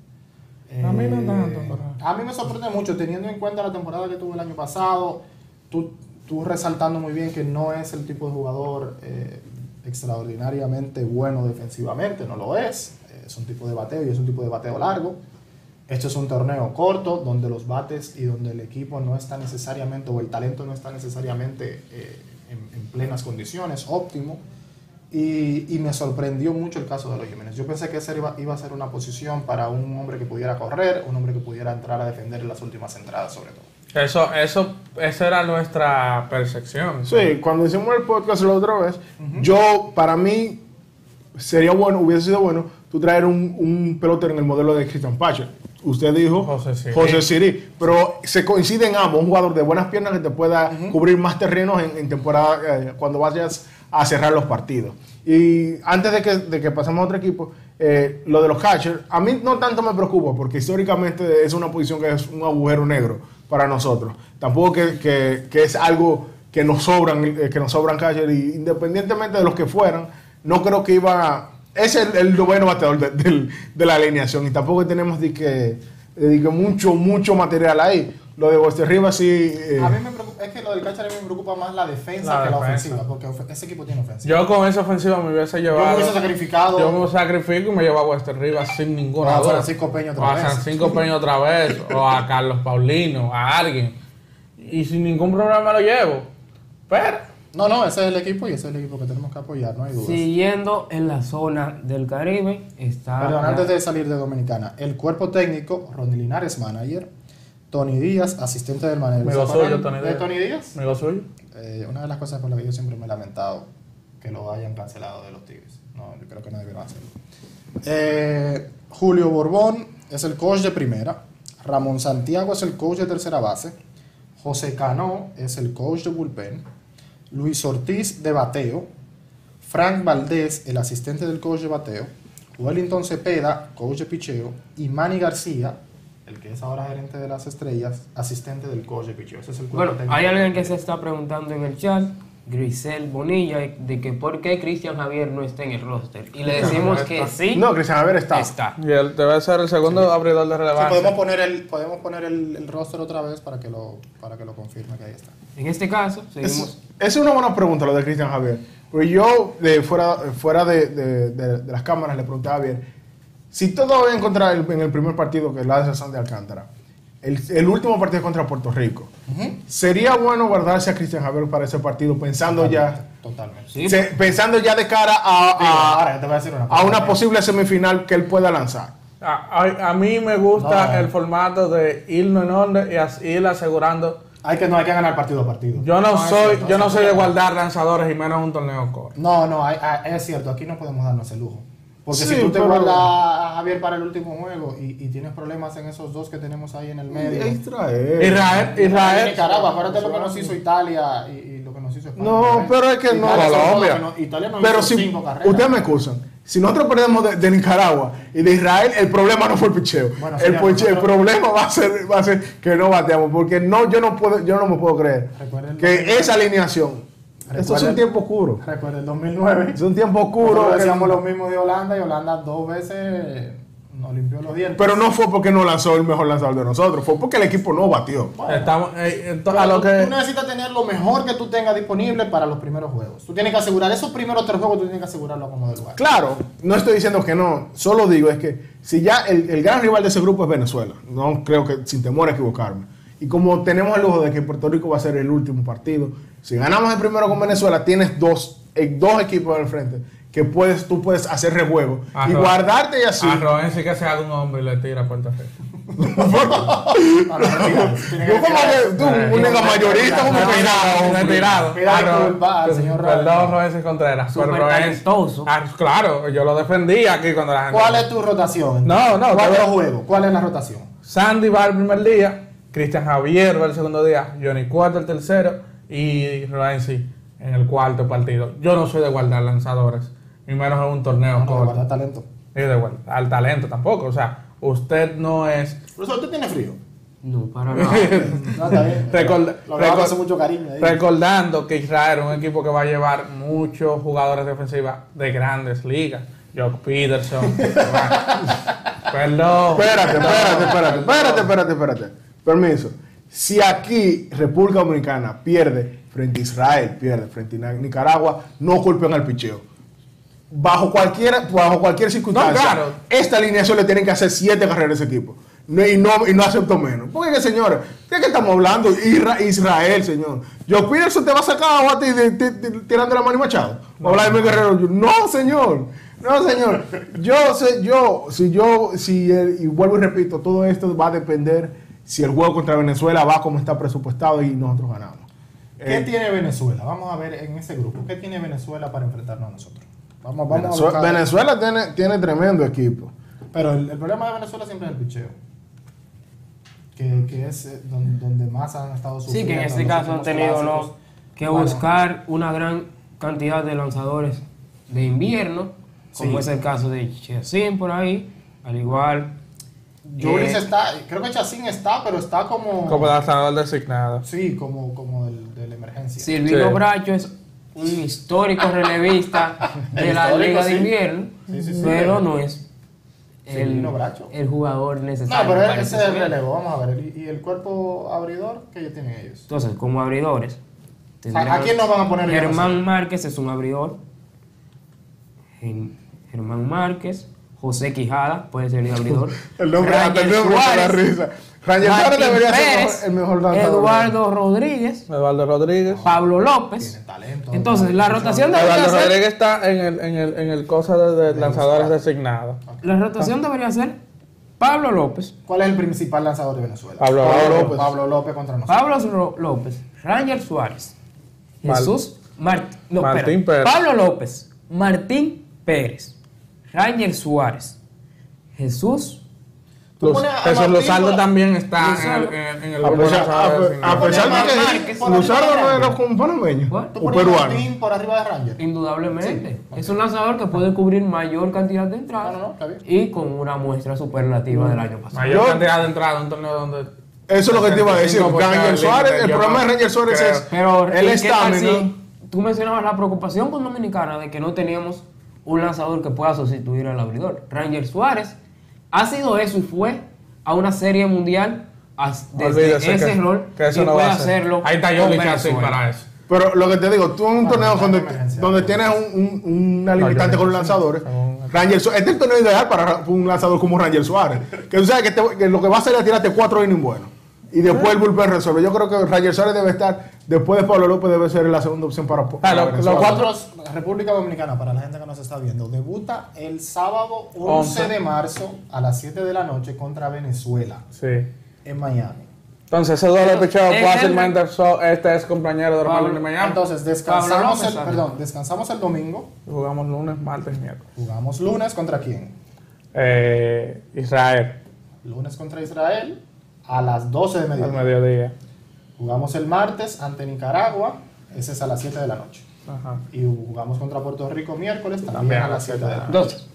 A mí no Eh, tanto, pero- A mí me sorprende mucho, teniendo en cuenta la temporada que tuvo el año pasado, tú, tú resaltando muy bien que no es el tipo de jugador eh, extraordinariamente bueno defensivamente, no lo es. Eh, es un tipo de bateo y es un tipo de bateo largo. Esto es un torneo corto donde los bates y donde el equipo no está necesariamente, o el talento no está necesariamente eh, en, en plenas condiciones, óptimo. Y, y me sorprendió mucho el caso de los Jiménez. Yo pensé que esa iba, iba a ser una posición para un hombre que pudiera correr, un hombre que pudiera entrar a defender en las últimas entradas, sobre todo. Eso, eso, esa era nuestra percepción. Sí, cuando hicimos el podcast la otra vez, yo, para mí, sería bueno, hubiese sido bueno, tú traer un, un pelotero en el modelo de Christian Pache. Usted dijo José Siri. José Siri, pero se coinciden ambos, un jugador de buenas piernas que te pueda cubrir más terrenos en, en temporada eh, cuando vayas a cerrar los partidos. Y antes de que, de que pasemos a otro equipo, eh, lo de los catchers, a mí no tanto me preocupa porque históricamente es una posición que es un agujero negro para nosotros. Tampoco que, que- que es algo que nos sobran, eh, que nos sobran catchers y independientemente de los que fueran, no creo que iba. Es el, el noveno bateador de, de la alineación y tampoco tenemos de que, de que mucho, mucho material ahí. Lo de Buster Rivas sí... eh, A mí me preocupa, es que lo del catcher a mí me preocupa más la defensa La que la defensa. ofensiva, porque ese equipo tiene ofensiva. Yo con esa ofensiva me hubiese Yo llevado. me hubiese sacrificado. Yo me sacrifico y me llevo a Wester Rivas sin ninguna O a duda. Francisco Peña otra O a vez. Francisco Peña otra vez. o a Carlos Paulino, a alguien. Y sin ningún problema lo llevo. Pero, No, no, ese es el equipo y ese es el equipo que tenemos que apoyar, no hay duda. Siguiendo en la zona del Caribe está. Perdón, antes de salir de Dominicana, el cuerpo técnico, Ronnie Linares, manager, Tony Díaz, asistente del manager. amigo ¿Se suyo, acuerdan Tony de Díaz. Tony Díaz? Amigo suyo. Eh, una de las cosas por las que yo siempre me he lamentado que lo hayan cancelado de los Tigres. No, yo creo que no debieron hacerlo. Eh, Julio Borbón es el coach de primera. Ramón Santiago es el coach de tercera base. José Cano es el coach de bullpen. Luis Ortiz de bateo. Frank Valdés, el asistente del coach de bateo. Wellington Cepeda, coach de picheo, y Manny García, el que es ahora gerente de las estrellas, asistente del coach de picheo. Ese es el Bueno, hay alguien que se está preguntando en el chat, Grisel Bonilla, de que por qué Cristian Javier no está en el roster. Y le decimos que sí, No, Cristian Javier está. está. Y él debe ser el segundo abridor de Sí, relevancia. podemos poner el, podemos poner el, el roster otra vez para que lo, para que lo confirme que ahí está. En este caso, seguimos. Es, es una buena pregunta lo de Cristian Javier. Pues yo, de fuera, fuera de, de- de- de las cámaras, le preguntaba a Javier, si todo va a encontrar el- en el primer partido, que es la decepción de Alcántara, el, el último partido contra Puerto Rico, ¿sería bueno guardarse a Cristian Javier para ese partido pensando ya, Totalmente. Sí, se- pensando ya de cara a, ahora una una posible semifinal que él pueda lanzar? A, a- a mí me gusta No. el formato de irnos en orden y as- ir asegurando. Hay que, no, hay que ganar partido a partido. Yo no, soy, cierto, yo no soy de guardar lanzadores y menos un torneo core. No, no, hay- hay- es cierto, aquí no podemos darnos el lujo. Porque Sí, si tú te pero- guardas a Javier para el último juego y, y tienes problemas en esos dos que tenemos ahí en el medio. Israel. Israel, Israel. Nicaragua, acuérdate lo que nos hizo Italia y, y lo que nos hizo España. No, ¿eh? pero es que no. Italia Colombia. no- Italia nos Pero hizo si cinco carreras. ustedes me excusan, si nosotros perdemos de, de Nicaragua y de Israel, el problema no fue el picheo. Bueno, el, el problema va a ser va a ser que no bateamos, porque no yo no puedo yo no me puedo creer Recuerden lo que que- esa alineación esto es un tiempo oscuro. Recuerda el 2009. Es un tiempo oscuro. Decíamos lo mismo de Holanda y Holanda dos veces nos limpió los dientes. pero no fue porque no lanzó el mejor lanzador de nosotros, fue porque el equipo no batió. Estamos, eh, ento- Pero a lo tú, que. tú necesitas tener lo mejor que tú tengas disponible para los primeros juegos. Tú tienes que asegurar esos primeros tres juegos, tú tienes que asegurarlo como de lugar. Claro, no estoy diciendo que no, solo digo es que si ya el, el gran rival de ese grupo es Venezuela, no creo que sin temor a equivocarme. Y como tenemos el lujo de que Puerto Rico va a ser el último partido, si ganamos el primero con Venezuela, tienes dos, eh, dos equipos al frente que puedes, tú puedes hacer rejuego y guardarte y así. A Roen sí que se haga un hombre y le tira a Puerto Rico. No, tú, un nega mayorista, como que Retirado, señor. Perdón, Roense Contreras. pero. Ah, claro, yo lo defendí aquí cuando la gente. ¿Cuál es tu rotación? No, no, Cuatro pero- juegos. ¿Cuál es la rotación? Sandy va el primer día, Cristian Javier va el segundo día, Johnny Cuarto el tercero y Roensi en el cuarto partido. Yo no soy de guardar lanzadores, ni menos en un torneo No, no, corto. guardar talento. Ni de guardar talento tampoco. O sea, usted no es. Profesor, ¿usted tiene frío? No, para nada. No, está bien. Recorda- Lo con mucho cariño. ahí. Recordando que Israel es un equipo que va a llevar muchos jugadores defensivos de grandes ligas. Jock Peterson. Perdón. Espérate, espérate, espérate, espérate, espérate, espérate. Permiso. Si aquí República Dominicana pierde frente a Israel, pierde frente a Nicaragua, no culpen al picheo. Bajo cualquier, bajo cualquier circunstancia, No, claro. esta alineación le tienen que hacer siete carreras a ese equipo. No, y, no, y no acepto menos. Porque, que, señores, ¿de qué estamos hablando? Isra- Israel, señor. Yo Peterson te va a sacar a ti tirando la mano Machado. O Vladimir Guerrero. No, señor. No, señor. Yo sé, yo, si yo, si, el- y vuelvo y repito, todo esto va a depender si el juego contra Venezuela va como está presupuestado y nosotros ganamos. ¿Qué Eh, tiene Venezuela? Vamos a ver en ese grupo. ¿Qué tiene Venezuela para enfrentarnos a nosotros? Vamos, vamos a Venezuela, Venezuela tiene, tiene tremendo equipo. Pero el, el problema de Venezuela siempre es el picheo. Que, que es eh, donde, donde más han estado Sí, sufriendo. que en este caso han tenido que Bueno, buscar una gran cantidad de lanzadores de invierno, como Sí. es el caso de Chesín por ahí, al igual. Juris eh, está, creo que Chacín está, pero está como. Como lanzador designado. Sí, como, como del, de la emergencia. Silvino Sí. Bracho es un histórico relevista de la Liga de sí. Invierno, Sí, sí, sí. pero no es el, Silvino Bracho. el jugador No, necesario. pero para ese es el relevo. Vamos a ver. ¿Y, y el cuerpo abridor que ellos tienen ellos? Entonces, como abridores, ¿A- quién nos van a poner Germán Márquez es un abridor. Germán Márquez, José Quijada puede ser el abridor. El nombre Ranger hasta el nombre me da Suárez, risa. Ranger Suárez Martín debería ser el mejor lanzador. Eduardo Rodríguez, Eduardo Rodríguez. Pablo López. Tiene talento. Entonces, la rotación debería Eduardo ser, Rodríguez está en el, en el, en el cosa de, de lanzadores designados. la rotación debería ser Pablo López, ¿Cuál es el principal lanzador de Venezuela? Pablo López. Pablo López contra nosotros. Pablo López, Ranger Suárez, Mal- Jesús Mart- no, Martín espera. Pérez. Pablo López, Martín Pérez, Ranger Suárez, Jesús Tú Luz- pones a Jesús Martín Luzardo también está en el, en, el A pesar, a- a pesar de que Luzardo de no era panameño o peruano. Por arriba de Ranger. Indudablemente. Es un lanzador que puede cubrir mayor cantidad de entradas No, no, no, está bien. y con una muestra superlativa del año pasado. Mayor Yo- cantidad de entrada en un torneo donde. Eso es lo que te iba a decir. 75% Ranger Suárez, el problema de Ranger Suárez creo. es Pero el ¿y qué tal estamina. tú mencionabas la preocupación con Dominicana de que no teníamos un lanzador que pueda sustituir al abridor. Ranger Suárez ha sido eso y fue a una serie mundial desde Olvídese ese que, rol que eso y no puede va a ser. hacerlo. Ahí está Yoli para eso. Pero lo que te digo, tú en un Bueno, torneo donde, donde tienes un, un- una limitante con los lanzadores, Ranger Suárez, este es el torneo ideal para un lanzador como Ranger Suárez. Que tú sabes que, te- que lo que va a hacer es tirarte cuatro innings buenos. Y después el bullpen resuelve. Yo creo que Ranger Suárez debe estar, después de Pablo López, debe ser la segunda opción para, para Ah, lo- Venezuela. lo cuatro- República Dominicana, para la gente que nos está viendo, debuta el sábado 11 11. de marzo a las 7 de la noche contra Venezuela Sí. en Miami. Entonces, ese duelo es fácilmente este es compañero de Pablo- de Miami. Entonces, descansamos el, perdón, descansamos el domingo, Jugamos lunes, martes y miércoles. jugamos lunes contra quién? Eh, Israel, Lunes contra Israel a las 12 de al mediodía. Jugamos el martes ante Nicaragua, ese es a las 7 de la noche. Ajá. Y jugamos contra Puerto Rico miércoles también, También a las 7 de la noche. Entonces,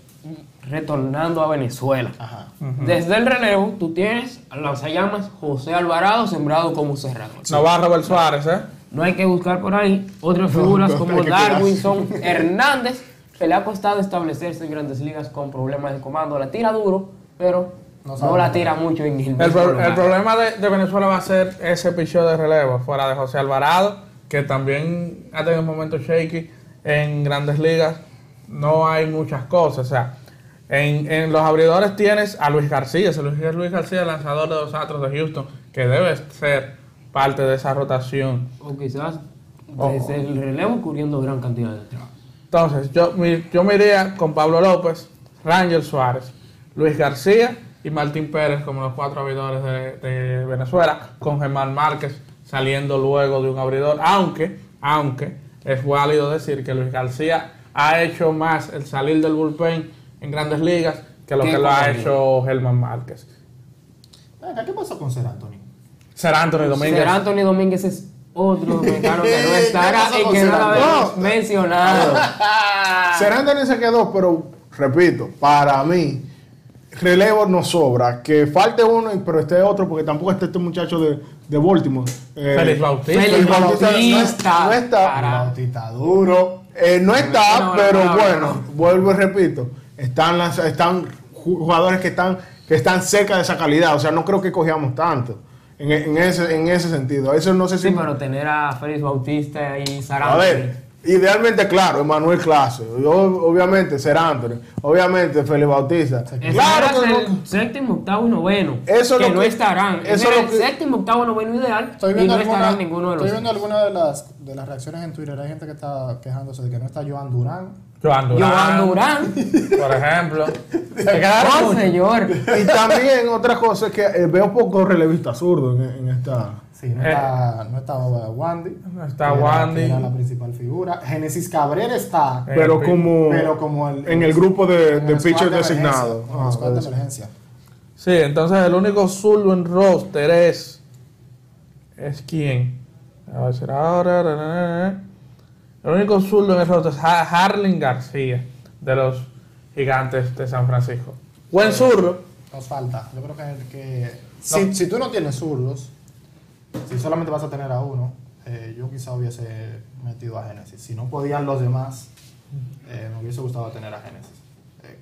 retornando a Venezuela. Ajá. Desde el relevo, tú tienes al lanzallamas José Alvarado sembrado como cerrador. No va Robert Suárez, ¿eh? No hay que buscar por ahí otras figuras no, como que quedarse. Darwinson Hernández, que le ha costado establecerse en grandes ligas con problemas de comando. La tira duro, pero No la tira mucho en el El, pro- el problema de, de Venezuela va a ser ese picheo de relevo, fuera de José Alvarado, que también ha tenido un momento shaky en grandes ligas. No hay muchas cosas. O sea, en, en los abridores tienes a Luis García, ese Luis, Luis García, lanzador de los Astros de Houston, que debe ser parte de esa rotación. O quizás desde el relevo cubriendo gran cantidad de trabajo. Entonces, yo, mi- yo me iría con Pablo López, Rangel Suárez, Luis García y Martín Pérez como los cuatro abridores de, de Venezuela, con Germán Márquez saliendo luego de un abridor, aunque, aunque es válido decir que Luis García ha hecho más el salir del bullpen en grandes ligas que lo ¿Qué que lo ha hecho Germán Márquez. ¿qué pasó con Ser Anthony? Ser Anthony Domínguez. Ser Anthony Domínguez es otro dominicano que no ¿Qué estará y que Ser no lo Anthony? mencionado. Serán se quedó, pero repito, para mí, relevo no sobra. Que falte uno, y- pero esté otro, porque tampoco está este muchacho de, de Baltimore. Eh, Félix Bautista. Félix Bautista no- Bautista. no está. Bautista duro. Eh, no está, No, pero no, no, bueno, no. vuelvo y repito, están, las- están ju- jugadores que están, que están cerca de esa calidad, o sea, no creo que cogíamos tanto en, en ese, en ese sentido. Eso no sé si... Sí, pero tener a Félix Bautista y a Sarante. ver, idealmente, claro, Emanuel Clase, obviamente, Ser Anthony, obviamente, Félix Bautista. Claro no- séptimo, octavo y noveno. Eso que no que- estarán. eso es el que- séptimo, octavo, noveno ideal. Estoy y viendo, no alguna, estarán ninguno de los. estoy viendo alguna de las, de las reacciones en Twitter. Hay gente que está quejándose de que no está Joan Durán. Joan Durán. Joan Durán. Por ejemplo. Se quedaron Oh, muchos. señor. Y también otra cosa es que eh, veo poco relevista zurdo en, en esta... Sí, no Eh. está, no está Wandy. No está Wandy. que Era la principal figura. Genesis Cabrera está. Eh, Pero como, pero como el, en el grupo de, de el squad pitchers de emergencia, designados. en el Ah, squad de eso. emergencia. Sí, entonces el único zurdo en roster es. ¿Es quién? A ver, será ahora. El único zurdo en el roster es Ha- Harling García, de los Gigantes de San Francisco. Buen zurdo. Nos falta. Yo creo que, que si, si tú no tienes zurdos, si solamente vas a tener a uno, eh, yo quizá hubiese metido a Genesis. Si no podían los demás, eh, me hubiese gustado tener a Genesis. eh,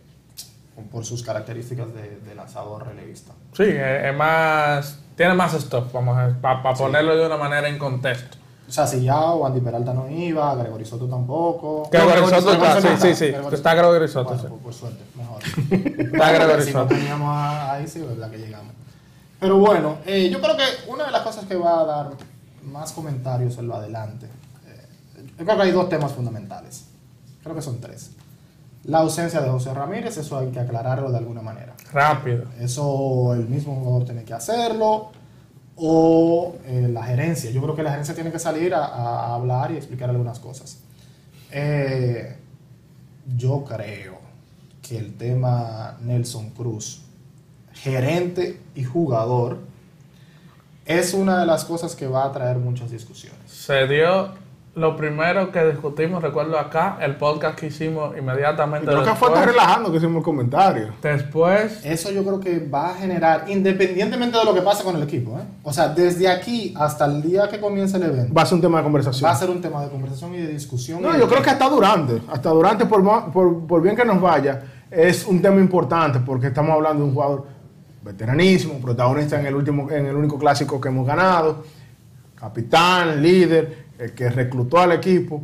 por sus características de, de lanzador relevista. Sí, es es más. Tiene más stuff, vamos a para ponerlo de una manera en contexto. O sea, si ya Wandy Peralta no iba, Gregory Soto tampoco. No, Gregory Soto está, no sí, sí, sí. Está Gregory Soto, Bueno, sí. por, por suerte, mejor. Está Gregory si no Soto. teníamos a- ahí, sí, verdad que llegamos. Pero bueno, eh, yo creo que una de las cosas que va a dar más comentarios en lo adelante, eh, yo creo que hay dos temas fundamentales. Creo que son tres. La ausencia de José Ramírez, eso hay que aclararlo de alguna manera. Rápido. Eso el mismo jugador tiene que hacerlo o eh, la gerencia. Yo creo que la gerencia tiene que salir a, hablar y explicar algunas cosas. Eh, yo creo que el tema Nelson Cruz gerente y jugador, es una de las cosas que va a traer muchas discusiones. Se dio lo primero que discutimos, recuerdo acá, el podcast que hicimos inmediatamente Creo que fue después. tan relajando que hicimos el comentario. Después, Eso yo creo que va a generar, independientemente de lo que pase con el equipo, ¿eh? o sea, desde aquí hasta el día que comience el evento, Va a ser un tema de conversación. va a ser un tema de conversación y de discusión. No, yo creo que hasta durante, hasta durante, por, por, por bien que nos vaya, es un tema importante porque estamos hablando de un jugador veteranísimo, protagonista en el, último, en el único clásico que hemos ganado, capitán, líder, el que reclutó al equipo,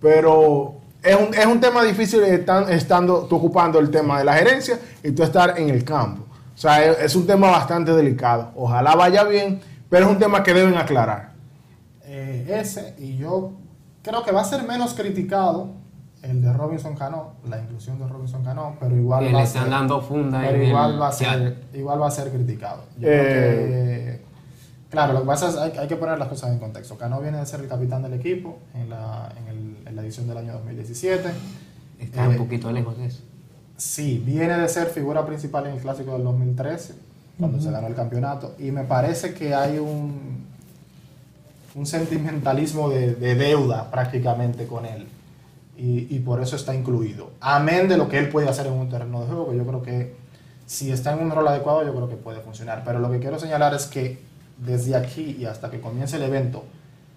pero es un, es un tema difícil estan- estando tú ocupando el tema de la gerencia y tú estar en el campo. O sea, es, es un tema bastante delicado. Ojalá vaya bien, pero es un tema que deben aclarar. eh, ese, y yo creo que va a ser menos criticado el de Robinson Cano, la inclusión de Robinson Cano, pero igual Que va le a están ser- dando funda pero igual el va a ser igual va a ser criticado Yo Eh. creo que, claro lo que pasa es hay, hay que poner las cosas en contexto Cano viene de ser el capitán del equipo en la, en el- en la edición del año 2017 Está Eh, un poquito lejos de eso. sí viene de ser figura principal en el clásico del 2013 cuando se ganó el campeonato y me parece que hay un un sentimentalismo de, de deuda prácticamente con él y, y por eso está incluido. Amén de lo que él puede hacer en un terreno de juego, que yo creo que si está en un rol adecuado, yo creo que puede funcionar. Pero lo que quiero señalar es que desde aquí y hasta que comience el evento,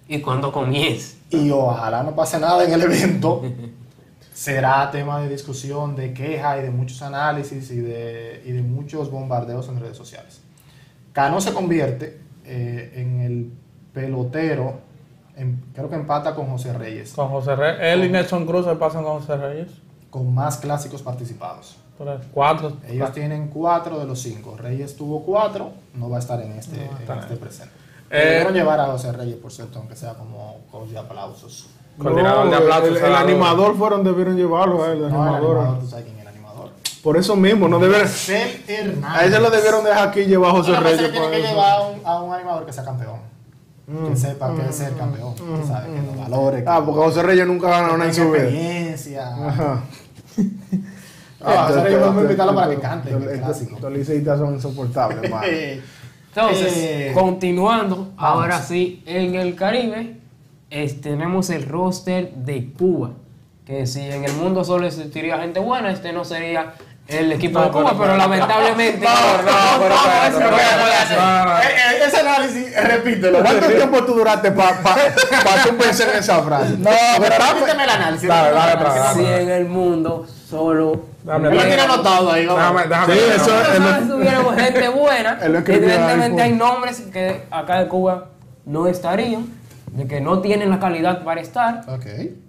Y cuando comience. y ojalá no pase nada en el evento, será tema de discusión, de queja y de muchos análisis y de, y de muchos bombardeos en redes sociales. Cano se convierte eh, en el pelotero, en- creo que empata con José Reyes, con José Reyes, él y Nelson Cruz se pasan con José Reyes. con más clásicos participados. Tres, cuatro. Ellos tienen cuatro de los cinco. Reyes tuvo cuatro, no va a estar en este, No en este presente. Eh, Debieron llevar a José Reyes, por cierto, aunque sea como coach de aplausos. Coordinador de No, aplausos, el, animador fueron, debieron llevarlo a él, el No, el animador. animador, tú sabes quién es el animador. Por eso mismo, no debieron, a ese lo debieron dejar aquí llevar a José Reyes. Tiene que llevar a un, a un animador que sea campeón. Que sepa que es ser campeón. Tú sabes, que valore. que Ah, porque José Reyes nunca ganó nada en su vida. experiencia. Ajá. Ah, José Reyes, vamos a invitarlo para que cante. Estos liceístas son insoportables, hermano. Entonces, Eh, continuando, vamos. ahora sí, en el Caribe es- tenemos el roster de Cuba. Que si en el mundo solo existiría gente buena, este no sería el equipo No, de Cuba, pero- pero, lamentablemente. No, no, pero espérate, no no, no. Ese análisis, eh, repítelo. ¿Cuánto tiempo tú duraste para pa, pa tú pensar en esa frase? No, pero repíteme el análisis. Dale, dale. Si en el mundo solo. Lo dame. tiene anotado ahí. Déjame, déjame. Sí, déjame. eso es- tuviéramos gente buena, evidentemente hay pues. nombres que acá de Cuba no estarían, de que no tienen la calidad para estar. Pues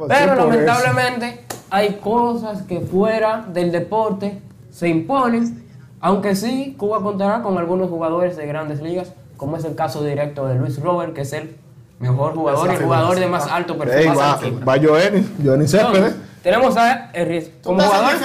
Pero sí, por lamentablemente hay cosas que fuera del deporte se imponen, aunque sí Cuba contará con algunos jugadores de grandes ligas, como es el caso directo de Luis Robert, que es el mejor jugador el jugador de más alto perfil. Más va, va Joenny, Joenny Céspedes. Tenemos a Erris ¿Tú como jugador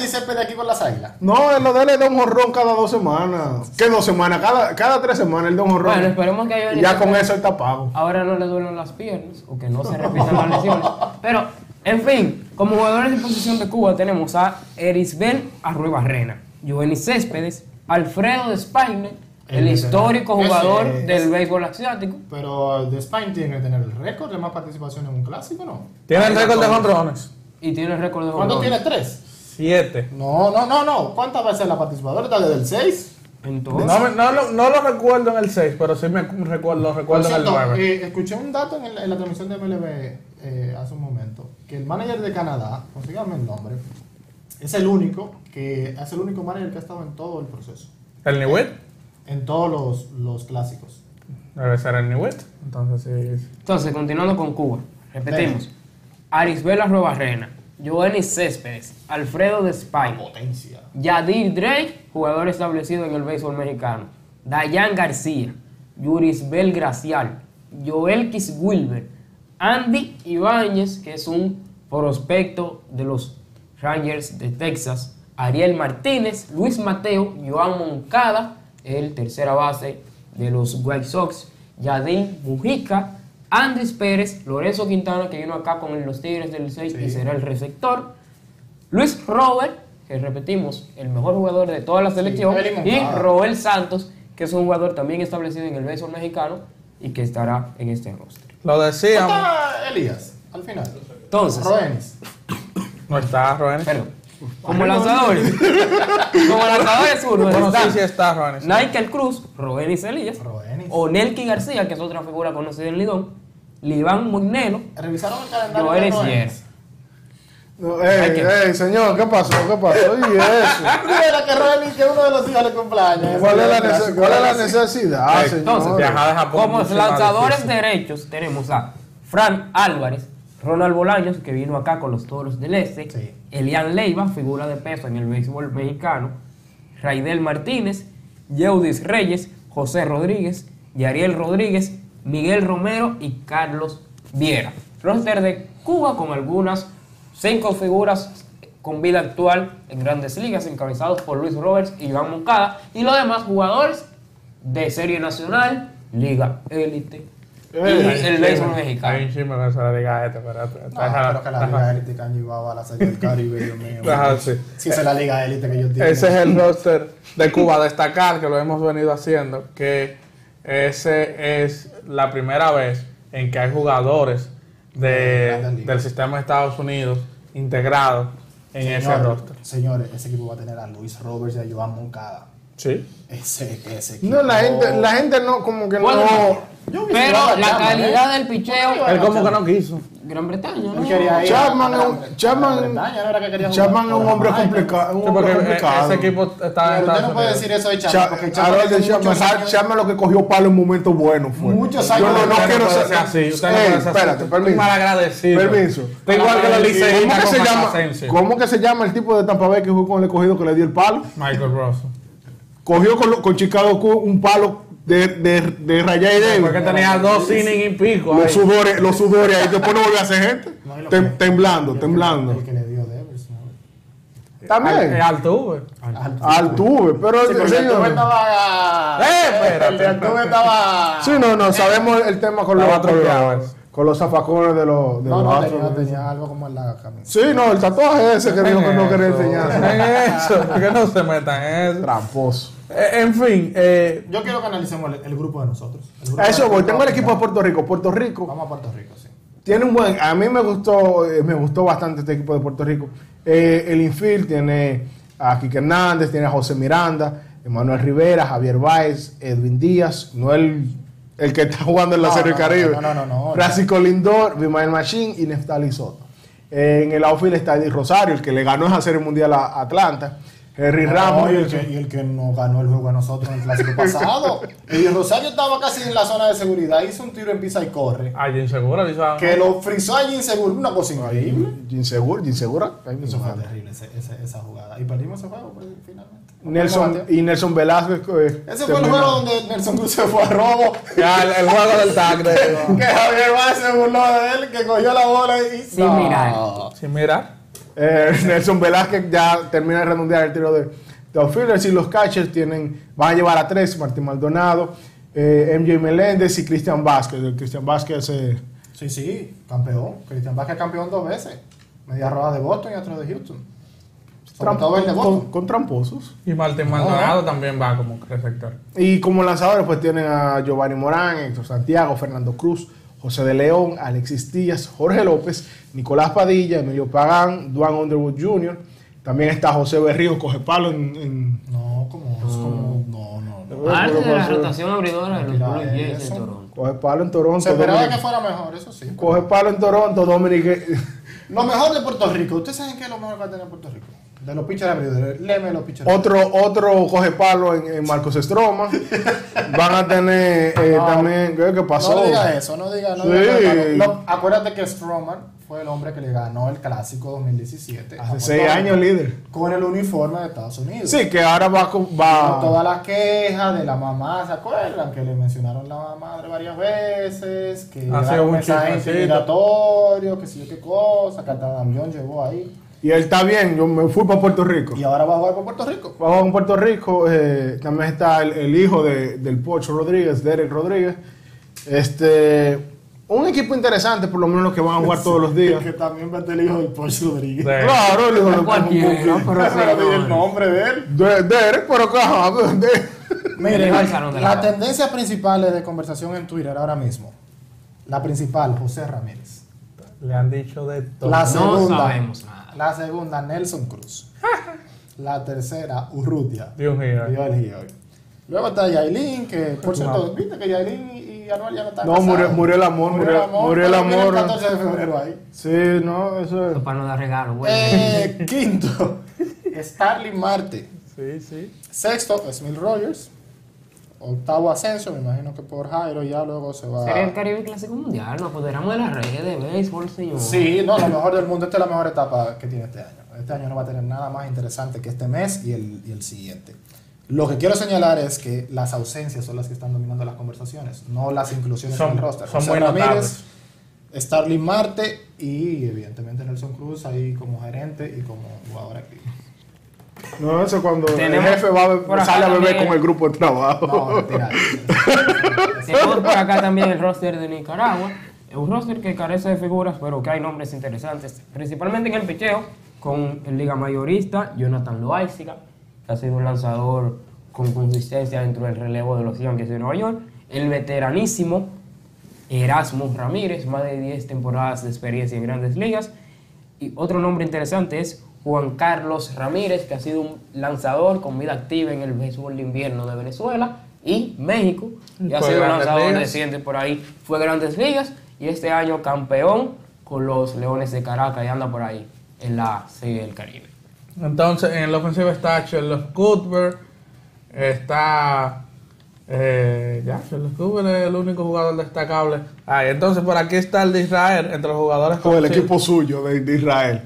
de aquí con las águilas? No, él lo de él es de un jorrón cada dos semanas. ¿Qué dos semanas? Cada, cada tres semanas él de un jorrón. Bueno, esperemos que haya ya con eso él está pago. ahora no le duelen las piernas o que no se repitan las lesiones. Pero, en fin, como jugadores de posición de Cuba tenemos a Erisbel Arruebarrena, Giovanni Céspedes, Alfredo de Spaine, el El histórico jugador Ese del béisbol asiático. Pero The Spine tiene que tener el récord de más participación en un clásico, ¿no? Tiene el récord de jonrones. Y tiene el récord de ¿Cuánto tiene? ¿Tres? Siete. No, no, no, no. ¿Cuántas veces la participadora está desde el 6? Entonces, No, no, lo- no lo recuerdo en el 6, pero sí me recuerdo, lo recuerdo en el 9. escuché un dato en, el- en la transmisión de MLB eh, hace un momento, que el manager de Canadá, consíganme el nombre, es el único que es el único manager que ha estado en todo el proceso, ¿El Niwit? en todos los, los clásicos. Debe ser el Niwit. Entonces sí. entonces, continuando con Cuba, repetimos. Arisbel Arruebarrena, Giovanni Céspedes, Alfredo de Spaine, Potencia. Yadir Drake, jugador establecido en el béisbol mexicano. Dayan García, Yurisbel Gracial, Joel Wilber, Andy Ibáñez, que es un prospecto de los Rangers de Texas, Ariel Martínez, Luis Mateo, Joan Moncada, el tercera base de los White Sox, Yadin Mujica, Andrés Pérez, Lorenzo Quintana, que vino acá con los Tigres del 6 y será el receptor, Luis Robert, que repetimos, el mejor jugador de toda la selección, y. Roel Santos, que es un jugador también establecido en el béisbol mexicano y que estará en este roster. Lo decíamos. Está Elías, al final. Entonces, Roenis. No está Roenis. perdón, como lanzadores, como lanzadores zurdos Bueno, sí, están sí está Roenis. Michael Cruz, Roenis Elías, Roenis. o Nelky García, que es otra figura conocida en Lidón, Liván Mognelo, ¿Revisaron el calendario Joel. No, Hay ey, que- ey, señor, ¿qué pasó? ¿Qué pasó? ¿Y eso? Mira que Roenis, que uno de los hijos de cumpleaños. ¿Cuál es la, nece- cuál es la necesidad, señor? entonces, Viajar Japón. Como lanzadores difícil. derechos tenemos a Fran Álvarez, Ronald Bolaños, que vino acá con los Toros del Este, Sí. Elian Leiva, figura de peso en el béisbol mexicano, Raidel Martínez, Yeudis Reyes, José Rodríguez, Yariel Rodríguez, Miguel Romero y Carlos Viera. Roster de Cuba con algunas cinco figuras con vida actual en grandes ligas, encabezados por Luis Roberts y Iván Moncada, y los demás jugadores de Serie Nacional, Liga Élite y Eh, el béisbol Hay un mexicano. chisme que se le diga a este, pero No, creo que la Liga Élite que han llevado a la Serie del Caribe, Dios mío. Ajá, sí. Sí, esa es la Liga Élite que yo tiene. Ese es el roster de Cuba. Destacar que lo hemos venido haciendo, que ese es la primera vez en que hay jugadores de- del sistema de Estados Unidos integrados en ese roster. Señores, ese equipo va a tener a Luis Roberts y a Joan Moncada. Sí. Ese, ese equipo. No, la gente, la gente no, como que Bueno, no. Yo Pero la calidad ¿eh? del picheo, Él como que no quiso. Gran Bretaña, ¿no? Quería ir Chapman a- Chapman- Chapman es un hombre complicado. Un hombre eh, complicado. ese equipo está usted no puede decir eso de Chapman, Cha- porque Chapman Chapman, muchos años- Chapman lo que cogió palo en momentos buenos fue. Muchos Yo años de no no quiero ser así. Usted no Ey, puede ser así. espérate, permiso. mal agradecido. Permiso. Está igual que los ¿Cómo liceístas que, se con llama, Asensio. ¿Cómo que se llama el tipo de Tampa Bay que jugó con el escogido que le dio el palo? Michael Russell. Cogió con, lo- con Chicago un palo de, de, de Raya y Davis. Porque tenía dos innings y pico. Los ahí. sudores, los sudores ahí después no volvió a hacer gente. No, y lo Tem- que- temblando, el que- temblando. El que le dio Devers, ¿no? También. Al- Altuve. Altuve, pero Sí, el señor- estaba. Eh, espérate, Altuve estaba. Sí, no, no, sabemos el tema con los, eso. Con los zafacones de los, de No, los no, Astros. tenía, tenía algo como en la camisa. Sí, no, el tatuaje ese que dijo que no quería En enseñar. eso. Que no se metan en eso. Tramposo. Eh, En fin, eh, Yo quiero que analicemos el, el grupo de nosotros. Grupo eso voy. Tengo el equipo de Puerto Rico. Puerto Rico Vamos a Puerto Rico, sí. tiene un buen. A mí me gustó, eh, me gustó bastante este equipo de Puerto Rico. Eh, el infield tiene a Kike Hernández, tiene a José Miranda, Emanuel Rivera, Javier Báez, Edwin Díaz, no el, que está jugando en la No, Serie no, Caribe. no, no, no, no. Francisco Lindor, Vimael Machín y Neftali Soto. Eh, en el outfield está Eddie Rosario, el que le ganó esa Serie Mundial a Atlanta. Henry No, Ramos. y, el que, y el que no ganó el juego a nosotros en el clásico pasado. Y Rosario estaba casi en la zona de seguridad. Hizo un tiro en pisa y corre. seguro le hizo algo. Que lo frizó allí inseguro. Una cosa increíble. Inseguro, insegura. Ahí me Eso fue terrible, ese- ese- esa jugada. Y perdimos ese juego pues, finalmente. Nelson, y Nelson Velázquez. eh, Ese fue el juego donde Nelson Cruz se fue a robo. Ya, el, el juego del tag de que Javier Vázquez se burló de él, que cogió la bola y. Sin No. mirar. Sí, mira. Eh, Nelson Velázquez ya termina de redondear el tiro de, de outfielders y los catchers tienen, van a llevar a tres, Martín Maldonado, eh, MJ Meléndez y Cristian Vázquez. El Cristian Vázquez eh, Sí, sí, campeón. Cristian Vázquez campeón dos veces. Media roda de Boston y otra de Houston. Sobre tram- todo el de con, Boston. con- con tramposos. Y Martín Maldonado también va como receptor. Y como lanzadores pues tienen a Giovanni Morán, Héctor Santiago, Fernando Cruz, José de León, Alexis Díaz, Jorge López, Nicolás Padilla, Emilio Pagán, Duan Underwood Jr. También está José Berrío, coge palo en- en No, como. es como no, no, no. Parte de la rotación abridora de los Blue de Toronto. Coge palo en Toronto. Se esperaba Dominic- que fuera mejor, eso sí. Coge palo en Toronto, Dominic. Lo mejor de Puerto Rico. ¿Ustedes saben qué es lo mejor que va a tener Puerto Rico? De los pitchers abridores. Leme los pitchers. Otro, otro coge palo en, en Marcos Estroma. Van a tener eh, No. también. ¿Qué, qué pasó? No diga eso, no diga, no Sí. diga Acuérdate que Stroman fue el hombre que le ganó el clásico 2017. a Hace seis años líder. Con el uniforme de Estados Unidos. Sí, que ahora va. con- Con va todas las quejas de la mamá, ¿se acuerdan? Que le mencionaron la madre varias veces, que era un mensaje intimidatorio, que sé yo qué cosa, que hasta Damión llevó ahí. Y él está bien. Yo me fui para Puerto Rico. Y ahora va a jugar por Puerto Rico. Vamos en Puerto Rico. eh, también está el, el hijo de- del Pocho Rodríguez, Derek Rodríguez. Este. un equipo interesante, por lo menos los que van a jugar todos los días. Que también va a tener el hijo del Porsche Rodríguez. Claro, el hijo de Cualquiera, pero Pero el nombre de él. de Derek, pero que, ajá, de- Mire, Llegó al salón de la tendencias principales de conversación en Twitter ahora mismo. La principal, José Ramírez. Le han dicho de todo. La No segunda, sabemos nada. La segunda, Nelson Cruz. la tercera, Urrutia. Dio un giro. Dio el giro. Luego está Yailin, que por cierto, viste que Yailin y, y Anuel ya no están No, murió- murió el amor, murió- murió el amor. El 14 de febrero ahí. Sí, no, eso es. Para no dar regalo, güey. Eh, quinto, Starling Marte. Sí, sí. Sexto, Smith Rogers. Octavo, Asensio. Me imagino que por Jairo ya luego se va. Sería el Caribe Clásico Mundial, nos apoderamos de las redes de béisbol, señor. Sí, no, lo mejor del mundo. Esta es la mejor etapa que tiene este año. Este año no va a tener nada más interesante que este mes y el, y el siguiente. Lo que quiero señalar es que las ausencias son las que están dominando las conversaciones, no las inclusiones Son- en el roster. son José muy Ramírez. Starling Marte y evidentemente Nelson Cruz ahí como gerente y como jugador activo. No, eso cuando Tenemos el jefe va a por sale a beber también- con el grupo de trabajo. No, mentira. Tenemos por acá también el roster de Nicaragua. Un roster que carece de figuras, pero que hay nombres interesantes, principalmente en el picheo, con el liga mayorista Jonathan Loaiziga, que ha sido un lanzador con consistencia dentro del relevo de los Yankees de Nueva York. El veteranísimo Erasmo Ramírez, más de 10 temporadas de experiencia en grandes ligas. Y otro nombre interesante es Juan Carlos Ramírez, que ha sido un lanzador con vida activa en el béisbol de invierno de Venezuela y México. Y ha sido lanzador Ligas. reciente por ahí. Fue Grandes Ligas y este año campeón con los Leones de Caracas y anda por ahí en la Serie del Caribe. Entonces, en la ofensiva está Charles Cuthbert, está... Eh, ya, Charles Cuthbert es el único jugador destacable. Ah, entonces por aquí está el de Israel, entre los jugadores Con el equipo suyo de, de Israel.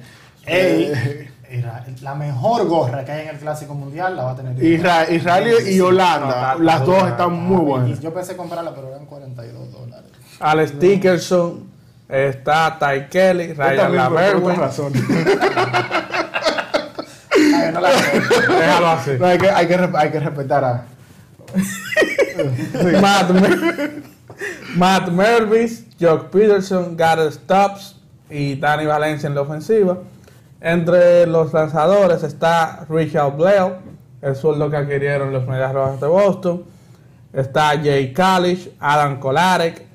Ey, Eh, la mejor gorra que hay en el Clásico Mundial la va a tener Israel, Israel y Holanda, No, las dos están muy buenas. Yo pensé comprarla, pero eran 42 dólares. Alex Dickerson, está Ty Kelly, Ryan también, por Lavergne. otra razón. Ay, no la veo. Déjalo así. No, hay, que, hay, que, hay que respetar a. Matt, Mer- Matt Mervis, Jock Peterson, Garrett Stubbs y Danny Valencia en la ofensiva. Entre los lanzadores está Richard Blair, el sueldo que adquirieron los Medias Rojas de Boston. Está Jay Kalish, Adam Kolarek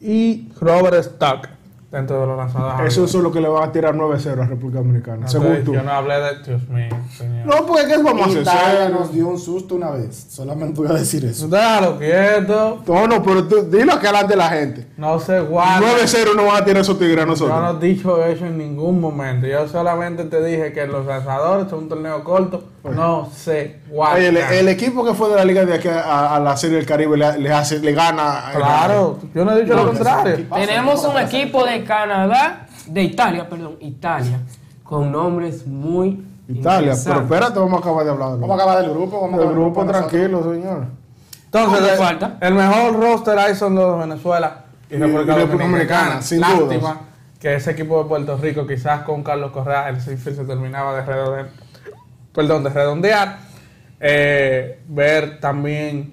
y Robert Stock dentro de los lanzadores. Eso es lo que le van a tirar 9-0 a República Dominicana, No, según tú. Yo no hablé de... Dios mío, señor. No, porque ¿qué vamos a Italia hacer? nos dio un susto una vez. Solamente voy a decir eso. Déjalo quieto. No, no, pero tú, dilo aquí delante de la gente. No se guarda. 9-0 no van a tirar esos tigres a Yo nosotros. no he dicho eso en ningún momento. Yo solamente te dije que los lanzadores son un torneo corto. No guardan. Oye, el, el equipo que fue de la Liga de aquí a, a la Serie del Caribe le, le hace, le gana. Claro, yo no he dicho lo contrario. Tenemos un equipo de Canadá, de Italia, perdón, Italia, con nombres muy Italia, pero espérate, vamos a acabar de hablar. Vamos a acabar del grupo. Vamos a El acabar grupo nosotros. tranquilo, señor. Entonces, ¿Cuánto el, falta? el mejor roster ahí son los de Venezuela y, Y- República Dominicana. Dominicana, sin Lástima dudas. que ese equipo de Puerto Rico, quizás con Carlos Correa, el Sinfield se terminaba de redondear. Perdón, de redondear. Eh, ver también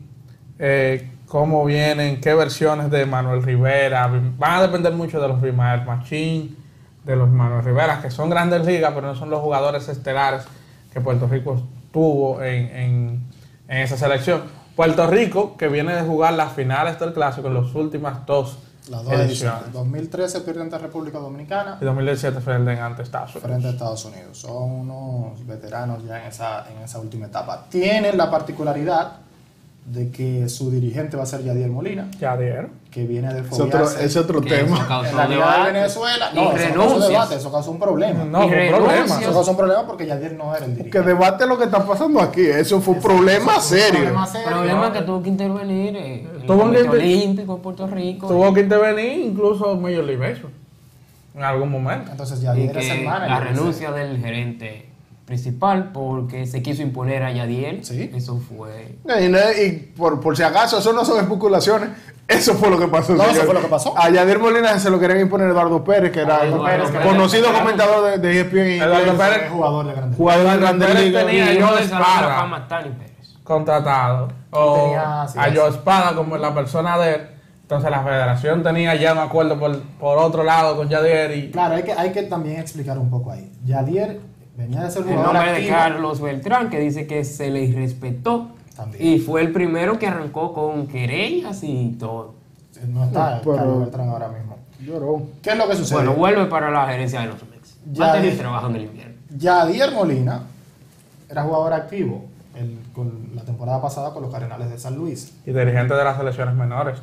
eh, cómo vienen, qué versiones de Manuel Rivera. Van a depender mucho de los Rimael Machín, de los Manuel Rivera, que son grandes ligas, pero no son los jugadores estelares que Puerto Rico tuvo en, en- en esa selección. Puerto Rico, que viene de jugar las finales del clásico en las últimas dos Las dos ediciones. ediciones. 2013 pierde ante República Dominicana Y 2017 fue el de ante Estados Unidos. frente a Estados Unidos. Son unos veteranos ya en esa, en esa última etapa. Tienen la particularidad de que su dirigente va a ser Yadier Molina, Ya dieron. que viene de Es otro, foguearse es otro Que eso tema. causó en la debate de Venezuela. y No, eso no causó debate, eso causó un problema. No, Y fue un renuncias. problema. Eso causó un problema porque Yadier no era el dirigente. Que debate lo que está pasando aquí. Eso fue un problema serio. Problema serio. problema que tuvo que intervenir eh, el Tuvo que Olímpico Puerto Rico. Tuvo que intervenir incluso Major League Baseball en algún momento. Entonces y Yadier es el que manager. la renuncia del gerente principal porque se quiso imponer a Yadiel. Sí. Eso fue. Y, no- y por, por si acaso, eso no son especulaciones. Eso fue lo que pasó. No, eso fue lo que pasó. A Yadir Molina se lo querían imponer Eduardo Pérez, que era Eduardo Eduardo Pérez, conocido comentador de, de ESPN. y Eduardo Pérez. Jugador de grande. Jugador de Grandes Pérez Ligas. tenía- Y yo de. Fama, Pérez. Contratado. O Tenía- sí, a. Joe Espada como la persona de él. Entonces la federación tenía ya un acuerdo por, por otro lado con Yadier y Claro, hay que, hay que también explicar un poco ahí. Yadier venía de ser El jugador nombre de. Carlos Beltrán, que dice que se le irrespetó. También. Y fue el primero que arrancó con querellas y todo. No está Pero- Carlos Beltrán ahora mismo. Lloró. ¿Qué es lo que sucede? Bueno, vuelve para la gerencia de los Mex. Ya Antes de dije. trabajo en el invierno. Yadier Molina era jugador activo el- con la temporada pasada con los Cardenales de San Luis. y dirigente de las selecciones menores.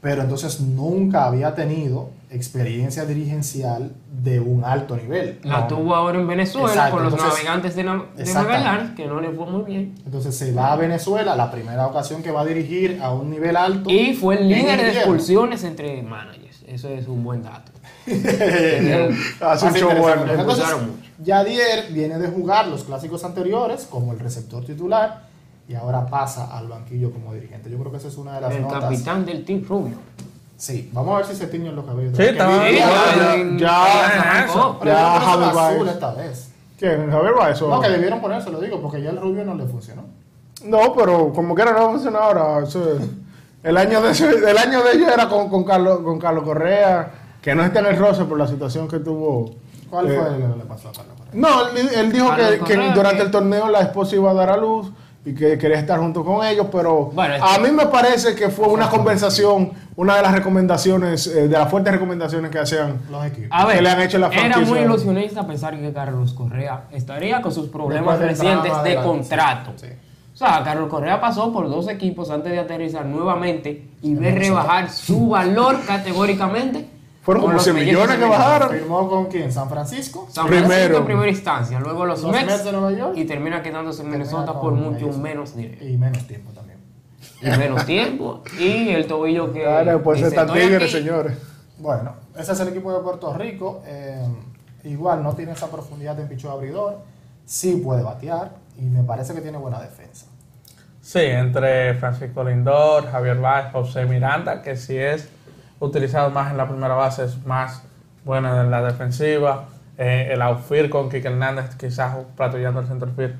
Pero entonces nunca había tenido experiencia dirigencial de un alto nivel. La No. tuvo ahora en Venezuela Exacto, con los entonces- navegantes de, na- de. Magallanes, que no le fue muy bien. Entonces se va a Venezuela, la primera ocasión que va a dirigir a un nivel alto. Y fue el líder de expulsiones entre managers. Eso es un buen dato. Hace show interesante. bueno. Entonces, mucho. Yadier viene de jugar los clásicos anteriores como el receptor titular y ahora pasa al banquillo como dirigente. Yo creo que esa es una de las El notas. capitán del Team Rubio. Sí, vamos a ver si se tiñen los cabellos. Sí, Que vi- Sí, ya, en- ya. Pero Ya, yo creo que Javi es azul esta vez. ¿Quién? Javier Baez. No, que debieron ponerse, lo digo, porque ya el rubio no le funcionó. No, pero como quiera no funciona ahora. Eso es- el, año de, el año de ellos era con, con, Carlos, con Carlos Correa, que no está en el roce por la situación que tuvo. ¿Cuál eh, fue el que le pasó a Carlos Correa? No, él, él dijo Carlos que, que Correa, durante que- el torneo la esposa iba a dar a luz y que quería estar junto con ellos, pero Bueno, a mí me parece que fue una conversación, una de las recomendaciones, eh, de las fuertes recomendaciones que hacían. Los equipos. A ver, que le han hecho la era muy ilusionista pensar que Carlos Correa estaría con sus problemas recientes de contrato. sí, sí. O sea, Carlos Correa pasó por dos equipos antes de aterrizar nuevamente y ver rebajar su valor categóricamente. Fueron como los 100 Mellizos millones de que bajaron. ¿Firmó con quién? ¿San Francisco? San Primero. Francisco en primera instancia, luego los, Los Mets, Mets de Nueva York. y termina quedándose en Minnesota por mucho ellos. menos dinero Y menos tiempo también. y menos tiempo y el tobillo que Claro, pues "Estoy tigres, aquí". señores. Bueno, ese es el equipo de Puerto Rico. eh, igual no tiene esa profundidad en picho abridor. Sí puede batear y me parece que tiene buena defensa. Sí, entre Francisco Lindor, Javier Báez, José Miranda, que si es utilizado más en la primera base, es más bueno en la defensiva. Eh, el outfield con Kike Hernández, quizás platillando el centrofield,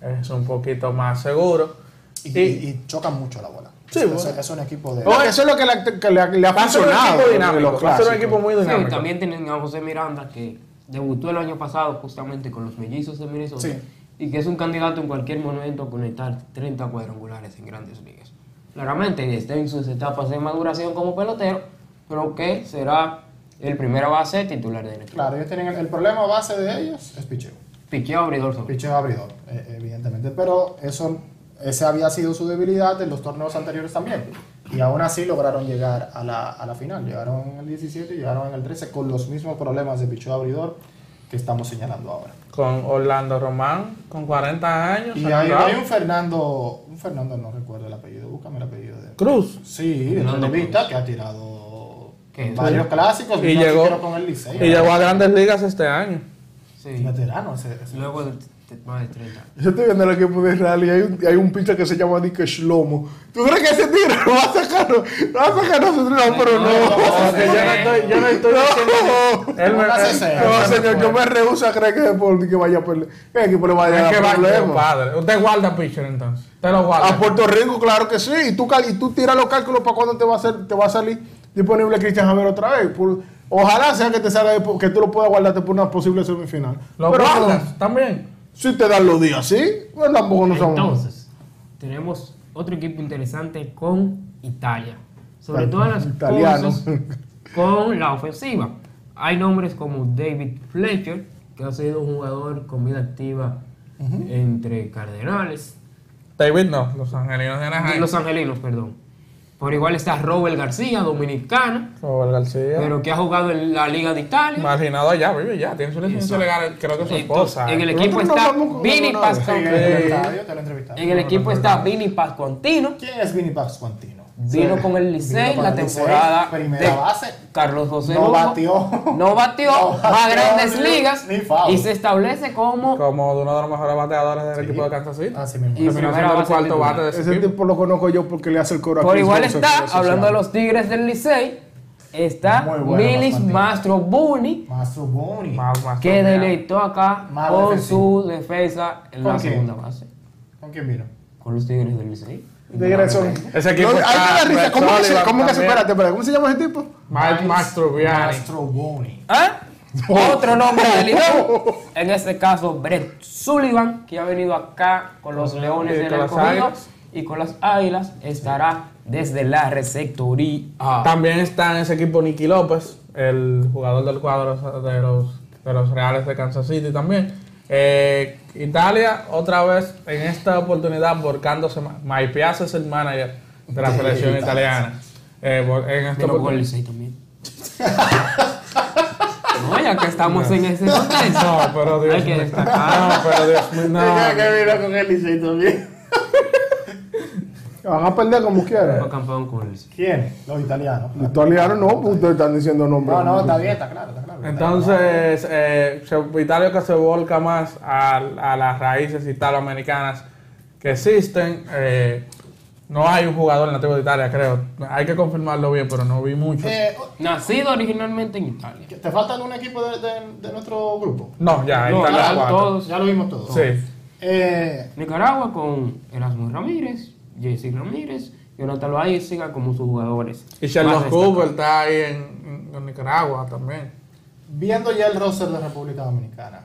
es un poquito más seguro. Y, Y- y chocan mucho la bola. Sí, bueno. es un equipo de. Porque eso es lo que le, que le- le ha un funcionado. equipo de dinámico, los va a ser un clásicos. equipo muy Sí, dinámico. también tienen a José Miranda que debutó el año pasado justamente con los mellizos de Minnesota Sí. y que es un candidato en cualquier momento a conectar 30 cuadrangulares en grandes ligas. Claramente está en sus etapas de maduración como pelotero, pero que será el primera base titular de NFL. Claro, ellos tienen el, el problema base de ellos es picheo. Picheo abridor sobre. Picheo abridor, eh, evidentemente. Pero eso, ese había sido su debilidad en los torneos anteriores también. Y aún así lograron llegar a la, a la final. Llegaron en el 17 y llegaron en el 13 con los mismos problemas de picheo abridor que estamos señalando ahora. Con Orlando Román, con 40 años. Y hay, hay un Fernando, un Fernando no recuerdo el apellido, búscame el apellido de Cruz. Sí, de relevista que ha tirado ¿Qué? varios clásicos Y llegó- con el. Y llegó a grandes ligas este año. Sí. veterano ese, ese- Luego de, de más de 30. Yo estoy viendo el equipo de Israel y hay un, hay un pitcher que se llama Dick Shlomo. ¿Tú crees que ese tiro lo va a sacar? No, va a sacar a su entrenador, pero no. No, yo no estoy, yo no estoy diciendo. Él me. No, señor, yo me rehuso a creer que Deporte que vaya a perder. ¿Qué equipo le va a es llegar que va problemas? padre. Usted guarda pitcher entonces. Usted lo guarda. A Puerto Rico, claro que sí. Y tú, cal- y tú tiras los cálculos para cuándo te va a, hacer, te va a salir disponible Cristian Javier otra vez. Por- ojalá sea que te salga que tú lo puedas guardarte por una posible semifinal. Lo Pero guardas también. Si te dan los días, ¿sí? Pues tampoco no somos. Entonces, tenemos otro equipo interesante con Italia. Sobre Tal- todo en las italiano. cosas con la ofensiva. Hay nombres como David Fletcher, que ha sido un jugador con vida activa entre Cardenales, David no, los angelinos de Anaheim. los Angelinos, perdón. Por igual está Robert García, dominicano, Robert García. pero que ha jugado en la Liga de Italia. Marginado allá, vive ya. Tiene su licencia legal, creo que su esposa. en el equipo está Vini Pascuantino. en el estadio te lo entrevistaron. En el equipo está Vini Pascuantino. ¿Quién es Vinny Pascuantino? Vino Sí. con el Licey la el Licey, temporada primera de base. Carlos José No Lugo. batió. No batió, No va a grandes ni- ligas ni y se establece como Como uno de los mejores bateadores del Sí. equipo de Kansas City. Así mismo. Y el cuarto bate de ese Ese tipo lo conozco yo porque le hace el coro a por igual está, hablando de los Tigres del Licey, está Muy bueno, Milis. Mastro Buni, Mastro más que deleitó acá Más con defensivo. su defensa en ¿Con la quién? segunda base. ¿Con quién vino? Con los Tigres del Licey. Tigres son. Ese equipo No, está- hay que dar risa. ¿Cómo, se, Sullivan cómo que se, también. espérate, espérate, ¿cómo se llama ese tipo? Mike Mastroviani. Mastroboni. ¿Ah? Otro nombre de Lidón. En este caso, Brett Sullivan, que ha venido acá con los Leones Y del Escogido Águilas. y con las Águilas, estará desde la receptoría. También está en ese equipo Nicky López, el jugador del cuadro de los, de los Reales de Kansas City también. Eh, Italia, otra vez, en esta oportunidad, volcándose. más. Mike Piazza es el manager de la selección Italia. italiana. Eh, en esta Vino con el también. no, ya que estamos en ese contexto. No, pero Dios Hay que mío. No, pero Dios mío. No, vino con el Licey también. Van a perder como quieran. Fue campeón con el. ¿Quién? Los italianos. Los italianos no, pues ustedes están diciendo nombres. No, no, está bien, está claro, está claro. Entonces, eh, se- Italia que se volca más a, a las raíces italoamericanas que existen. eh, no hay un jugador nativo de Italia, creo. Hay que confirmarlo bien, pero no vi mucho. Eh, Nacido originalmente en Italia. ¿Te falta algún equipo de, de- de nuestro grupo? No, ya, No, Italia ya todos. Ya lo vimos todo. Sí. Eh, Nicaragua con Erasmo Ramírez, Jesse Ramírez, Jonathan Loaiziga como sus jugadores. Y destacados. Cooper está ahí en, en Nicaragua también. viendo ya el roster de República Dominicana,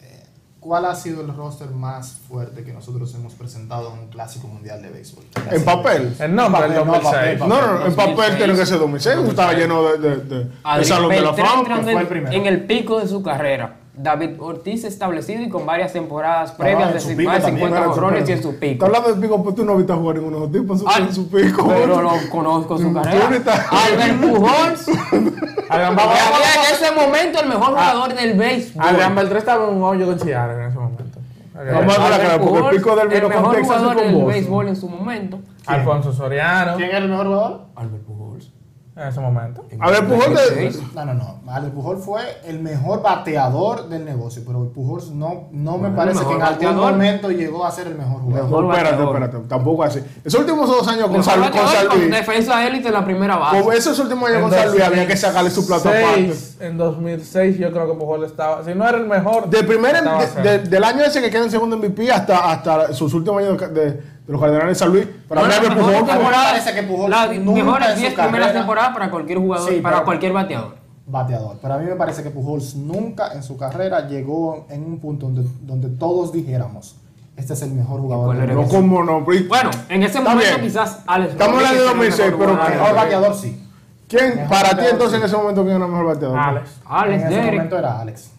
eh, ¿cuál ha sido el roster más fuerte que nosotros hemos presentado en un clásico mundial de béisbol? En papel. El nombre del papel, no, 2006. papel, No, no, no, en papel 2006. tiene que ser 2006. Estaba lleno de, de, de, de Salón de la Fama. en- en el pico de su carrera. David Ortiz establecido y con varias temporadas Ah, previas de más de también, 50 era su jonrones y en pico. su Está pico. hablando de pico, pues tú no viste a jugar ninguno de esos tipos en su, Ay, en su pico. Pero lo conozco su Tú carrera. Albert Pujols, había en ese momento el mejor jugador del béisbol. Adrián Beltrán estaba en un hoyo con Chiara en ese momento. Vamos a ver la cara, porque el pico del vino el con mejor jugador del béisbol en su momento. Alfonso Soriano ¿Quién era el mejor jugador? Albert Pujols. En ese momento. A ver, Pujol de- No, no, no. Ale Pujol fue el mejor bateador del negocio, pero Pujol no, no me Bueno, parece que en algún momento llegó a ser el mejor jugador. Mejor No, espérate, espérate, tampoco así. Esos últimos dos años con San, con San con Luis, defensa élite en la primera base. esos últimos años En con San Luis había 2006, que sacarle su plato aparte. En 2006 yo creo que Pujol estaba, si no era el mejor, primer, de- de- del año ese que queda en segundo MVP hasta, hasta sus últimos años de, de- los Cardenales de San Luis, para Bueno, mí Pujol temporada- parece que Pujol en su 10 primeras carrera- temporadas para cualquier jugador, Sí, para cualquier bateador. bateador. Pero a mí me parece que Pujols nunca en su carrera llegó en un punto donde, donde todos dijéramos, este es el mejor jugador. del mundo". como no. Bueno, en ese Está momento bien. quizás Alex Estamos hablando de Rodríguez era el 2006, mejor pero mejor bateador sí. ¿Quién? Mejor Para ti entonces sí. en ese momento, ¿quién era el mejor bateador? Alex. Alex en ese Derek. momento era Alex.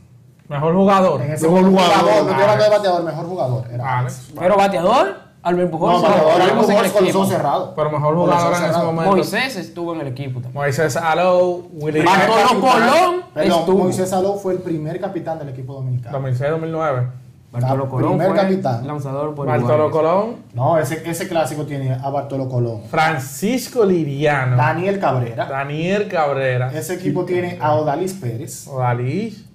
Mejor jugador. En ese Mejor momento jugador, jugador, no estoy hablando de bateador, mejor jugador. Era Alex. Alex. Pero bateador, Albert Pujols. No, en el Pujols con los equipo. ojos cerrados. Pero mejor jugador en ese momento. Moisés estuvo en el equipo también. Moisés Alou, Willy Bartolo Colón Perdón, estuvo. Moisés Alou fue el primer capitán del equipo dominicano. 2006-2009. Bartolo Colón Primer fue capitán. lanzador por Bartolo. Colón, No, ese, ese clásico tiene a Bartolo Colón. Francisco Liriano, Daniel Cabrera. Daniel Cabrera, Ese equipo tiene a Odalis Pérez. Odalís,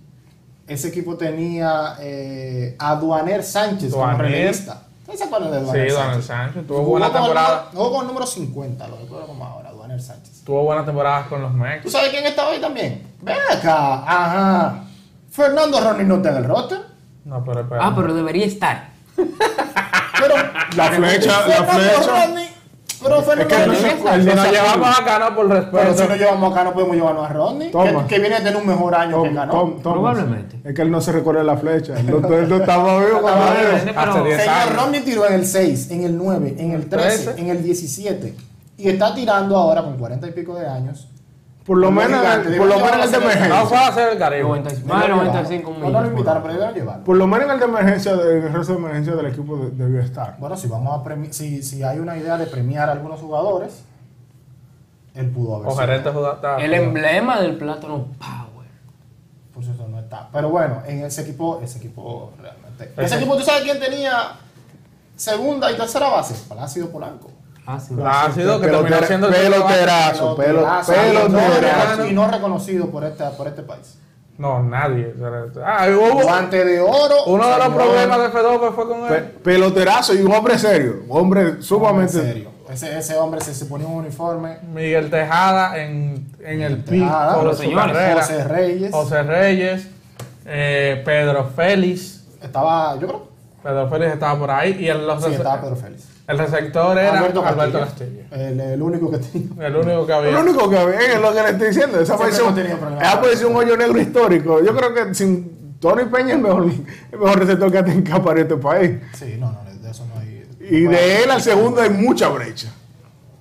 Ese equipo tenía eh, a Duaner Sánchez como Duaner. relevista. ¿Ustedes se acuerdan de sí, Duaner Donald Sánchez? Sánchez, tuvo buena temporada, Jugó con el número 50, lo recuerdo como ahora, Duaner Sánchez. tuvo buena temporada con los ¿Tú Mex. sabes quién estaba ahí también? Ven acá, ajá. Fernando Ronnie no está en el roster. No, pero espera. Ah, pero debería estar. Pero La flecha, la Fernando flecha. Pero Fernando que no Si nos llevamos a Cano por Pero si respeto, nos llevamos acá no podemos llevarnos a Ronnie, que, Toma. que viene a tener un mejor año que Tom- ganó. Tom- Thomas. Probablemente. Es que él no se recorre la flecha. Él no, él no estaba vivo cuando 10 Señor años. Romney tiró en el 6, en el 9, en el 13, 13. en el 17. Y está tirando ahora con 40 y pico de años. Por lo menos, por lo menos el de la- no emergencia. fue a hacer el Caribe. 95, Debieron más de llevarlo. 95 No, no lo invitaron, pero. Por lo menos en el de emergencia, en el resto de emergencia del equipo de- debió estar. Bueno, si vamos a premi- si, si hay una idea de premiar a algunos jugadores, él pudo haber O gerente jugador. El emblema del plátano Power. Por eso no está. Pero bueno, en ese equipo, ese equipo realmente. Ese- Ese equipo, ¿tú sabes quién tenía segunda y tercera base? Plácido Polanco. Ah, sí. Ha sido que Pelotera- terminó siendo el peloterazo, pelo- Peloterazo, peloterazo. Y no reconocido por este, por este país. No, nadie. Ah, hubo Guante de oro. uno de los señor, problemas de Fedor fue con Pe- él. peloterazo y un hombre serio. Un hombre En sumamente. serio. Ese, ese hombre se, se ponía un uniforme. Miguel Tejada en, en el pico. José Reyes. José Reyes, eh, Pedro Félix. Estaba, yo creo. Pedro Félix estaba por ahí. Y en los Sí, estaba Pedro Félix. El receptor era Alberto Alberto, Castillo. Castillo. El, el único que tenía. El único que había. Lo único que ve es lo que le estoy diciendo. Esa posición, un hoyo negro histórico. Yo creo que sin Tony Peña es el mejor, el mejor receptor que ha tenido que aparecer este país. Sí, no, no, de eso no hay. Y de él al segundo hay mucha brecha.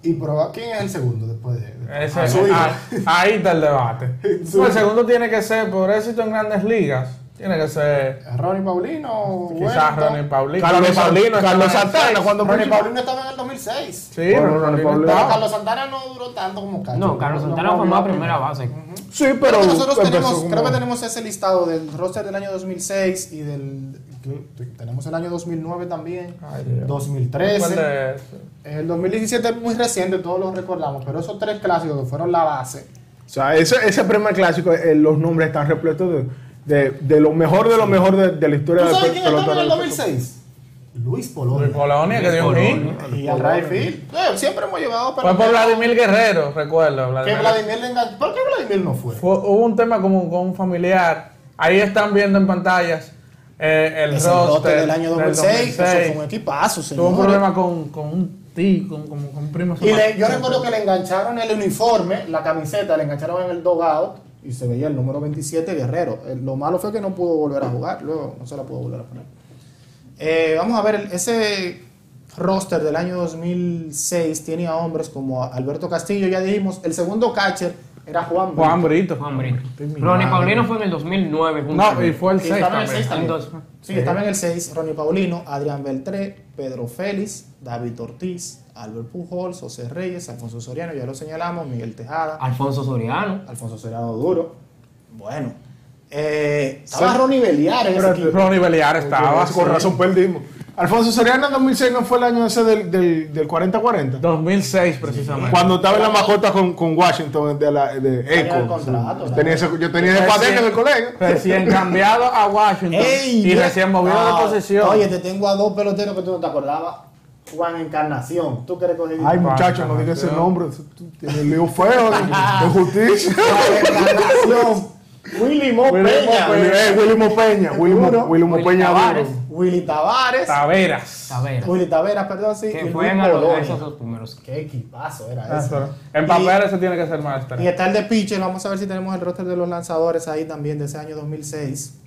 ¿Y proba- quién es el segundo después de.? de- Ese- Ah, su hijo. ah, ahí está el debate. No, el segundo tiene que ser, por éxito en grandes ligas, tiene que ser Ronnie Paulino. quizás. Ronnie Paulino. Carlos, Paulino Carlos Santana, cuando Ronnie Paulino estaba en el 2006. Sí, Bueno, Ronnie Paulino. Pero. Carlos Santana no duró tanto como Carlos. No, Carlos Santana fue más primera base. Sí, Pero pero nosotros empezó tenemos, como- creo que tenemos ese listado del roster del año 2006 y del. que- Tenemos el año 2009 también, Ay, Dios. 2013. Recuerde eso. El 2017 es muy reciente, todos lo recordamos, pero esos tres clásicos que fueron la base. O sea, ese, ese primer clásico, eh, los nombres están repletos de, de, de lo mejor de lo mejor de, de la historia ¿Tú del sabes quién estaba en el 2006? Luis Polonia. Luis Polonia, que dio un hit. Y al right field. Eh, siempre hemos llevado Fue por Vladimir Guerrero, recuerdo. Que Vladimir. Vladimir le engan- ¿Por qué Vladimir no fue? Fue- hubo un tema como con un familiar. Ahí están viendo en pantallas eh, el Es el roster roster del año 2006. 2006. Eso fue un equipazo, Tuvo señor. un problema con, con un tío, con, con, con un primo. Y le- yo recuerdo que le engancharon el uniforme, la camiseta, le engancharon en el dogout y se veía el número 27 Guerrero. Eh, Lo malo fue que no pudo volver a jugar, luego no se la pudo volver a poner. Eh, vamos a ver, ese roster del año 2006 tenía hombres como Alberto Castillo, ya dijimos, el segundo catcher era Juan Juan Brito. Brito. Juan Brito. Ronnie. Paulino fue en el 2009. junto No, y fue el Y 6 estaba en el también. seis también. Entonces, Sí, estaba en el 6, Ronnie Paulino, Adrián Beltré, Pedro Félix, David Ortiz, Albert Pujols, José Reyes, Alfonso Soriano, ya lo señalamos, Miguel Tejada, Alfonso Soriano. Alfonso Soriano Duro. Bueno, eh, estaba Ronnie Beliar en ese equipo. Ronnie Beliar estaba. Con razón perdimos. Alfonso Soriano en 2006 no fue el año ese del, del, del 40-40. 2006 precisamente. Cuando estaba en la mascota con, con Washington de, la, de Tenía el Echo. contrato, Sí. Tenía ese- yo tenía Recién- padrino en el colegio. Recién cambiado a Washington Ey, y recién movido Ah, de posición. Oye, te tengo a dos peloteros que tú no te acordabas. Juan Encarnación, ¿tú quieres coger? Ay, muchacho, no digas ese nombre. Tú tienes el lío feo de, de justicia. Juan Encarnación. Willy Mo Willy Mo Peña. Peña. Eh, Willy Mo Peña. Willy Mo, Duro. Willy Mo Willy Peña Tavares. duro. Willy Tavares. Taveras. Taveras. Willy Taveras, perdón, sí. Que en a los- esos dos primeros. Qué equipazo era Ah, ese. pero En papel ese tiene que ser máster. Y está el de pitcher, vamos a ver si tenemos el roster de los lanzadores ahí también de ese año 2006.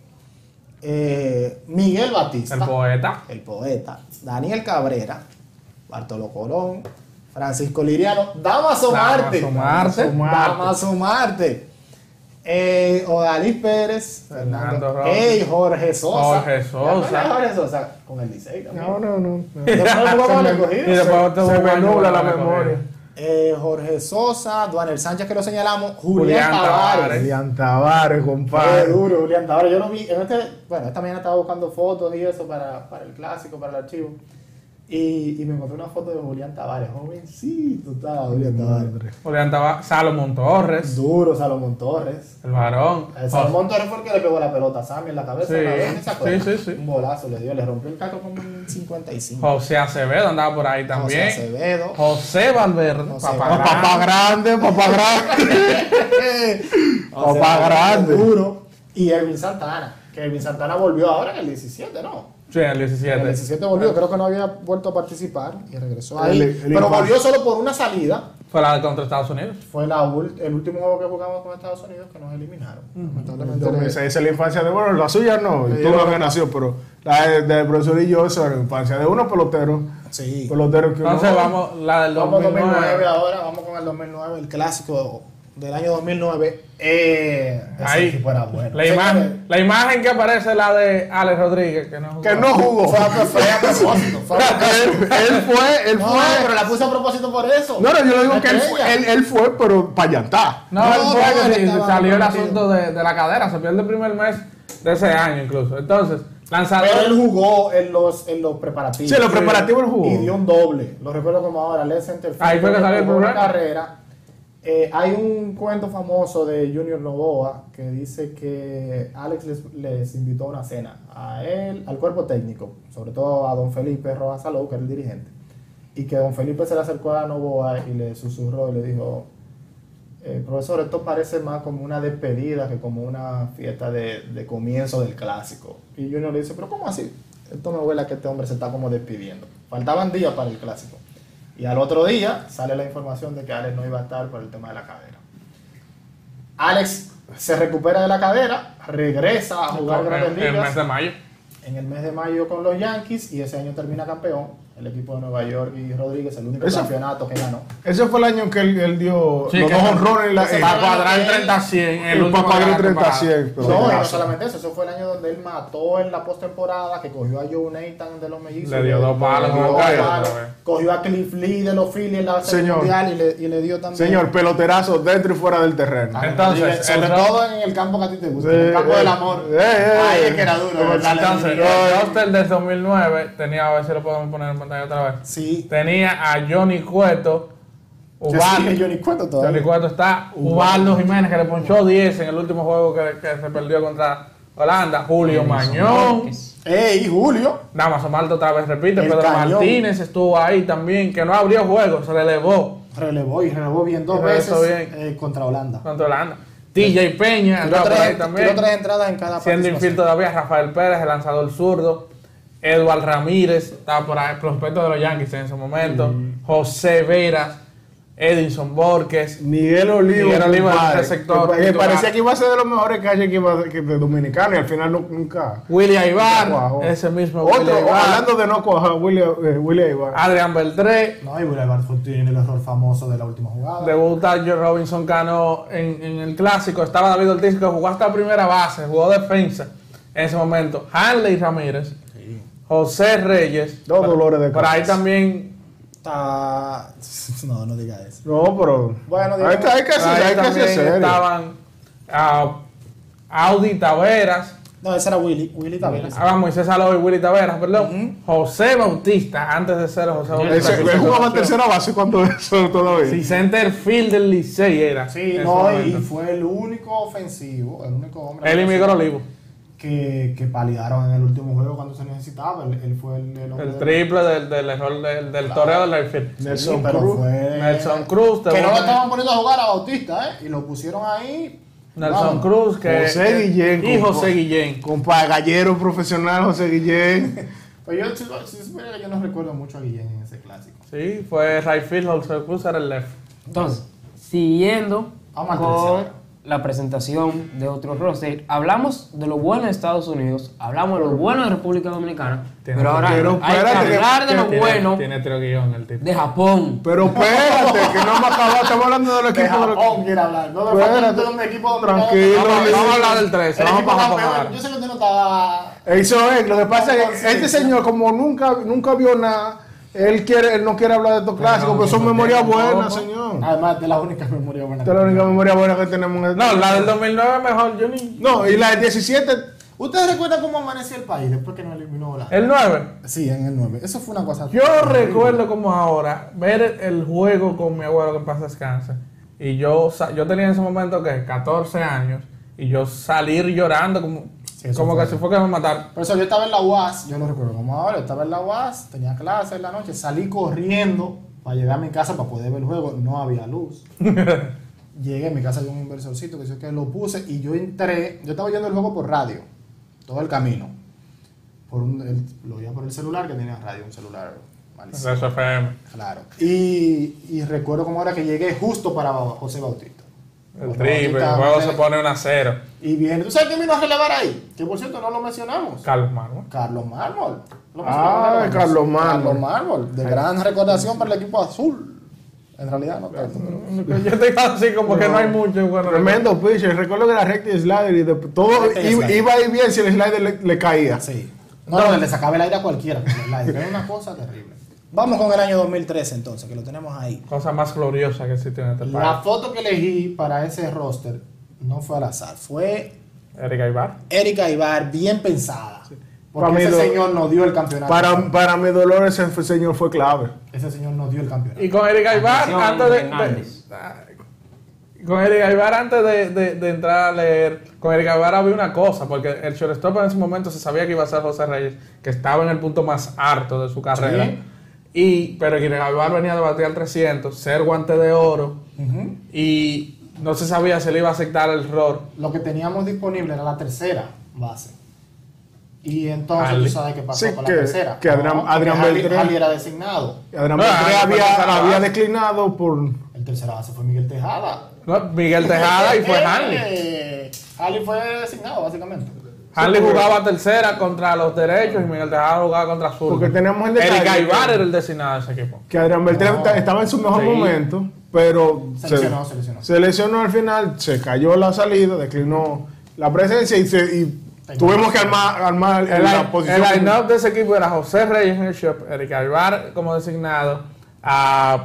Eh, Miguel Batista, El poeta. el poeta, Daniel Cabrera, Bartolo Colón, Francisco Liriano, Damaso Marte, Damaso Marte. Damaso Marte, eh, Odalis Pérez, Fernando Fernando. Ey, Jorge Sosa, Jorge ¿Te acuerdas Sosa. Jorge Sosa con el Licey también. No, no, no. Después con el Y después te Se me nubla con la memoria. Eh, Jorge Sosa, Duanel Sánchez que lo señalamos, Julián, Julián Tavares. Tavares. Elian Tavares, Qué compadre. duro, Julián Tavares. Yo lo vi, en este, bueno, esta mañana estaba buscando fotos y eso para, para el clásico, para el archivo. Y, y me encontré una foto de Julián Tavares, jovencito estaba Julián Tavares. Julián Tavares. Salomón Torres. Duro, Salomón Torres. El varón. El Salomón Torres fue el que le pegó la pelota a Sammy en la cabeza. Sí, sí, sí, sí. Un bolazo le dio, le rompió el caco como en 55. José Acevedo andaba por ahí también. José Acevedo. José Valverde. José papá Valverde. grande. Papá grande, papá grande. Papá grande. Duro. Y Erwin Santana. Que Erwin Santana volvió ahora en el 17, ¿no? Sí, el En el 17. 17 volvió, creo que no había vuelto a participar y regresó ahí. El- el pero volvió solo por una salida. Fue la de contra Estados Unidos. Fue la el último juego que jugamos con Estados Unidos que nos eliminaron. Lamentablemente. Entonces, esa es la infancia de bueno, la suya no, Sí, tú no habías nacido, pero la de- del profesor y yo, esa es la infancia de unos peloteros. Sí. Peloteros que uno- Entonces vamos, la del Vamos 2009 2009. ahora, vamos con el 2009, el clásico del año 2009. Eh, Ahí. equipo era bueno. La imagen, la imagen que aparece es la de Alex Rodríguez, que no jugó. que no jugó. Fue a, fue a propósito. Fue a propósito. él, él fue, él No, fue. pero la puse a propósito por eso. No, no, yo le digo que él fue, él, él fue, pero para llantar. No, No, él fue no, que sí, salió el asunto de, de la cadera, se pierde el primer mes de ese año incluso. Entonces, lanzador. Pero él jugó en los, en los preparativos. Sí, en los preparativos él jugó. Y dio un doble. Lo recuerdo como ahora. Led Center Ahí fue que salió el programa. carrera. Eh, hay un cuento famoso de Junior Novoa que dice que Alex les, invitó a una cena a él, al cuerpo técnico, sobre todo a don Felipe Rojas Salou, que era el dirigente, y que don Felipe se le acercó a Novoa y le susurró y le dijo, eh, profesor, esto parece más como una despedida que como una fiesta de, de comienzo del clásico. Y Junior le dice, pero ¿cómo así? esto me huele a que este hombre se está como despidiendo. Faltaban días para el clásico. Y al otro día sale la información de que Alex no iba a estar por el tema de la cadera. Alex se recupera de la cadera, regresa a jugar En- Grandes en el Ligas mes de mayo. en el mes de mayo con los Yankees y ese año termina campeón. El equipo de Nueva York y Rodríguez, el único Eso- campeonato que ganó. Ese fue el año que él, él dio Sí, los dos honrones en la Para cuadrar el él- 30 100 el el último papá de de la 30 temporada. 100. pero No, y no solamente eso, eso fue el año donde él mató en la postemporada, que cogió a Joe Nathan de los mellizos. Le dio dos palos. Cogió a Cliff Lee de los Phillies en la serie Señor. mundial y le, y le dio también. Señor, peloterazo dentro y fuera del terreno. Ah, Entonces, sobre el- todo en el campo que a ti te gusta, Sí, en el campo eh, del amor. eh, eh, eh. es que era duro. Entonces, el roster del 2009 tenía, a ver si lo podemos poner en pantalla otra vez. Sí, Tenía a Johnny Cueto, que Ubaldo. Johnny Cueto todavía. Johnny Cueto está, Ubaldo Jiménez que le ponchó 10 en el último juego que, que se perdió contra Holanda, Julio Mañón, Márquez. Ey, Julio. Damaso Malta otra vez repite, El Pedro cañón. Martínez estuvo ahí también, que no abrió juego, se relevó Relevó y relevó bien dos veces bien. eh, contra Holanda. contra Holanda. TJ Peña Tiró andaba por ahí tres, también. tiró tres entradas en cada Siendo infiel todavía Rafael Pérez, el lanzador zurdo. Eduard Ramírez, estaba por ahí, prospecto de los Yankees en ese momento. José Veras, Edinson Borges. Miguel Olivo. Miguel Olivo, el que- que titular. parecía que iba a ser de los mejores calles que iba que de dominicano y al final no- nunca. Aybar, Cuajó. ese mismo Willy Otro, hablando de no cuajar, William, eh, William Ibar. Adrián Beltré. No, y Boulevard tiene el error famoso de la última jugada. Debuta Joe Robinson Cano en, en el clásico. Estaba David Ortiz que jugó hasta primera base, jugó defensa en ese momento. Hanley Ramírez, José Reyes. Dos dolores de Por ahí cabeza. también Está... No, no diga eso. No, pero. Bueno, hay, que- hay que Por hacer, ahí hay que también serio. estaban ah, Audi Taveras, No, ese era Willy. Willy Taveras. ah, Moisés Saló y Willy Taveras, perdón. José Bautista, antes de ser José Bautista. Él se jugaba en tercera base cuando eso todavía. Sí, center field del Licey era. Sí, no, y fue el único ofensivo, el único hombre Él y Miguel Olivo. Que, que palidaron en el último juego cuando se necesitaba. Él, él fue el, el triple del, del error del, del toreo del. Sí, Nelson Cruz. fue- Nelson Cruz, Que no lo estaban poniendo a jugar a Bautista, ¿eh? Y lo pusieron ahí. Nelson Vamos. Cruz, que José Guillén, y compa. José Guillén. Compa, gallero profesional José Guillén. Pues yo, si, que yo no recuerdo mucho a Guillén en ese clásico. Sí, fue Rayfield, José Cruz era el left. Entonces, siguiendo Vamos con. La presentación de otro roster, hablamos de lo bueno de Estados Unidos, hablamos de lo bueno de República Dominicana, Tiene- pero ahora pero hay que hablar de lo Tiene- bueno Tiene tiro guion el tipo. de Japón. Pero espérate, que no hemos acabado. Estamos hablando del De equipo de Japón quiere hablar. No Espérate. de un equipo. Tranquilo, Vamos, vamos a hablar del 13, El vamos Japón ahora. Yo sé que usted no estaba. Eso es, lo que pasa es que este señor, como nunca, nunca vio nada, él quiere, él no quiere hablar de estos clásicos, pero son memorias buenas, señor. Además de la única memoria buena. Esta es la única memoria buena que tenemos en este- No, la del 2009 es mejor, yo ni... No, y la del 17, ¿Ustedes recuerdan cómo amaneció el país después que nos eliminó la? El 9. Sí, en el 9. Eso fue una cosa. Yo recuerdo como ahora ver el juego con mi abuelo que en paz descanse. Y yo, yo tenía en ese momento que 14 años y yo salir llorando como, Sí, como fue. que si fue que me mataron. Por eso yo estaba en la UAS, yo lo recuerdo como ahora, yo estaba en la UAS, tenía clase en la noche, salí corriendo para llegar a mi casa para poder ver el juego, no había luz. Llegué a mi casa de un inversorcito que yo que lo puse y yo entré, yo estaba viendo el juego por radio, todo el camino. Por un, el- lo oía por el celular que tenía radio, un celular malísimo. FM. Claro. Y, y recuerdo como ahora que llegué justo para José Bautista. El triple, el juego se pone un a 0. Y viene, ¿tú sabes quién vino a relevar ahí? Que por cierto no lo mencionamos. Carlos Mármol. Carlos Mármol. Lo Ah, mencionamos, Carlos Mármol. Carlos Mármol, de gran recordación para el equipo azul. En realidad no tanto, pero... Yo estoy así como que no hay mucho. Bueno, tremendo pitcher. Recuerdo que la recta y slider y de, todo iba, iba ahí bien si el slider le, le caía. Sí. No, no, le sacaba el aire a cualquiera. el aire. Era una cosa terrible. Vamos con el año 2013 entonces, que lo tenemos ahí. Cosa más gloriosa que existe en este La país. foto que elegí para ese roster no fue al azar, fue Erika Ibar. Erika Ibar, bien pensada. Porque Para ese señor nos dio el campeonato. Para, para mi dolor ese señor fue clave. Ese señor nos dio el campeonato. Y con Erika Ibar, antes de, con Erika Ibar, antes de, de- de entrar a leer, con Erika Ibar había una cosa, porque el shortstop en ese momento se sabía que iba a ser José Reyes, que estaba en el punto más harto de su carrera. Sí. Y, pero Ibar venía de batir al 300, ser guante de oro, y no se sabía si le iba a aceptar el error. Lo que teníamos disponible era la tercera base. Y entonces Harley. tú sabes qué pasó Sí, con que- la tercera. que Adrián- porque Adrián Beltrán- Harley era designado. Adrián No, tercera había, había declinado por. El tercera base fue Miguel Tejada. No, Miguel Tejada y fue Hanley. Eh, Harley fue designado, básicamente. Hanley jugaba tercera contra los derechos y Miguel Tejada jugaba contra azul. Porque tenemos el detalle Eric Aybar era el designado de ese equipo. Que Adrián No. esta- estaba en su mejor Sí. momento, pero Se se, lesionó, se lesionó. se lesionó al final, se cayó la salida, declinó la presencia y, se, y tuvimos que armar, armar El, la posición. el line-up de ese equipo era José Reyes en el shop, Eric Aybar como designado, a.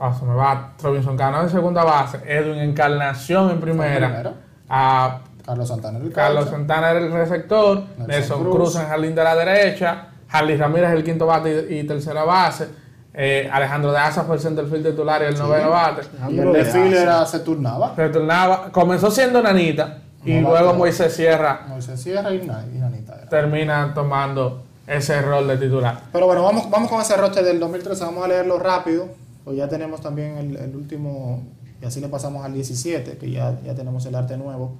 ah, se me va. Robinson Cano en segunda base, Edwin Encarnación en primera, primera. a Carlos Santana. El Carlos. Santana era el receptor, Nelson Nelson Cruz. Cruz en jardín de la derecha, Harley Ramírez el quinto bate y, y tercera base, eh, Alejandro de Asa fue el centerfield titular y el noveno bate. Y el de Filler se turnaba. Retornaba, comenzó siendo Nanita y No, luego. Moisés Sierra Moisés Sierra y Na- y Nanita era. termina tomando ese rol de titular. Pero bueno, vamos, vamos con ese roster del 2013. Vamos a leerlo rápido. Pues ya tenemos también el, el último. Y así le pasamos al 17, que ya, ya tenemos el arte nuevo.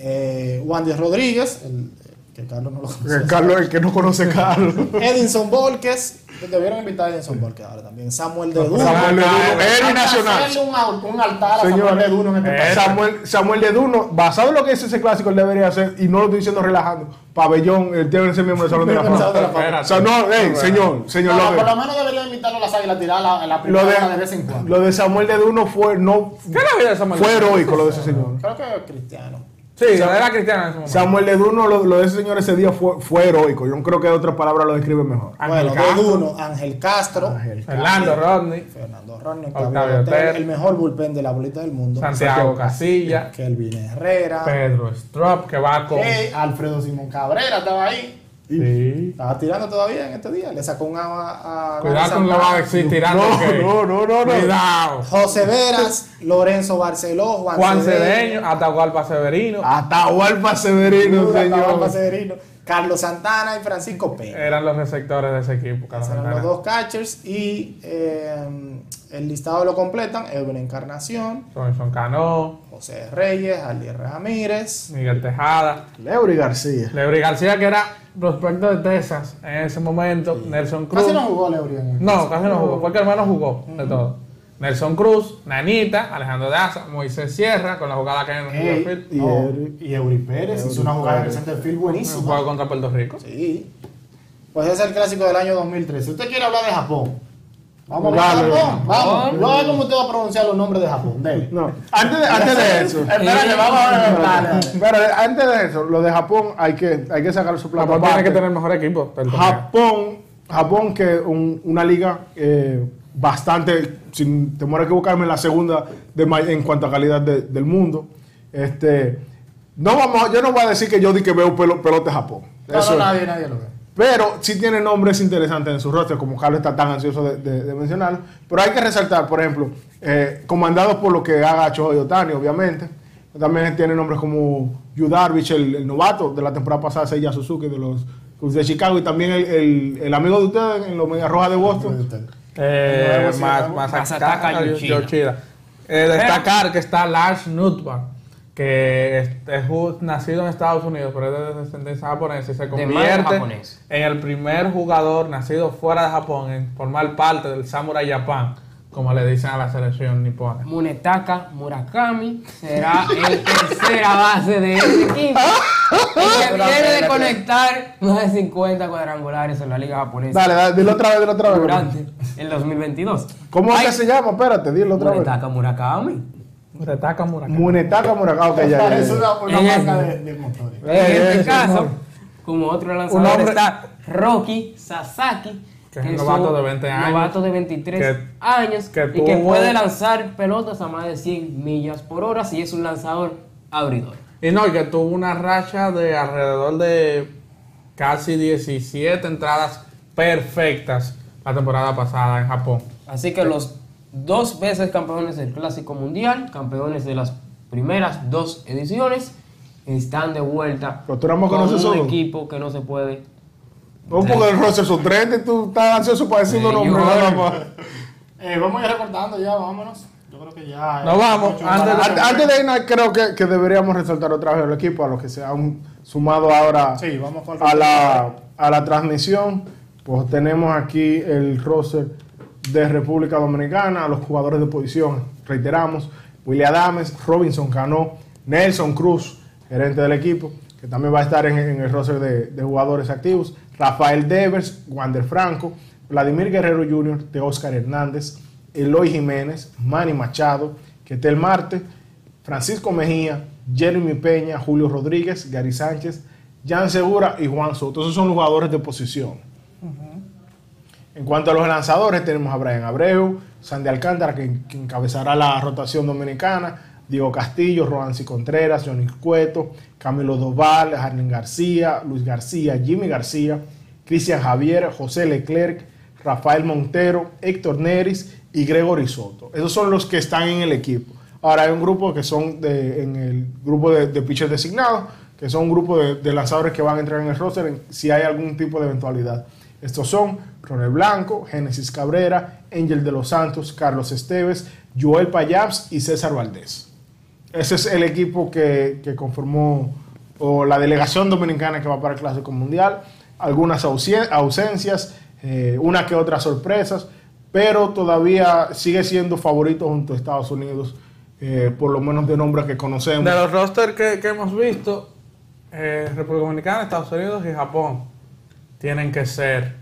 Eh, Wandy Rodríguez, el, que Carlos no lo Que conoce. Carlos, el que no conoce a Carlos. Edinson Volques. Debieron invitar a Edinson Volques ahora también. Samuel de Duno. Samuel de Duno, Hay héroe Hay que nacional. hacerle un, al- un altar a Señor, Samuel de Duno en este eh, país. Samuel, Samuel de Duno, basado en lo que es ese clásico, él debería hacer, y no lo estoy diciendo relajando, pabellón, él tiene que ser miembro del Salón de la Fama. Salón de la Fama. Espérate. O sea, no, hey, señor, señor No, no, López. por lo menos deberían invitarlo a las águilas a tirar la, la Lo primera de, de, vez en cuando. lo de Samuel de Duno fue, no, ¿Qué era la vida de Samuel? fue heroico lo de ese señor. Creo que Cristiano. Sí, era cristiano en ese momento. Samuel de Duno, lo, lo de ese señor ese día fue, fue heroico. Yo no creo que otra palabra lo describe mejor. Ángel bueno, Castro. de Duno, Ángel Castro. Ángel Fernando Rodney, Fernando Ronnie, Octavio Hotel. el mejor bullpen de la bolita del mundo. Santiago Casilla, Kelvin Herrera. Pedro Strop, que va con. Hey, Alfredo Simón Cabrera estaba ahí. Sí. Estaba tirando todavía en este día. Le sacó un agua a. Cuidado con lo va a decir tirando. No, que- no, no, no, no. Cuidado. José Veras, Lorenzo Barceló, Juan, Juan Cedeño, Atahualpa Severino. Atahualpa Severino, Atahualpa señor. Severino, Carlos Santana y Francisco Peña. Eran los receptores de ese equipo. Carlos eran Santana. los dos catchers y eh, el listado lo completan Edwin Encarnación, Robinson Cano, José Reyes, Ali Ramírez, Miguel Tejada, Leury García. Leury García, que era prospecto de Texas en ese momento, Nelson Cruz. Casi no jugó Leury en el- No, casi no jugó, fue que hermano jugó de todo. Nelson Cruz, Nanita, Alejandro Daza, Moisés Sierra, con la jugada que hay en el Ey, field. Y no, Eury- y Eury Pérez hizo una jugada en el center field Un buenísima. juego contra Puerto Rico. Sí. Pues ese es el clásico del año 2013. Si usted quiere hablar de Japón, vamos a hablar de. Japón. Vamos. Yo a ver cómo usted va a pronunciar los nombres de Japón. Dele. No, antes de, antes de eso. Espérate, vamos a ver. Dale, dale. Pero antes de eso, lo de Japón hay que, hay que sacar su plato. Japón tiene que tener mejor equipo. Japón, Japón que un- una liga eh, bastante, sin temor a equivocarme, la segunda de en cuanto a calidad de- del mundo. Este, no vamos, yo no voy a decir que yo di que veo pelo- pelota de Japón. No, Eso no, es. nadie, nadie lo ve. Pero sí tiene nombres interesantes en su roster, como Carlos está tan ansioso de, de- de mencionarlo. Pero hay que resaltar, por ejemplo, eh, comandados por lo que haga Shohei Otani, obviamente. También tiene nombres como Yu Darvish, el, el novato de la temporada pasada, Seiya Suzuki, de los de Chicago, y también el, el- el amigo de ustedes en los Medias Rojas de Boston. Eh, Nuevo, más, más acá, Yoshida. Yoshida. Eh, destacar que está Lars Nutbar, que es, es ju- nacido en Estados Unidos, pero es de descendencia japonesa y se convierte en el primer jugador nacido fuera de Japón en formar parte del Samurai Japan, como le dicen a la selección nipona. Munetaka Murakami será el tercera base de este equipo. Que viene de conectar más de 50 cuadrangulares en la liga japonesa Dale, dale, dilo otra vez, dilo otra vez. durante el 2022. ¿Cómo es que se llama? Espérate, dilo otra vez. Munetaka Murakami. Retaka Murakami. Munetaka Murakami. Ok, ya, ya, Parece ya. una, marca de, de motores. En este caso, como otro lanzador hombre- está Rocky Sasaki, Que es un novato de 20 años. novato de 23 Que- años que y que puede lanzar pelotas a más de 100 millas por hora si es un lanzador abridor. Y no, y que tuvo una racha de alrededor de casi 17 entradas perfectas la temporada pasada en Japón. Así que los dos veces campeones del Clásico Mundial, campeones de las primeras dos ediciones, están de vuelta con un solo. equipo que no se puede. No, porque el roster son 30 y tú estás ansioso para decir Señor. nombres nada más. Eh, vamos a ir recortando ya, vámonos. Yo creo que ya. Nos vamos, antes de- Antes de irnos, creo que, que deberíamos resaltar otra vez el equipo, a los que se han sumado ahora Sí, vamos a la, a la transmisión. Pues tenemos aquí el roster de República Dominicana, a los jugadores de posición, reiteramos, William Adames, Robinson Cano, Nelson Cruz, gerente del equipo, que también va a estar en, en el roster de, de jugadores activos, Rafael Devers, Wander Franco, Vladimir Guerrero Jr., de Oscar Hernández, Eloy Jiménez, Manny Machado, Ketel Marte, Francisco Mejía, Jeremy Peña, Julio Rodríguez, Gary Sánchez, Jan Segura y Juan Soto. Esos son los jugadores de posición. En cuanto a los lanzadores, tenemos a Brian Abreu, Sandy Alcántara, que, que encabezará la rotación dominicana, Diego Castillo, Roansi Contreras, Johnny Cueto, Camilo Doval, Harlin García, Luis García, Jimmy García, Cristian Javier, José Leclerc, Rafael Montero, Héctor Neris y Gregory Soto. Esos son los que están en el equipo. Ahora hay un grupo que son de- en el grupo de, pitchers designados, que son un grupo de, lanzadores que van a entrar en el roster si hay algún tipo de eventualidad. Estos son Ronel Blanco, Génesis Cabrera, Ángel de los Santos, Carlos Esteves, Joel Payabs y César Valdés. Ese es el equipo que, que conformó o la delegación dominicana que va para el Clásico Mundial. Algunas ausen- ausencias, eh, una que otras sorpresas, pero todavía sigue siendo favorito junto a Estados Unidos, eh, por lo menos de nombres que conocemos. De los rosters que, que hemos visto, eh, República Dominicana, Estados Unidos y Japón tienen que ser.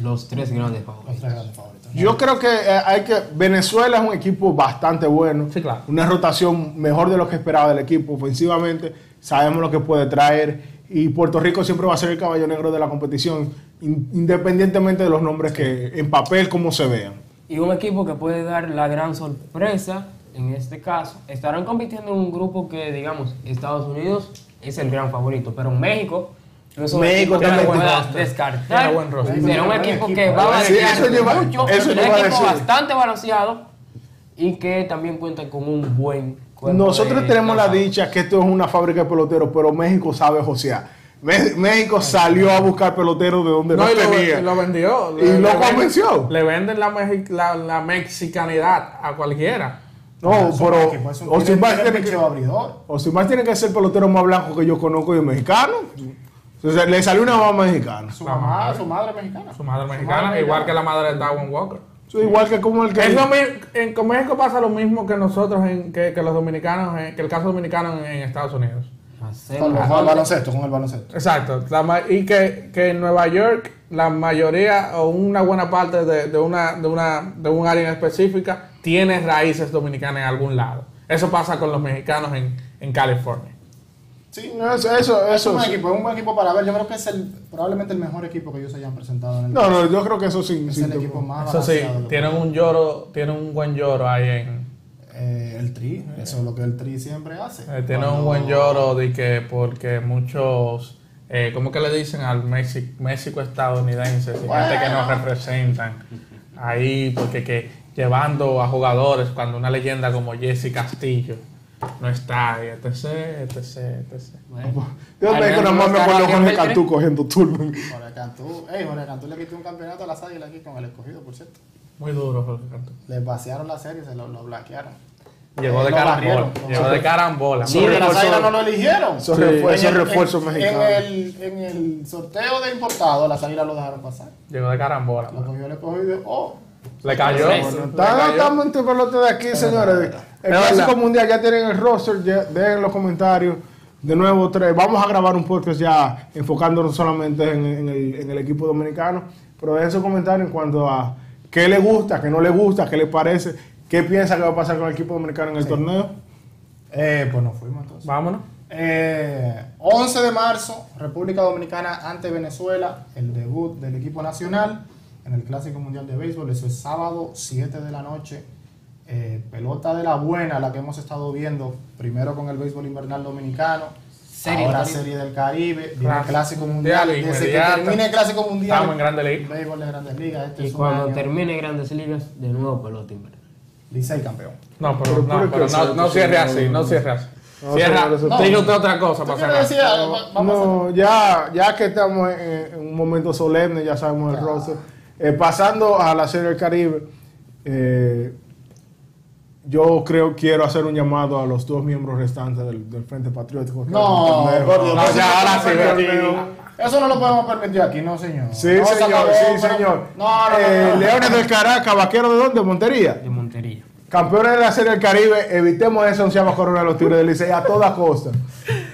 Los tres grandes Los favoritos. tres grandes favoritos. Yo creo que eh, hay que. Venezuela es un equipo bastante bueno. Sí, claro. Una rotación mejor de lo que esperaba del equipo. Ofensivamente, sabemos lo que puede traer. Y Puerto Rico siempre va a ser el caballo negro de la competición, in- independientemente de los nombres que en papel como se vean. Y un equipo que puede dar la gran sorpresa, en este caso, estarán compitiendo en un grupo que, digamos, Estados Unidos es el gran favorito, pero México México roster. descartar. Tiene buen roster. Será un equipo que va a Sí, iba- mucho, eso un equipo decir. bastante balanceado y que también cuenta con un buen Nosotros tenemos la dicha que esto es una fábrica de peloteros, pero México sabe josear. México salió a buscar peloteros de donde no, No, y lo, tenía. y lo vendió. Y Le- lo convenció. Le venden la, mexi- la, la mexicanidad a cualquiera. no, pero Osimar tiene- tiene que, abridor. Tiene que ser el pelotero más blanco que yo conozco y mexicano. Entonces, le salió una mamá mexicana. Su mamá, su madre mexicana. Su madre mexicana, igual que la madre de Darwin Walker. Igual que como el que. Es lo mi- en con México pasa lo mismo que nosotros, en, que, que los dominicanos, en- que el caso dominicano en, en Estados Unidos. Con, la- con el baloncesto, con el baloncesto. Exacto. La y que, que en Nueva York la mayoría o una buena parte de, de una, de, una, de un área en específica tiene raíces dominicanas en algún lado. Eso pasa con los mexicanos en, en California. Sí, No, eso, eso, es eso un buen sí. equipo, es un buen equipo para ver. Yo creo que es el, probablemente el mejor equipo que ellos hayan presentado en el No, no, yo creo que eso sí. Es sí, el equipo más Eso sí, tienen un lloro, tienen un buen lloro ahí en, Eh, el tri, eso es lo que el tri siempre hace. Eh, tiene un buen lloro de que porque muchos, eh, ¿cómo que le dicen al México, México estadounidense? y gente que nos representan ahí, porque que llevando a jugadores cuando una leyenda como Jesse Castillo no está, y etc, etc, etc. Bueno, Yo me que Alejandro nada más me acuerdo Jorge. Cantú cogiendo turno. Jorge Cantú, ey, Jorge Cantú le quitó un campeonato a las águilas aquí con el escogido, por cierto. Muy duro, Jorge Cantú. Le vaciaron la serie, se lo, lo blanquearon. Llegó Eh, de carambola. Llegó de carambola. Sí, de las águilas no lo eligieron. Sí. refuerzos, En el- refuerzos en- mexicanos. En el, en el sorteo de importados, las águilas lo dejaron pasar. Llegó de carambola. Lo cogió el escogido y oh, Le cayó. Estamos en pelota de aquí, señores. El Clásico. Mundial ya tienen el roster, ya- dejen en los comentarios. De nuevo, tres. Vamos a grabar un podcast ya enfocándonos solamente en, en el, en el equipo dominicano. Pero dejen sus comentarios en cuanto a qué le gusta, qué no le gusta, qué le parece, qué piensa que va a pasar con el equipo dominicano en el torneo. eh, pues nos fuimos entonces. Vámonos. Eh, 11 de marzo, República Dominicana ante Venezuela, el debut del equipo nacional en el Clásico Mundial de Béisbol. Eso es sábado, 7 de la noche. Eh, pelota de la buena, la que hemos estado viendo, primero con el béisbol invernal dominicano, Serie ahora del Caribe. Serie del Caribe, viene el Clásico Clásico Mundial. Mundial, Desde que termine el Clásico Mundial, Estamos en Grande Liga. béisbol de Grandes Ligas. Este Y es cuando año termine Grandes Ligas, de nuevo pelota invernal. Licey campeón. No, pero, Pero, no, ¿por pero no, no cierre así, no cierre así. No, Cierra, usted otra cosa ¿Tú para decir, No, ya, ya que estamos en, en un momento solemne, ya sabemos el roster. Eh, pasando a la Serie del Caribe, eh, yo creo quiero hacer un llamado a los dos miembros restantes del, del Frente Patriótico. No, No, eso ya, no ahora lo sí, podemos ve. permitir. Eso no lo podemos permitir aquí, no, señor. Sí, No, se señor, acabó, sí, pero- señor. No, no, Eh, no, no. Leones del Caracas, vaquero de dónde? Montería. De Montería. Campeones de la Serie del Caribe, evitemos esa onceava corona de los Tigres del Licey a toda costa.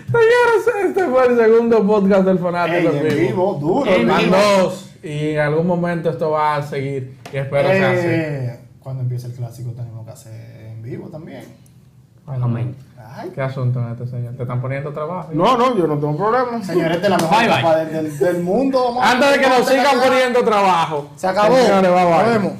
Señores, este fue el segundo podcast del Fanático Ey, en vivo. duro. En dos. Y en algún momento esto va a seguir. Y espero sea así. Eh, Cuando empiece el clásico tenemos que hacer en vivo también. Amén. Ay, ¿Qué asunto es este, señor? ¿Te están poniendo trabajo? No, no, yo no tengo problema. señores, esta es la mejor Bye, bye. del, del- mundo. vamos Antes de que nos sigan poniendo trabajo. Se acabó. Señores, bye, bye. Nos vemos.